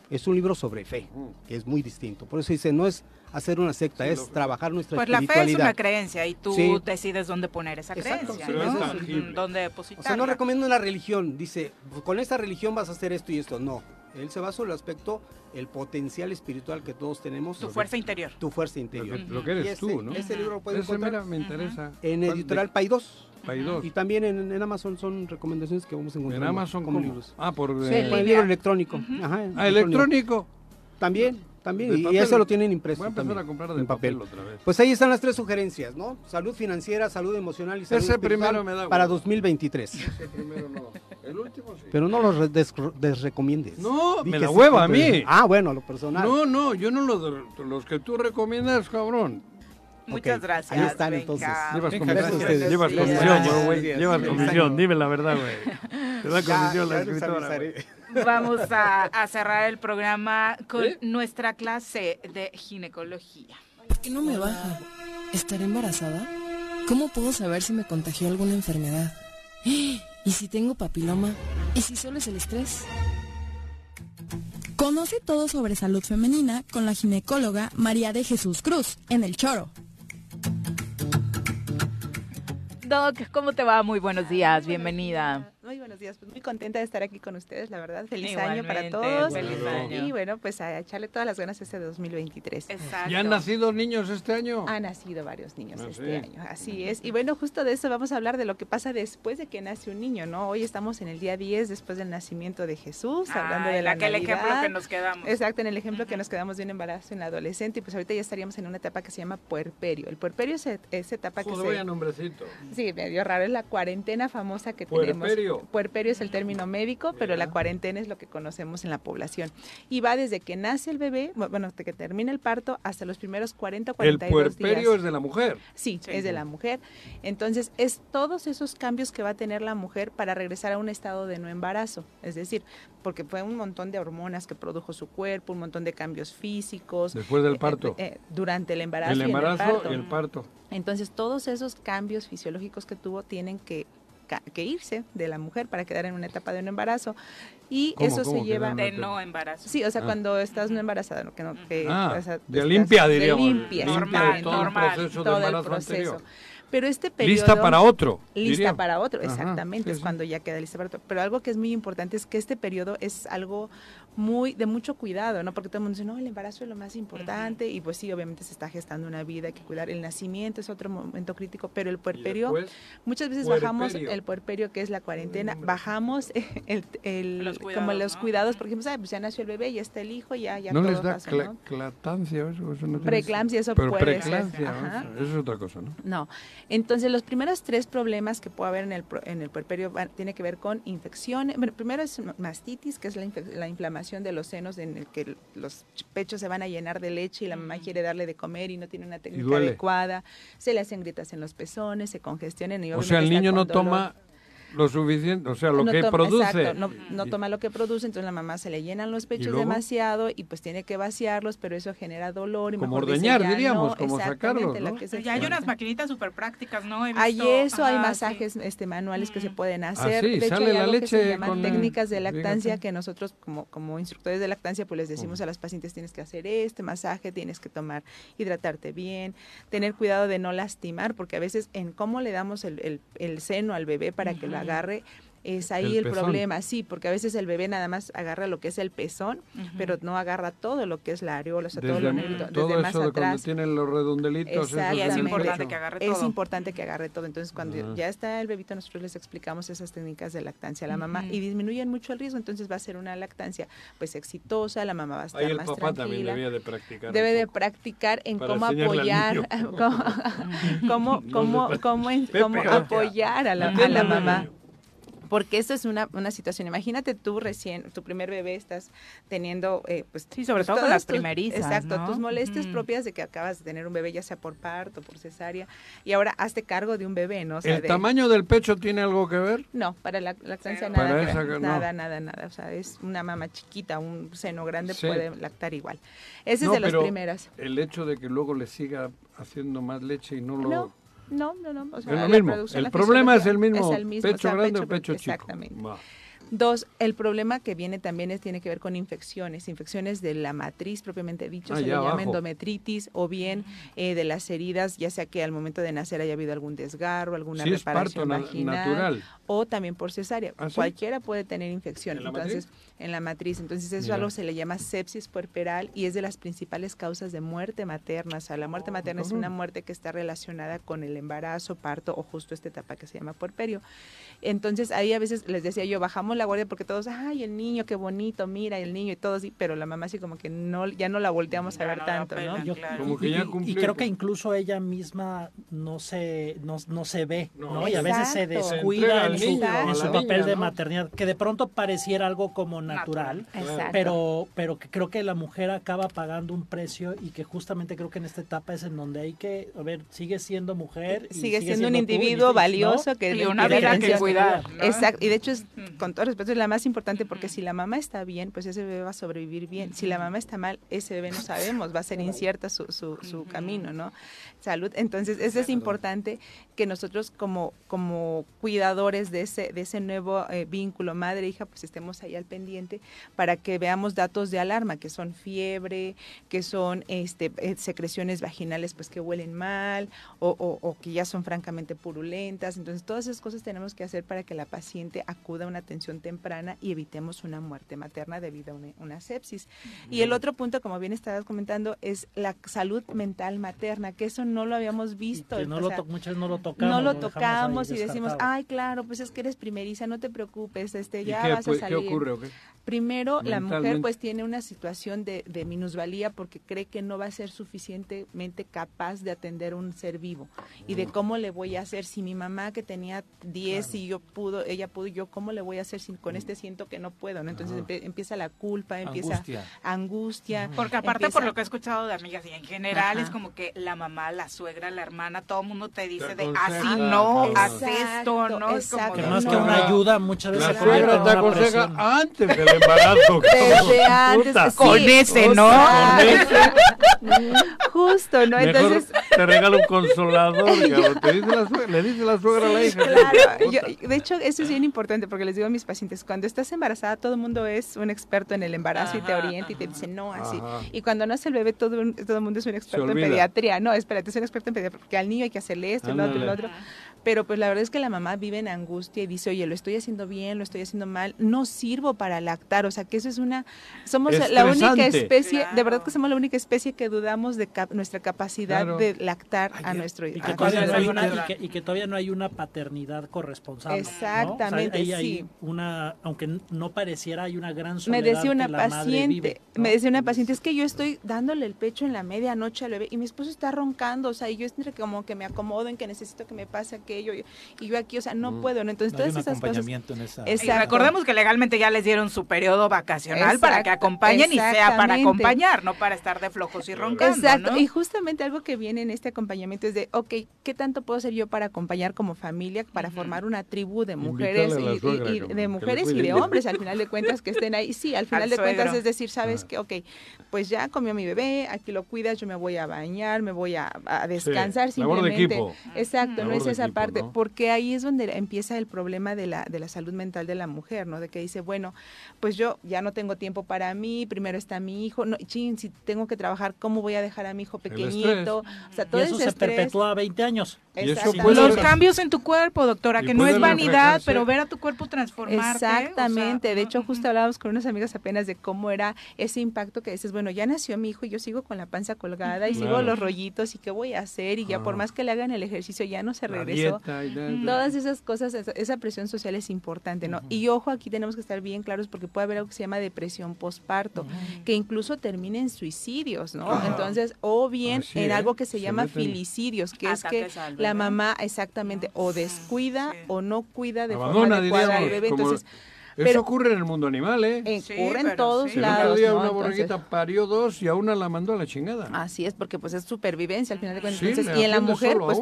es un libro sobre fe, que es muy distinto. Por eso dice, no es hacer una secta, es trabajar nuestra pues espiritualidad.
Pues la fe es una creencia y tú decides dónde poner esa creencia, ¿no? Dónde depositarla.
O sea, no recomiendo una religión, dice, con esta religión vas a hacer esto y esto, no. Él se va sobre el aspecto, el potencial espiritual que todos tenemos.
Tu fuerza interior.
Tu fuerza interior.
Lo que, eres tú, ¿no?
Ese libro lo puedes encontrar
me interesa.
en Editorial Paidós. Y también en, en, son recomendaciones que vamos a encontrar.
En Amazon como libros. Ah, por,
sí, eh, el libro electrónico.
Ajá, ah, electrónico.
También, también. y, eso lo tienen impreso.
Voy a empezar
a
comprar de papel. otra vez.
Pues ahí están las tres sugerencias, ¿no? Salud financiera, salud emocional y salud
Ese primero me da
para 2023.
Ese primero no. El último sí.
Pero no los desrecomiendes.
No, me la hueva a mí.
Ah, bueno, lo personal.
No, no, yo no los, los que tú recomiendas, cabrón.
Muchas gracias.
Ahí están entonces.
Llevas comisión, llevas comisión, güey. Llevas comisión, dime la verdad, güey. Te da comisión la escritora.
Vamos a, cerrar el programa con nuestra clase de ginecología.
¿Por qué no me baja? ¿Estaré embarazada? ¿Cómo puedo saber si me contagió alguna enfermedad? ¿Y si tengo papiloma? ¿Y si solo es el estrés? Conoce todo sobre salud femenina con la ginecóloga María de Jesús Cruz en El Choro.
Doc, ¿cómo te va? Muy buenos días, bienvenida.
Muy buenos días, pues muy contenta de estar aquí con ustedes, la verdad. Feliz año para todos.
Feliz año.
Y bueno, pues a echarle todas las ganas este 2023.
Exacto.
¿Ya han nacido niños este año?
Han nacido varios niños
Ah,
este
sí.
año, así es. Y bueno, justo de eso vamos a hablar de lo que pasa después de que nace un niño, ¿no? Hoy estamos en el día 10 después del nacimiento de Jesús, hablando
Ay,
de la
aquel ejemplo
Navidad.
que nos quedamos.
Exacto, en el ejemplo que nos quedamos de un embarazo en la adolescente y pues ahorita ya estaríamos en una etapa que se llama puerperio. El puerperio es e- esa etapa que se...
nombrecito.
Sí, medio raro, es la cuarentena famosa que
Puerperio.
tenemos. Puerperio es el término médico, pero la cuarentena es lo que conocemos en la población. Y va desde que nace el bebé, bu- bueno, hasta que termina el parto, hasta los primeros 40 o
El
42
puerperio
días.
es de la mujer.
Sí, es de la mujer. Entonces, es todos esos cambios que va a tener la mujer para regresar a un estado de no embarazo. Es decir, porque fue un montón de hormonas que produjo su cuerpo, un montón de cambios físicos.
Después del
eh,
parto.
eh, durante el embarazo.
El
y en el
embarazo
parto.
y el parto.
Entonces, todos esos cambios fisiológicos que tuvo tienen que, que irse de la mujer para quedar en una etapa de un embarazo. Y
¿Cómo,
eso
cómo
se lleva...
De no embarazo.
Sí, o sea,
Ah.
cuando estás no embarazada, ¿no? que no, que,
Ah,
o sea,
de
estás-
limpia, diríamos.
De limpia,
Normal,
todo el
normal.
proceso de
Todo el
embarazo
proceso. Pero este periodo...
Lista para otro.
Lista
diría.
para otro,
Ajá,
exactamente,
sí,
es
sí.
cuando ya queda lista para otro. Pero algo que es muy importante es que este periodo es algo muy de mucho cuidado, ¿no? Porque todo el mundo dice, no, el embarazo es lo más importante y pues sí, obviamente se está gestando una vida, hay que cuidar. El nacimiento es otro momento crítico, pero el puerperio,
después,
muchas veces bajamos el puerperio, que es la cuarentena, bajamos el, el-
Los
como los
¿no?
cuidados, porque dijimos, "Ay, pues ya nació el bebé, ya está el hijo, ya, ya
no
todo
les da
pasa,
cla-
¿no?
clatancia eso, eso no tiene-
Preeclampsia, eso
Pero
puede ser,
preeclampsia,
ajá.
eso, eso es otra cosa, ¿no?
No. Entonces, los primeros tres problemas que puede haber en el, pro- en el puerperio van- tiene que ver con infecciones. Bueno, primero es mastitis, que es la, la inflamación de los senos en el que los pechos se van a llenar de leche y la mamá quiere darle de comer y no tiene una técnica adecuada. Se le hacen grietas en los pezones, se congestionan y
O sea, el niño no
dolor.
toma lo suficiente, o sea, lo
No
que
toma-
produce.
exacto, no, toma lo que produce, entonces la mamá se le llenan los pechos demasiado y pues tiene que vaciarlos, pero eso genera dolor y
Como
dice,
ordeñar, diríamos,
no,
como
exactamente,
sacarlos,
se
Ya hay unas maquinitas súper prácticas, ¿no?
Hay eso, hay masajes este, manuales que se pueden hacer.
Ah, sí,
de hecho,
sale
hay
la
algo que se
leche
llaman
con-
técnicas de lactancia
fíjate.
que nosotros como, como instructores de lactancia pues les decimos a las pacientes tienes que hacer este masaje, tienes que tomar, hidratarte bien, tener cuidado de no lastimar, porque a veces en cómo le damos el, el- el seno al bebé para que lo agarre, es ahí
El
problema, sí, porque a veces el bebé nada más agarra lo que es el pezón, pero no agarra todo lo que es la areola, o sea, todo
Desde,
lo
todo
desde más
de
atrás.
tienen los redondelitos.
Y es importante que agarre
Es
todo.
importante que agarre todo. Entonces, cuando
Ajá.
ya está el bebito, nosotros les explicamos esas técnicas de lactancia a la mamá y disminuyen mucho el riesgo. Entonces, va a ser una lactancia pues exitosa, la mamá va a estar
Ahí el
más
papá también
tranquila.
debía de practicar.
Debe de practicar en cómo apoyar, cómo, cómo, cómo, cómo, apoyar a la, a la mamá. Porque esto es una, una situación. Imagínate tú recién, tu primer bebé, estás teniendo, eh, pues,
Sí, sobre
pues,
todo las
tus-
primerizas,
Exacto,
¿no?
tus molestias propias de que acabas de tener un bebé, ya sea por parto, por cesárea, y ahora hazte cargo de un bebé, ¿no? O sea,
¿El
de-
tamaño del pecho tiene algo que ver?
No, para la lactancia nada,
Para esa que no.
nada, nada, nada. O sea, es una mama chiquita, un seno grande
Sí.
puede lactar igual. Ese
No,
es de los
pero
primeros.
El hecho de que luego le siga haciendo más leche y no lo...
No, no, no. O sea,
es lo mismo. El problema es el mismo.
es el mismo, o
pecho
sea,
grande o
pecho-
pecho chico.
Exactamente. Dos, el problema que viene también es, tiene que ver con infecciones, infecciones de la matriz propiamente dicho,
Ah,
se le llama
abajo.
endometritis o bien eh, de las heridas, ya sea que al momento de nacer haya habido algún desgarro, alguna
Sí,
reparación
parto
vaginal
natural.
o también por cesárea.
¿Ah, sí?
Cualquiera puede tener infección.
¿En la
Entonces, en la matriz. Entonces, eso
Mira.
algo se le llama sepsis puerperal y es de las principales causas de muerte materna. O sea, la muerte materna es una muerte que está relacionada con el embarazo, parto o justo esta etapa que se llama puerperio. Entonces, ahí a veces les decía yo, bajamos la guardia porque todos, ay, el niño, qué bonito, mira, el niño y todo así, pero la mamá así como que no, ya no la volteamos a ver
no
tanto, ¿no?
pelan,
Yo-
claro.
Como que
y,
ya
y-
cumplió
y creo que incluso ella misma no se no, no se ve,
No.
¿no? Y a veces se descuida en su, en
niña,
papel de maternidad, que de pronto pareciera algo como natural,
Exacto.
pero pero que creo que la mujer acaba pagando un precio y que justamente creo que en esta etapa es en donde hay que, a ver, sigue siendo mujer. y
sigue, siendo un individuo
¿no?
valioso que
Y
le
una vida que cuidar. ¿no?
Exacto, y de hecho es, con todo respeto, es la más importante porque si la mamá está bien, pues ese bebé va a sobrevivir bien. Si la mamá está mal, ese bebé no sabemos, va a ser incierta su, su, su camino, ¿no? Salud. Entonces, eso es importante que nosotros como, como cuidadores de ese, de ese nuevo eh, vínculo madre-hija, pues estemos ahí al pendiente para que veamos datos de alarma, que son fiebre, que son este, eh, secreciones vaginales pues que huelen mal o, o, que ya son francamente purulentas. Entonces, todas esas cosas tenemos que hacer para que la paciente acuda a una atención temprana y evitemos una muerte materna debido a una, sepsis. Y el otro punto, como bien estabas comentando, es la salud mental materna, que eso no lo habíamos visto.
no lo muchas no lo tocamos.
No lo, tocamos y decimos, ay, claro, pues es que eres primeriza, no te preocupes, este, ya vas a salir.
¿Qué ocurre?
Primero, la mujer pues tiene una situación de, de, minusvalía porque cree que no va a ser suficientemente capaz de atender un ser vivo y de cómo le voy a hacer si mi mamá que tenía 10 y yo pudo, ella pudo, yo cómo le voy a hacer si con este siento que no puedo, ¿no? Entonces empieza la culpa, empieza angustia.
porque aparte por lo que he escuchado de amigas y en general es como que la mamá, la suegra, la hermana, todo el mundo te dice de así no, haz esto, ¿no?
Es como que más que una ayuda muchas veces
la suegra te aconseja antes del embarazo.
Desde antes.
con ese, ¿no?
Justo, ¿no?
Entonces te regala un consolador, te dice la suegra, le dice la suegra a la hija.
Claro, de hecho eso es bien importante porque les digo a mis pacientes, cuando estás embarazada todo el mundo es un experto en el embarazo y te orienta y te dice no así. Y cuando nace el bebé todo, todo el mundo es un experto en pediatría. No, espérate, es un experto en pediatría porque al niño hay que hacerle esto, lo lo otro pero pues la verdad es que la mamá vive en angustia y dice, oye, lo estoy haciendo bien, lo estoy haciendo mal, no sirvo para lactar, o sea que eso es una, somos la única especie, de verdad que somos la única especie que dudamos de nuestra capacidad de lactar a nuestro
y no hay una, y, que, todavía no hay una paternidad corresponsable.
Exactamente,
sí.
Hay
una, aunque no pareciera, hay una gran soledad
Me decía una paciente, me decía una paciente, es que yo estoy dándole el pecho en la medianoche al bebé y mi esposo está roncando, o sea, y yo entre como que me acomodo en que necesito que me pase que y yo aquí, o sea, no mm. puedo, ¿no? Entonces, todas esas cosas.
Y recordemos que legalmente ya les dieron su periodo vacacional para que acompañen y sea para acompañar, no para estar de flojos y roncando. Exacto,
y justamente algo que viene en este acompañamiento es de, ok, ¿qué tanto puedo hacer yo para acompañar como familia, para formar una tribu de mujeres y, de mujeres y de hombres, al final de cuentas, que estén ahí? Sí, al final de cuentas es decir, ¿sabes ah. que Ok, pues ya comió mi bebé, aquí lo cuidas, yo me voy a bañar, me voy a, descansar simplemente. Exacto, no es esa parte porque ahí es donde empieza el problema de la, de la salud mental de la mujer, ¿no? De que dice, bueno, pues yo ya no tengo tiempo para mí, primero está mi hijo, no, chin, si tengo que trabajar, ¿cómo voy a dejar a mi hijo pequeñito?
O sea, todo y eso se perpetúa a 20 años.
Los cambios en tu cuerpo, doctora, que no es vanidad, pero ver a tu cuerpo transformarse.
Exactamente, de hecho justo hablábamos con unas amigas apenas de cómo era ese impacto que dices, bueno, ya nació mi hijo y yo sigo con la panza colgada y sigo los rollitos y qué voy a hacer y ya por más que le hagan el ejercicio ya no se regresó. Todas esas cosas, esa presión social es importante, ¿no? Y ojo, aquí tenemos que estar bien claros porque puede haber algo que se llama depresión postparto, que incluso termina en suicidios, ¿no? Entonces, o bien en algo que se, llama filicidios, que es que la mamá exactamente o descuida o no cuida de forma adecuada al bebé. Entonces,
eso ocurre en el mundo animal, ¿eh?
ocurre en todos lados.
día una borreguita parió dos y a una la mandó a la chingada.
Así es, porque pues es supervivencia al final de cuentas. y en la mujer, pues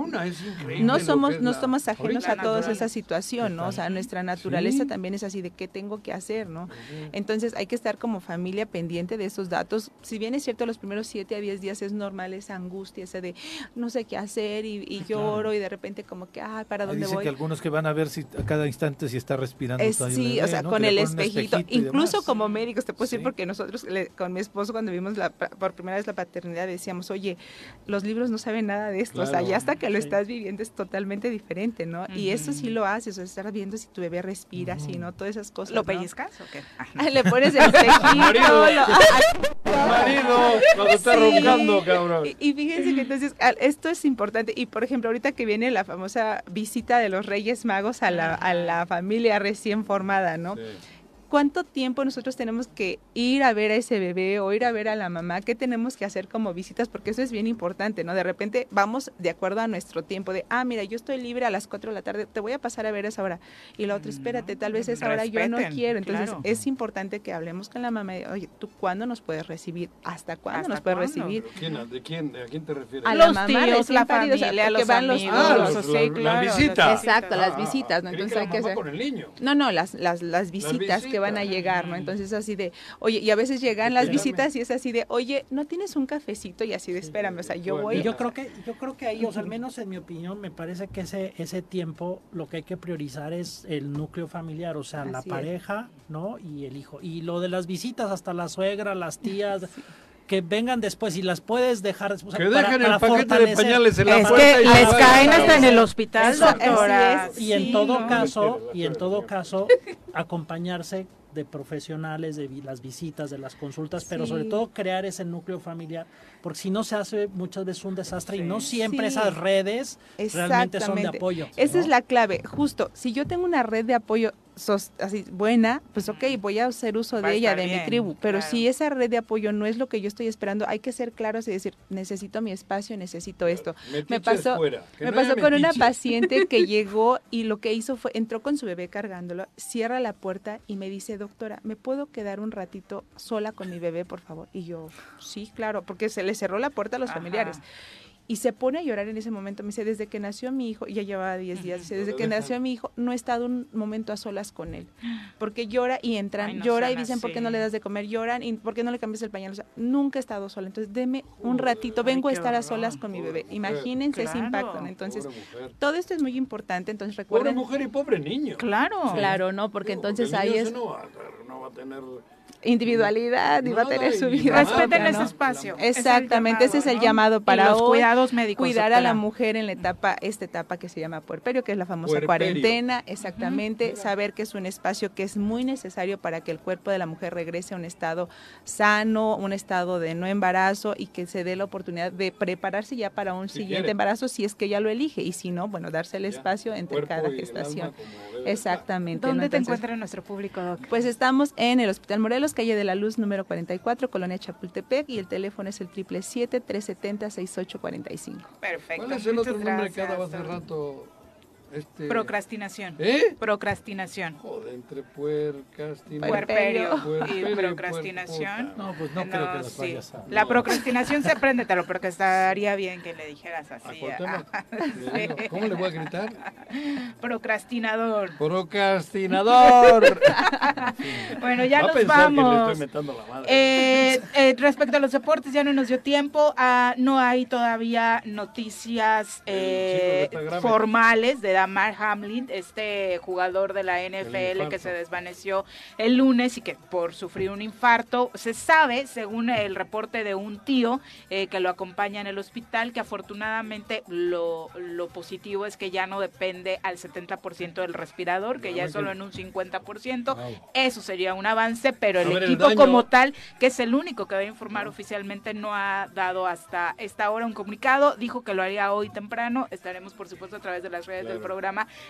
no somos, no somos ajenos a toda esa situación, ¿no? O sea, nuestra naturaleza también es así de qué tengo que hacer, ¿no? Entonces hay que estar como familia pendiente de esos datos. Si bien es cierto, los primeros siete a diez días es normal esa angustia, esa de no sé qué hacer y, lloro y de repente como que, ah, ¿para dónde
Dice
voy?
que algunos que van a ver si a cada instante si está respirando.
sí, o sea, con el espejito. Incluso como médicos, te puedo decir, porque nosotros con mi esposo cuando vimos la, por primera vez la paternidad decíamos, oye, los libros no saben nada de esto, o sea, ya hasta que lo estás viviendo es totalmente diferente, ¿no? Y eso sí lo haces, o sea, estar viendo si tu bebé respira, si no, todas esas cosas.
¿Lo pellizcas o qué?
Le pones el espejito.
marido, marido, cuando está roncando, cabrón.
Y, fíjense que entonces esto es importante. Y por ejemplo, ahorita que viene la famosa visita de los Reyes Magos a la, a la familia recién formada, ¿no? 네. ¿Cuánto tiempo nosotros tenemos que ir a ver a ese bebé o ir a ver a la mamá? ¿Qué tenemos que hacer como visitas? Porque eso es bien importante, ¿no? De repente vamos de acuerdo a nuestro tiempo de, ah, mira, yo estoy libre a las 4 de la tarde, te voy a pasar a ver a esa hora. Y la otra, espérate, tal vez esa hora yo no quiero. Entonces es importante que hablemos con la mamá y, oye, ¿tú cuándo nos puedes recibir? ¿Hasta cuándo nos puedes recibir?
¿De quién, ¿A quién te refieres?
A los la mamá, tíos, la familia, a los van los
ah, las visitas.
Exacto, las visitas, ¿no? Entonces hay que hacer...
con el niño.
No, no, las, las, las visitas que van a llegar, ¿no? Entonces así de, oye, y a veces llegan las visitas y es así de, oye, ¿no tienes un cafecito? Y así de, espérame, o sea, yo voy.
Yo creo que, yo creo que ahí, o sea, al menos en mi opinión, me parece que ese, ese tiempo lo que hay que priorizar es el núcleo familiar, o sea, la pareja, ¿no? Y el hijo. Y lo de las visitas, hasta la suegra, las tías que vengan después y las puedes dejar después.
Que dejen el paquete de pañales en la
es Que les caen hasta en el hospital, doctora.
y en todo caso, y en todo caso, acompañarse de profesionales, de las visitas, de las consultas, pero sobre todo crear ese núcleo familiar, porque si no se hace muchas veces un desastre y no siempre esas redes realmente son de apoyo.
Esa es la clave, justo, si yo tengo una red de apoyo así buena, pues ok, voy a hacer uso de ella, de mi tribu, pero si esa red de apoyo no es lo que yo estoy esperando, hay que ser claros y decir, necesito mi espacio, necesito esto. Me pasó, me pasó con una paciente que llegó y lo que hizo fue, entró con su bebé cargándolo, cierra la puerta y me dice, doctora, ¿me puedo quedar un ratito sola con mi bebé, por favor? Y yo, sí, claro, porque se le cerró la puerta a los familiares y se pone a llorar en ese momento. Me dice, desde que nació mi hijo, ya llevaba 10 días, dice, desde que nació mi hijo, no he estado un momento a solas con él. Porque llora y entran, llora y dicen, ¿por qué no le das de comer? Lloran y ¿por qué no le cambias el pañal? O sea, nunca he estado sola. Entonces, deme un ratito, vengo a estar a solas con mi bebé. Imagínense ese impacto. Entonces, todo esto es muy importante. Entonces, recuerden.
Pobre mujer y pobre niño.
Claro. Claro, ¿no? Porque entonces ahí es.
No no va a tener
individualidad y va a tener su vida.
Respeten ese espacio.
Exactamente, ese es el llamado para
los cuidados médicos.
Cuidar a la mujer en la etapa, esta etapa que se llama puerperio, que es la famosa cuarentena, exactamente, saber que es un espacio que es muy necesario para que el cuerpo de la mujer regrese a un estado sano, un estado de no embarazo y que se dé la oportunidad de prepararse ya para un siguiente embarazo si es que ya lo elige y si no, bueno, darse el espacio entre cada gestación. Exactamente.
¿Dónde te encuentra nuestro público, Doc?
Pues estamos en el Hospital Morelos, calle de la Luz número 44, Colonia Chapultepec, y el teléfono es el 777-370-6845.
Perfecto.
¿Cuál es el otro nombre que daba hace rato? Este...
Procrastinación.
¿Eh?
Procrastinación.
Joder, entre puercastinación.
Puerperio y procrastinación.
No, pues no, creo que las vayas a...
La procrastinación se aprende, pero porque estaría bien que le dijeras así.
¿Cómo le voy a gritar?
Procrastinador.
Procrastinador.
bueno, ya nos vamos. Eh, eh, respecto a los deportes, ya no nos dio tiempo. Ah, no hay todavía noticias eh, formales de Damar Hamlin, este jugador de la NFL que se desvaneció el lunes y que por sufrir un infarto, se sabe, según el reporte de un tío eh, que lo acompaña en el hospital, que afortunadamente lo, lo positivo es que ya no depende al 70% del respirador, que ya es solo en un 50%. Eso sería un avance, pero el equipo como tal, que es el único que debe informar oficialmente, no ha dado hasta esta hora un comunicado. Dijo que lo haría hoy temprano. Estaremos, por supuesto, a través de las redes del programa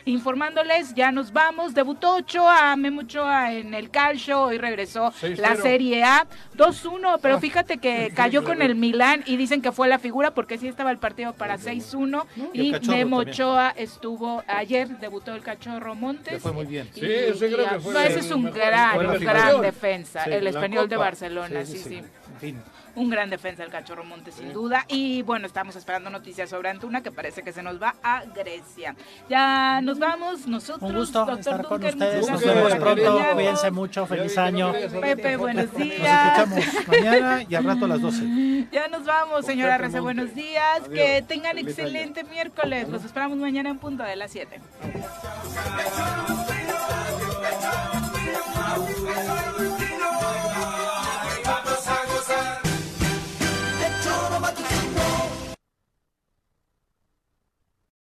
informándoles. Ya nos vamos. Debutó Ochoa, Memo Ochoa en el calcio. Hoy regresó la Serie A 2-1. Pero ah. fíjate que cayó con el Milán y dicen que fue la figura porque sí estaba el partido para 6-1. Y, Memo Ochoa estuvo ayer, debutó el cachorro Montes.
fue muy bien.
sí, ese
ese es un gran, gran defensa. el español de Barcelona, sí, sí. sí un gran defensa el Cachorro Monte, sin duda. Y bueno, estamos esperando noticias sobre Antuna, que parece que se nos va a Grecia. Ya nos vamos, nosotros.
Un gusto doctor estar Duncan, con ustedes. Nos vemos pronto. Cuídense mucho. Feliz año.
Pepe, buenos días.
Nos escuchamos mañana y al rato a las 12.
Ya nos vamos, señora Rece. Buenos días. Que tengan excelente miércoles. Los esperamos mañana en punto de las 7.